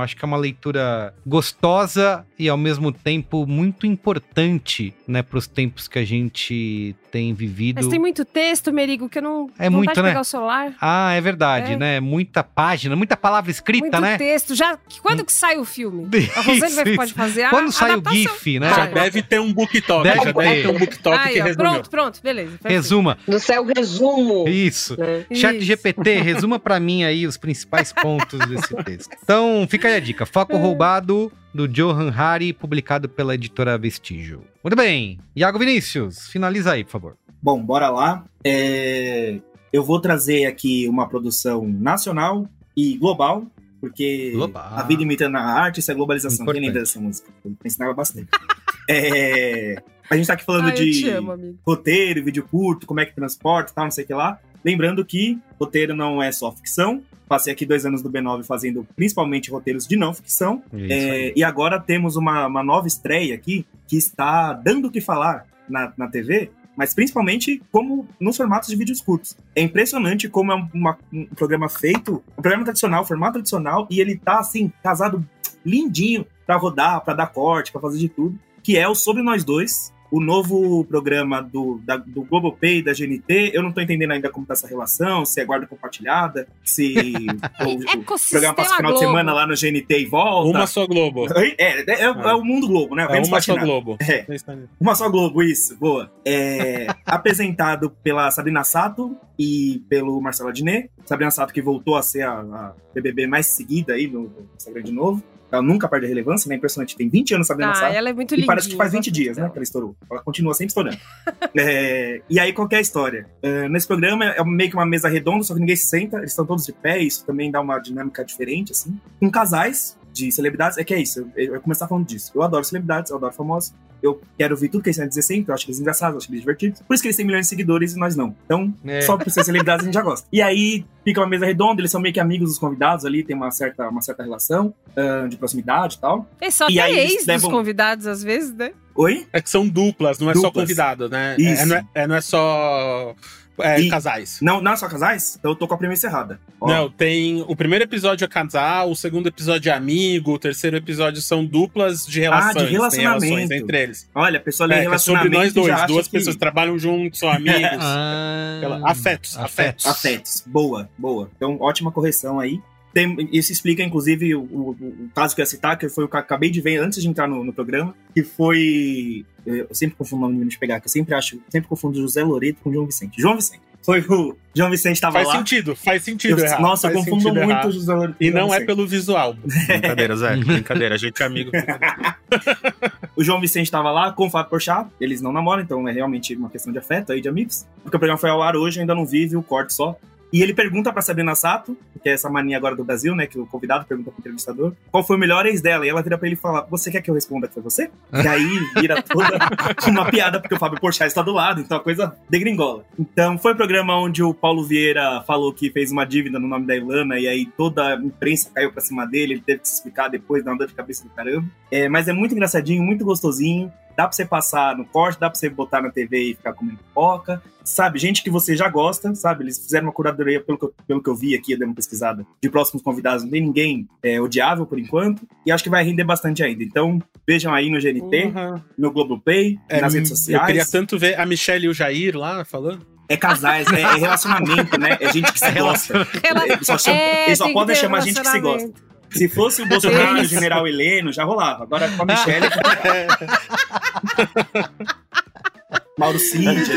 acho que é uma leitura gostosa e ao mesmo tempo muito importante, né, para os tempos que a gente tem vivido. Mas tem muito texto, Merigo, que eu não é muito, né? pegar o celular. Ah, é verdade, é. né? Muita página, muita palavra escrita, muito né? Muito texto. Já quando que sai o filme? [LAUGHS] A Rosane vai, pode fazer Quando a, sai o GIF, né? Já deve ter um booktalk, deve já deve ter um booktalk Aí, que resume. Pronto, pronto, beleza. Perfeito. Resuma. No céu resumo. Isso. É. Chat Isso. GPT, resuma para mim aí os principais pontos desse [LAUGHS] texto. Então, fica aí a dica. Foco é. roubado do Johan Hari, publicado pela editora Vestígio. Muito bem. Iago Vinícius, finaliza aí, por favor. Bom, bora lá. É... Eu vou trazer aqui uma produção nacional e global, porque global. a vida imitando a arte, isso é globalização. Importante. Quem lembra dessa música? Eu ensinava bastante. é... A gente tá aqui falando ah, de amo, roteiro, vídeo curto, como é que transporta, tal, não sei o que lá. Lembrando que roteiro não é só ficção. Passei aqui dois anos do B9 fazendo principalmente roteiros de não ficção. É, e agora temos uma, uma nova estreia aqui que está dando o que falar na, na TV, mas principalmente como nos formatos de vídeos curtos. É impressionante como é uma, um programa feito, um programa tradicional, formato tradicional, e ele tá assim, casado lindinho para rodar, para dar corte, para fazer de tudo, que é o Sobre Nós Dois, o novo programa do, da, do Globopay, da GNT, eu não tô entendendo ainda como tá essa relação, se é guarda compartilhada, se o, [LAUGHS] o programa passa final Globo. de semana lá no GNT e volta. Uma só Globo. É, é, é, é o mundo Globo, né? É uma só Globo. É. Uma só Globo, isso, boa. É, [LAUGHS] apresentado pela Sabrina Sato e pelo Marcelo Adnet. Sabrina Sato que voltou a ser a, a BBB mais seguida aí no Instagram de novo. Ela nunca perde a relevância, né? Impressionante. Tem 20 anos sabendo ah, ela é muito linda. E parece que faz 20 dias, né? Que ela estourou. Ela continua sempre estourando. [LAUGHS] é, e aí, qual é a história? Uh, nesse programa é meio que uma mesa redonda, só que ninguém se senta. Eles estão todos de pé, isso também dá uma dinâmica diferente, assim. Com casais de celebridades, é que é isso. Eu, eu ia começar falando disso. Eu adoro celebridades, eu adoro famosos. Eu quero ouvir tudo que eles têm a dizer sempre, eu acho eles engraçados, eu acho eles divertidos. Por isso que eles têm milhões de seguidores e nós não. Então, É. só por ser celebridades a gente já gosta. E aí fica uma mesa redonda, eles são meio que amigos dos convidados ali, tem uma certa, uma certa relação ah, de proximidade e tal. É só E aí eles ex levam- dos convidados, às vezes, né? Oi? É que são duplas, não é só Duplas. convidado, né? Isso. É, não, é, é- não é só é, E- casais. Não, não é só casais? Então eu tô com a premissa errada. Ó, Não, tem. O primeiro episódio é casal, o segundo episódio é amigo, o terceiro episódio são duplas de relações. tem relacionamento. relações entre eles. Olha, a pessoa lê É, que é sobre relacionamento nós dois. Duas que- pessoas trabalham juntos, são [LAUGHS] amigos. Ah, afetos, afetos. Afetos. Boa, boa. Então, ótima correção aí. Tem- isso explica, inclusive, o, o- o caso que eu ia citar, que foi o que eu acabei de ver antes de entrar no, no programa, que foi. Eu sempre confundo o nome do menino de pegar, que eu sempre acho, sempre confundo José Loreto com João Vicente. João Vicente. Foi o João Vicente tava Faz lá. sentido, faz sentido Eu- errar. nossa, eu faz confundo sentido muito errar. o José Loreto. E não é Vicente. pelo visual. [LAUGHS] Brincadeira, Zé. Brincadeira, a gente é amigo. [LAUGHS] O João Vicente tava lá com o Fábio Porchat, eles não namoram, então é realmente uma questão de afeto aí, de amigos. Porque o programa foi ao ar hoje, ainda não vi, vi o corte só. E ele pergunta pra Sabrina Sato, que é essa mania agora do Brasil, né, que o convidado pergunta pro entrevistador, qual foi o melhor ex dela? E ela vira pra ele e fala, você quer que eu responda que foi você? E aí vira [LAUGHS] toda uma piada, porque o Fábio Porchat está do lado, então a coisa degringola. Então foi o programa onde o Paulo Vieira falou que fez uma dívida no nome da Ilana, e aí toda a imprensa caiu pra cima dele, ele teve que se explicar depois, dá uma dor de cabeça do caramba. É, mas é muito engraçadinho, muito gostosinho. Dá pra você passar no corte, dá pra você botar na TV e ficar comendo pipoca. Sabe, gente que você já gosta, sabe? Eles fizeram uma curadoria, pelo que eu, pelo que eu vi aqui, eu dei uma pesquisada, de próximos convidados. Não tem ninguém é, odiável por enquanto. E acho que vai render bastante ainda. Então, vejam aí no GNT, Porra. no Globoplay, É, nas redes Eu sociais. queria tanto ver a Michelle e o Jair lá falando. É casais, é, é relacionamento, né? É gente que se [LAUGHS] gosta. Ela- Eles só, chamam- É, eles só podem chamar gente que se gosta. Se fosse o Bolsonaro e o general Heleno, já rolava. Agora com a Michelle. [LAUGHS] Mauro Cid.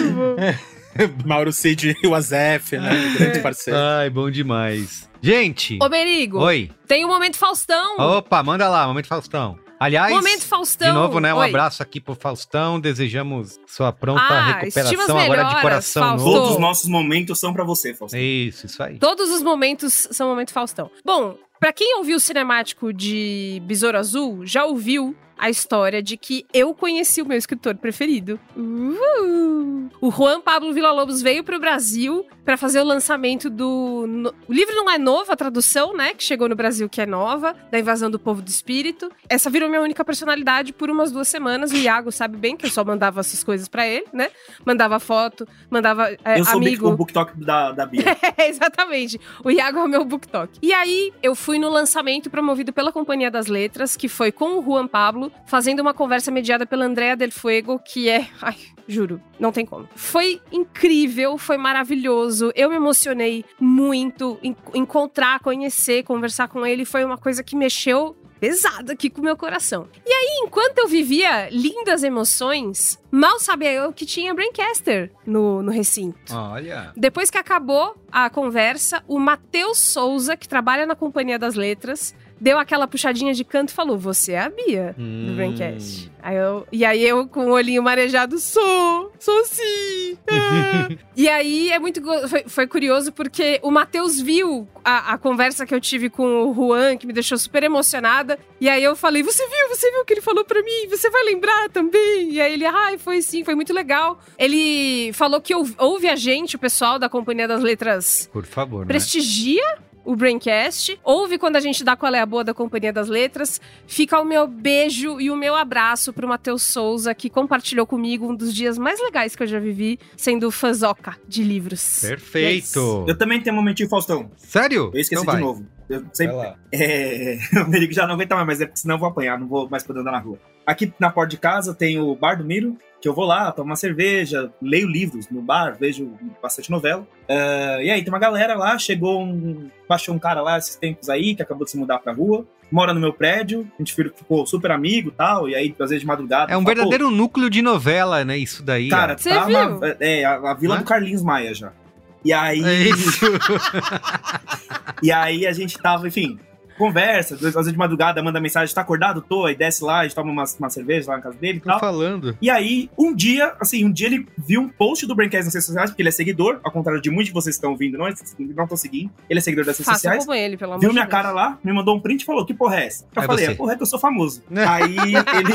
Mauro Cid e o Azef, né? Grande parceiro. Ai, bom demais. Gente, Ô, Merigo, oi. tem o Momento Faustão. Opa, manda lá, Momento Faustão. Aliás, Momento Faustão. de novo, né, um Oi. abraço aqui pro Faustão. Desejamos sua pronta Ah, recuperação estivas agora de melhoras, coração Fausto. novo. Todos os nossos momentos são pra você, Faustão. Isso, isso aí. Todos os momentos são momento Faustão. Bom, pra quem ouviu o cinemático de Besouro Azul, já ouviu a história de que eu conheci o meu escritor preferido. Uh! O Juan Pablo Villa-Lobos veio pro Brasil pra fazer o lançamento do... no- O livro não é novo, a tradução, né, que chegou no Brasil, que é nova, da Invasão do Povo do Espírito. Essa virou minha única personalidade por umas duas semanas. O Iago sabe bem que eu só mandava essas coisas pra ele, né? Mandava foto, mandava é, Eu sou o amigo... O BookTok da, da Bia. [LAUGHS] É, exatamente. O Iago é o meu booktalk. E aí, eu fui no lançamento promovido pela Companhia das Letras, que foi com o Juan Pablo, fazendo uma conversa mediada pela Andrea Del Fuego, que é. Ai, juro, não tem como. Foi incrível, foi maravilhoso. Eu me emocionei muito. em- encontrar, conhecer, conversar com ele foi uma coisa que mexeu pesado aqui com o meu coração. E aí, enquanto eu vivia lindas emoções, mal sabia eu que tinha Braincaster no, no recinto. Olha. Depois que acabou a conversa, o Matheus Souza, que trabalha na Companhia das Letras, deu aquela puxadinha de canto e falou: Você é a Bia do Hum. Braincast. Aí eu, e aí eu, com o olhinho marejado, sou, sou sim. [LAUGHS] ah." e aí é muito. Foi, foi curioso porque o Matheus viu a, a conversa que eu tive com o Juan, que me deixou super emocionada. E aí eu falei: Você viu? Você viu o que ele falou pra mim? Você vai lembrar também? E aí ele, ai, foi sim, foi muito legal. Ele falou que ouve, ouve a gente, o pessoal da Companhia das Letras Por favor, né? O Braincast, ouve quando a gente dá qual é a boa da Companhia das Letras. Fica o meu beijo e o meu abraço pro Matheus Souza, que compartilhou comigo um dos dias mais legais que eu já vivi, sendo fãzoca de livros. Perfeito. Eu também tenho um momentinho Faustão. Sério? Eu esqueci então de novo. Eu sempre, Vai lá. É, [LAUGHS] o Merigo já não aguenta mais, mas é porque senão eu vou apanhar, não vou mais poder andar na rua. Aqui na porta de casa tem o Bar do Miro, que eu vou lá, tomo uma cerveja, leio livros no bar, vejo bastante novela. Ah, e aí, tem uma galera lá, chegou um. Baixou um cara lá esses tempos aí, que acabou de se mudar pra rua, mora no meu prédio, a gente ficou super amigo e tal, e aí, às vezes de madrugada. É um fala, "Pô, verdadeiro núcleo de novela, né? Isso daí. Cara. Você tá viu? uma- é, a, a vila Hã? do Carlinhos Maia já. E aí. É isso. [LAUGHS] E aí a gente tava, enfim, conversa, às vezes de madrugada manda mensagem, tá acordado? Tô, aí desce lá, a gente toma uma, uma cerveja lá na casa dele e Tô tal. falando. E aí, um dia, assim, um dia ele viu um post do Braincast nas redes sociais, porque ele é seguidor, ao contrário de muitos de vocês que estão ouvindo, não, não estão seguindo. Ele é seguidor das redes Faça sociais. como ele, pelo amor Viu minha Deus. cara lá, me mandou um print e falou: Que porra é essa? Eu É falei: você. É porra, é que eu sou famoso. [LAUGHS] aí ele.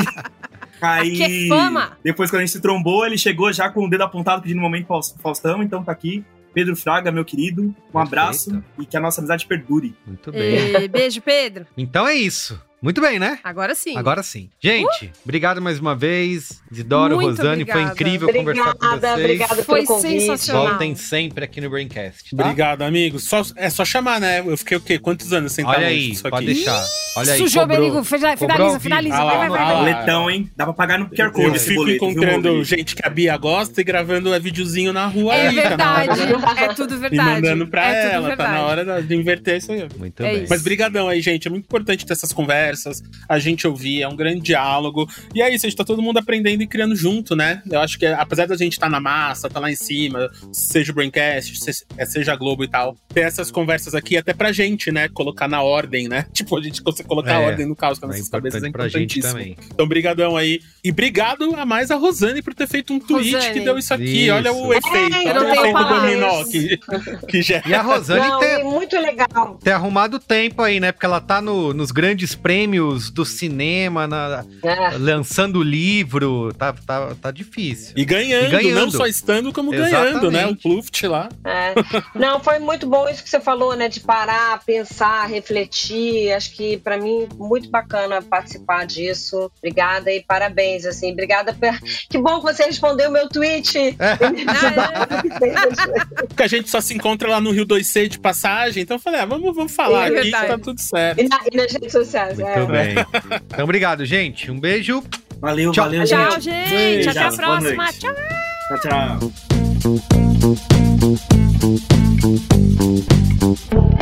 Aí. Aqui é fama. Depois, quando a gente se trombou, ele chegou já com o dedo apontado pedindo um momento Faus- Faustão, então tá aqui. Pedro Fraga, meu querido, um Perfeito. abraço e que a nossa amizade perdure. Muito bem. E beijo, Pedro. [LAUGHS] Então é isso. Muito bem, né? Agora sim. Agora sim. Gente, obrigado mais uma vez. Isidoro, Muito Rosane, foi obrigada. incrível conversar com Obrigada, vocês. obrigada Foi pelo convite. sensacional. Voltem sempre aqui no Braincast, tá? Obrigado, amigo. Só, é só chamar, né? Eu fiquei o quê? Quantos anos sem estar Olha aí, pode aqui? deixar. Olha aí, Sujou, cobrou. Finaliza, finaliza, finaliza. Ah lá, Vai, vai, vai. Boletão, hein? Dá pra pagar no QR Code Eu fico boleto. viu, encontrando Rodrigo? gente que a Bia gosta e gravando é videozinho na rua É aí. tá verdade. de- É tudo E verdade. mandando pra é ela, tá na hora de inverter isso aí. Muito É bem. isso. Mas brigadão aí, gente. É muito importante ter essas conversas, a gente ouvir, é um grande diálogo. E é isso, a gente tá todo mundo aprendendo e criando junto, né? Eu acho que apesar da gente estar na massa, tá lá em cima, seja o Braincast, é, seja a Globo e tal, ter essas conversas aqui até pra gente, né? Colocar na ordem, né? [LAUGHS] Tipo, a gente consegue colocar É, ordem no caos com É nossas cabeças é importante pra gente importantíssimo. também. Então, brigadão aí. E obrigado a mais a Rosane por ter feito um tweet Rosane. que deu isso aqui. Isso. Olha o efeito, É, olha não o efeito dominó que, que gera. E a Rosane Não, ter, muito legal. ter arrumado tempo aí, né? Porque ela tá no- nos grandes prêmios do cinema, na- É. lançando livro. Tá, tá, tá difícil. E ganhando, E ganhando. não só estando, como ganhando, né? O Exatamente. Pluft lá. É. Não, foi muito bom isso que você falou, né? De parar, pensar, refletir. Acho que pra mim muito bacana participar disso. Obrigada e parabéns, assim. Obrigada. Por... Que bom que você respondeu o meu tweet. É. [LAUGHS] Porque a gente só se encontra lá no Rio 2C de passagem, então eu falei, ah, vamos, vamos falar É aqui que tá tudo certo. E, na- e nas redes sociais. Muito é. bem. Então, obrigado, gente. Um beijo. Valeu, Tchau. valeu, Tchau, gente. gente. Beijo, Até a próxima. Tchau. Tchau, tchau.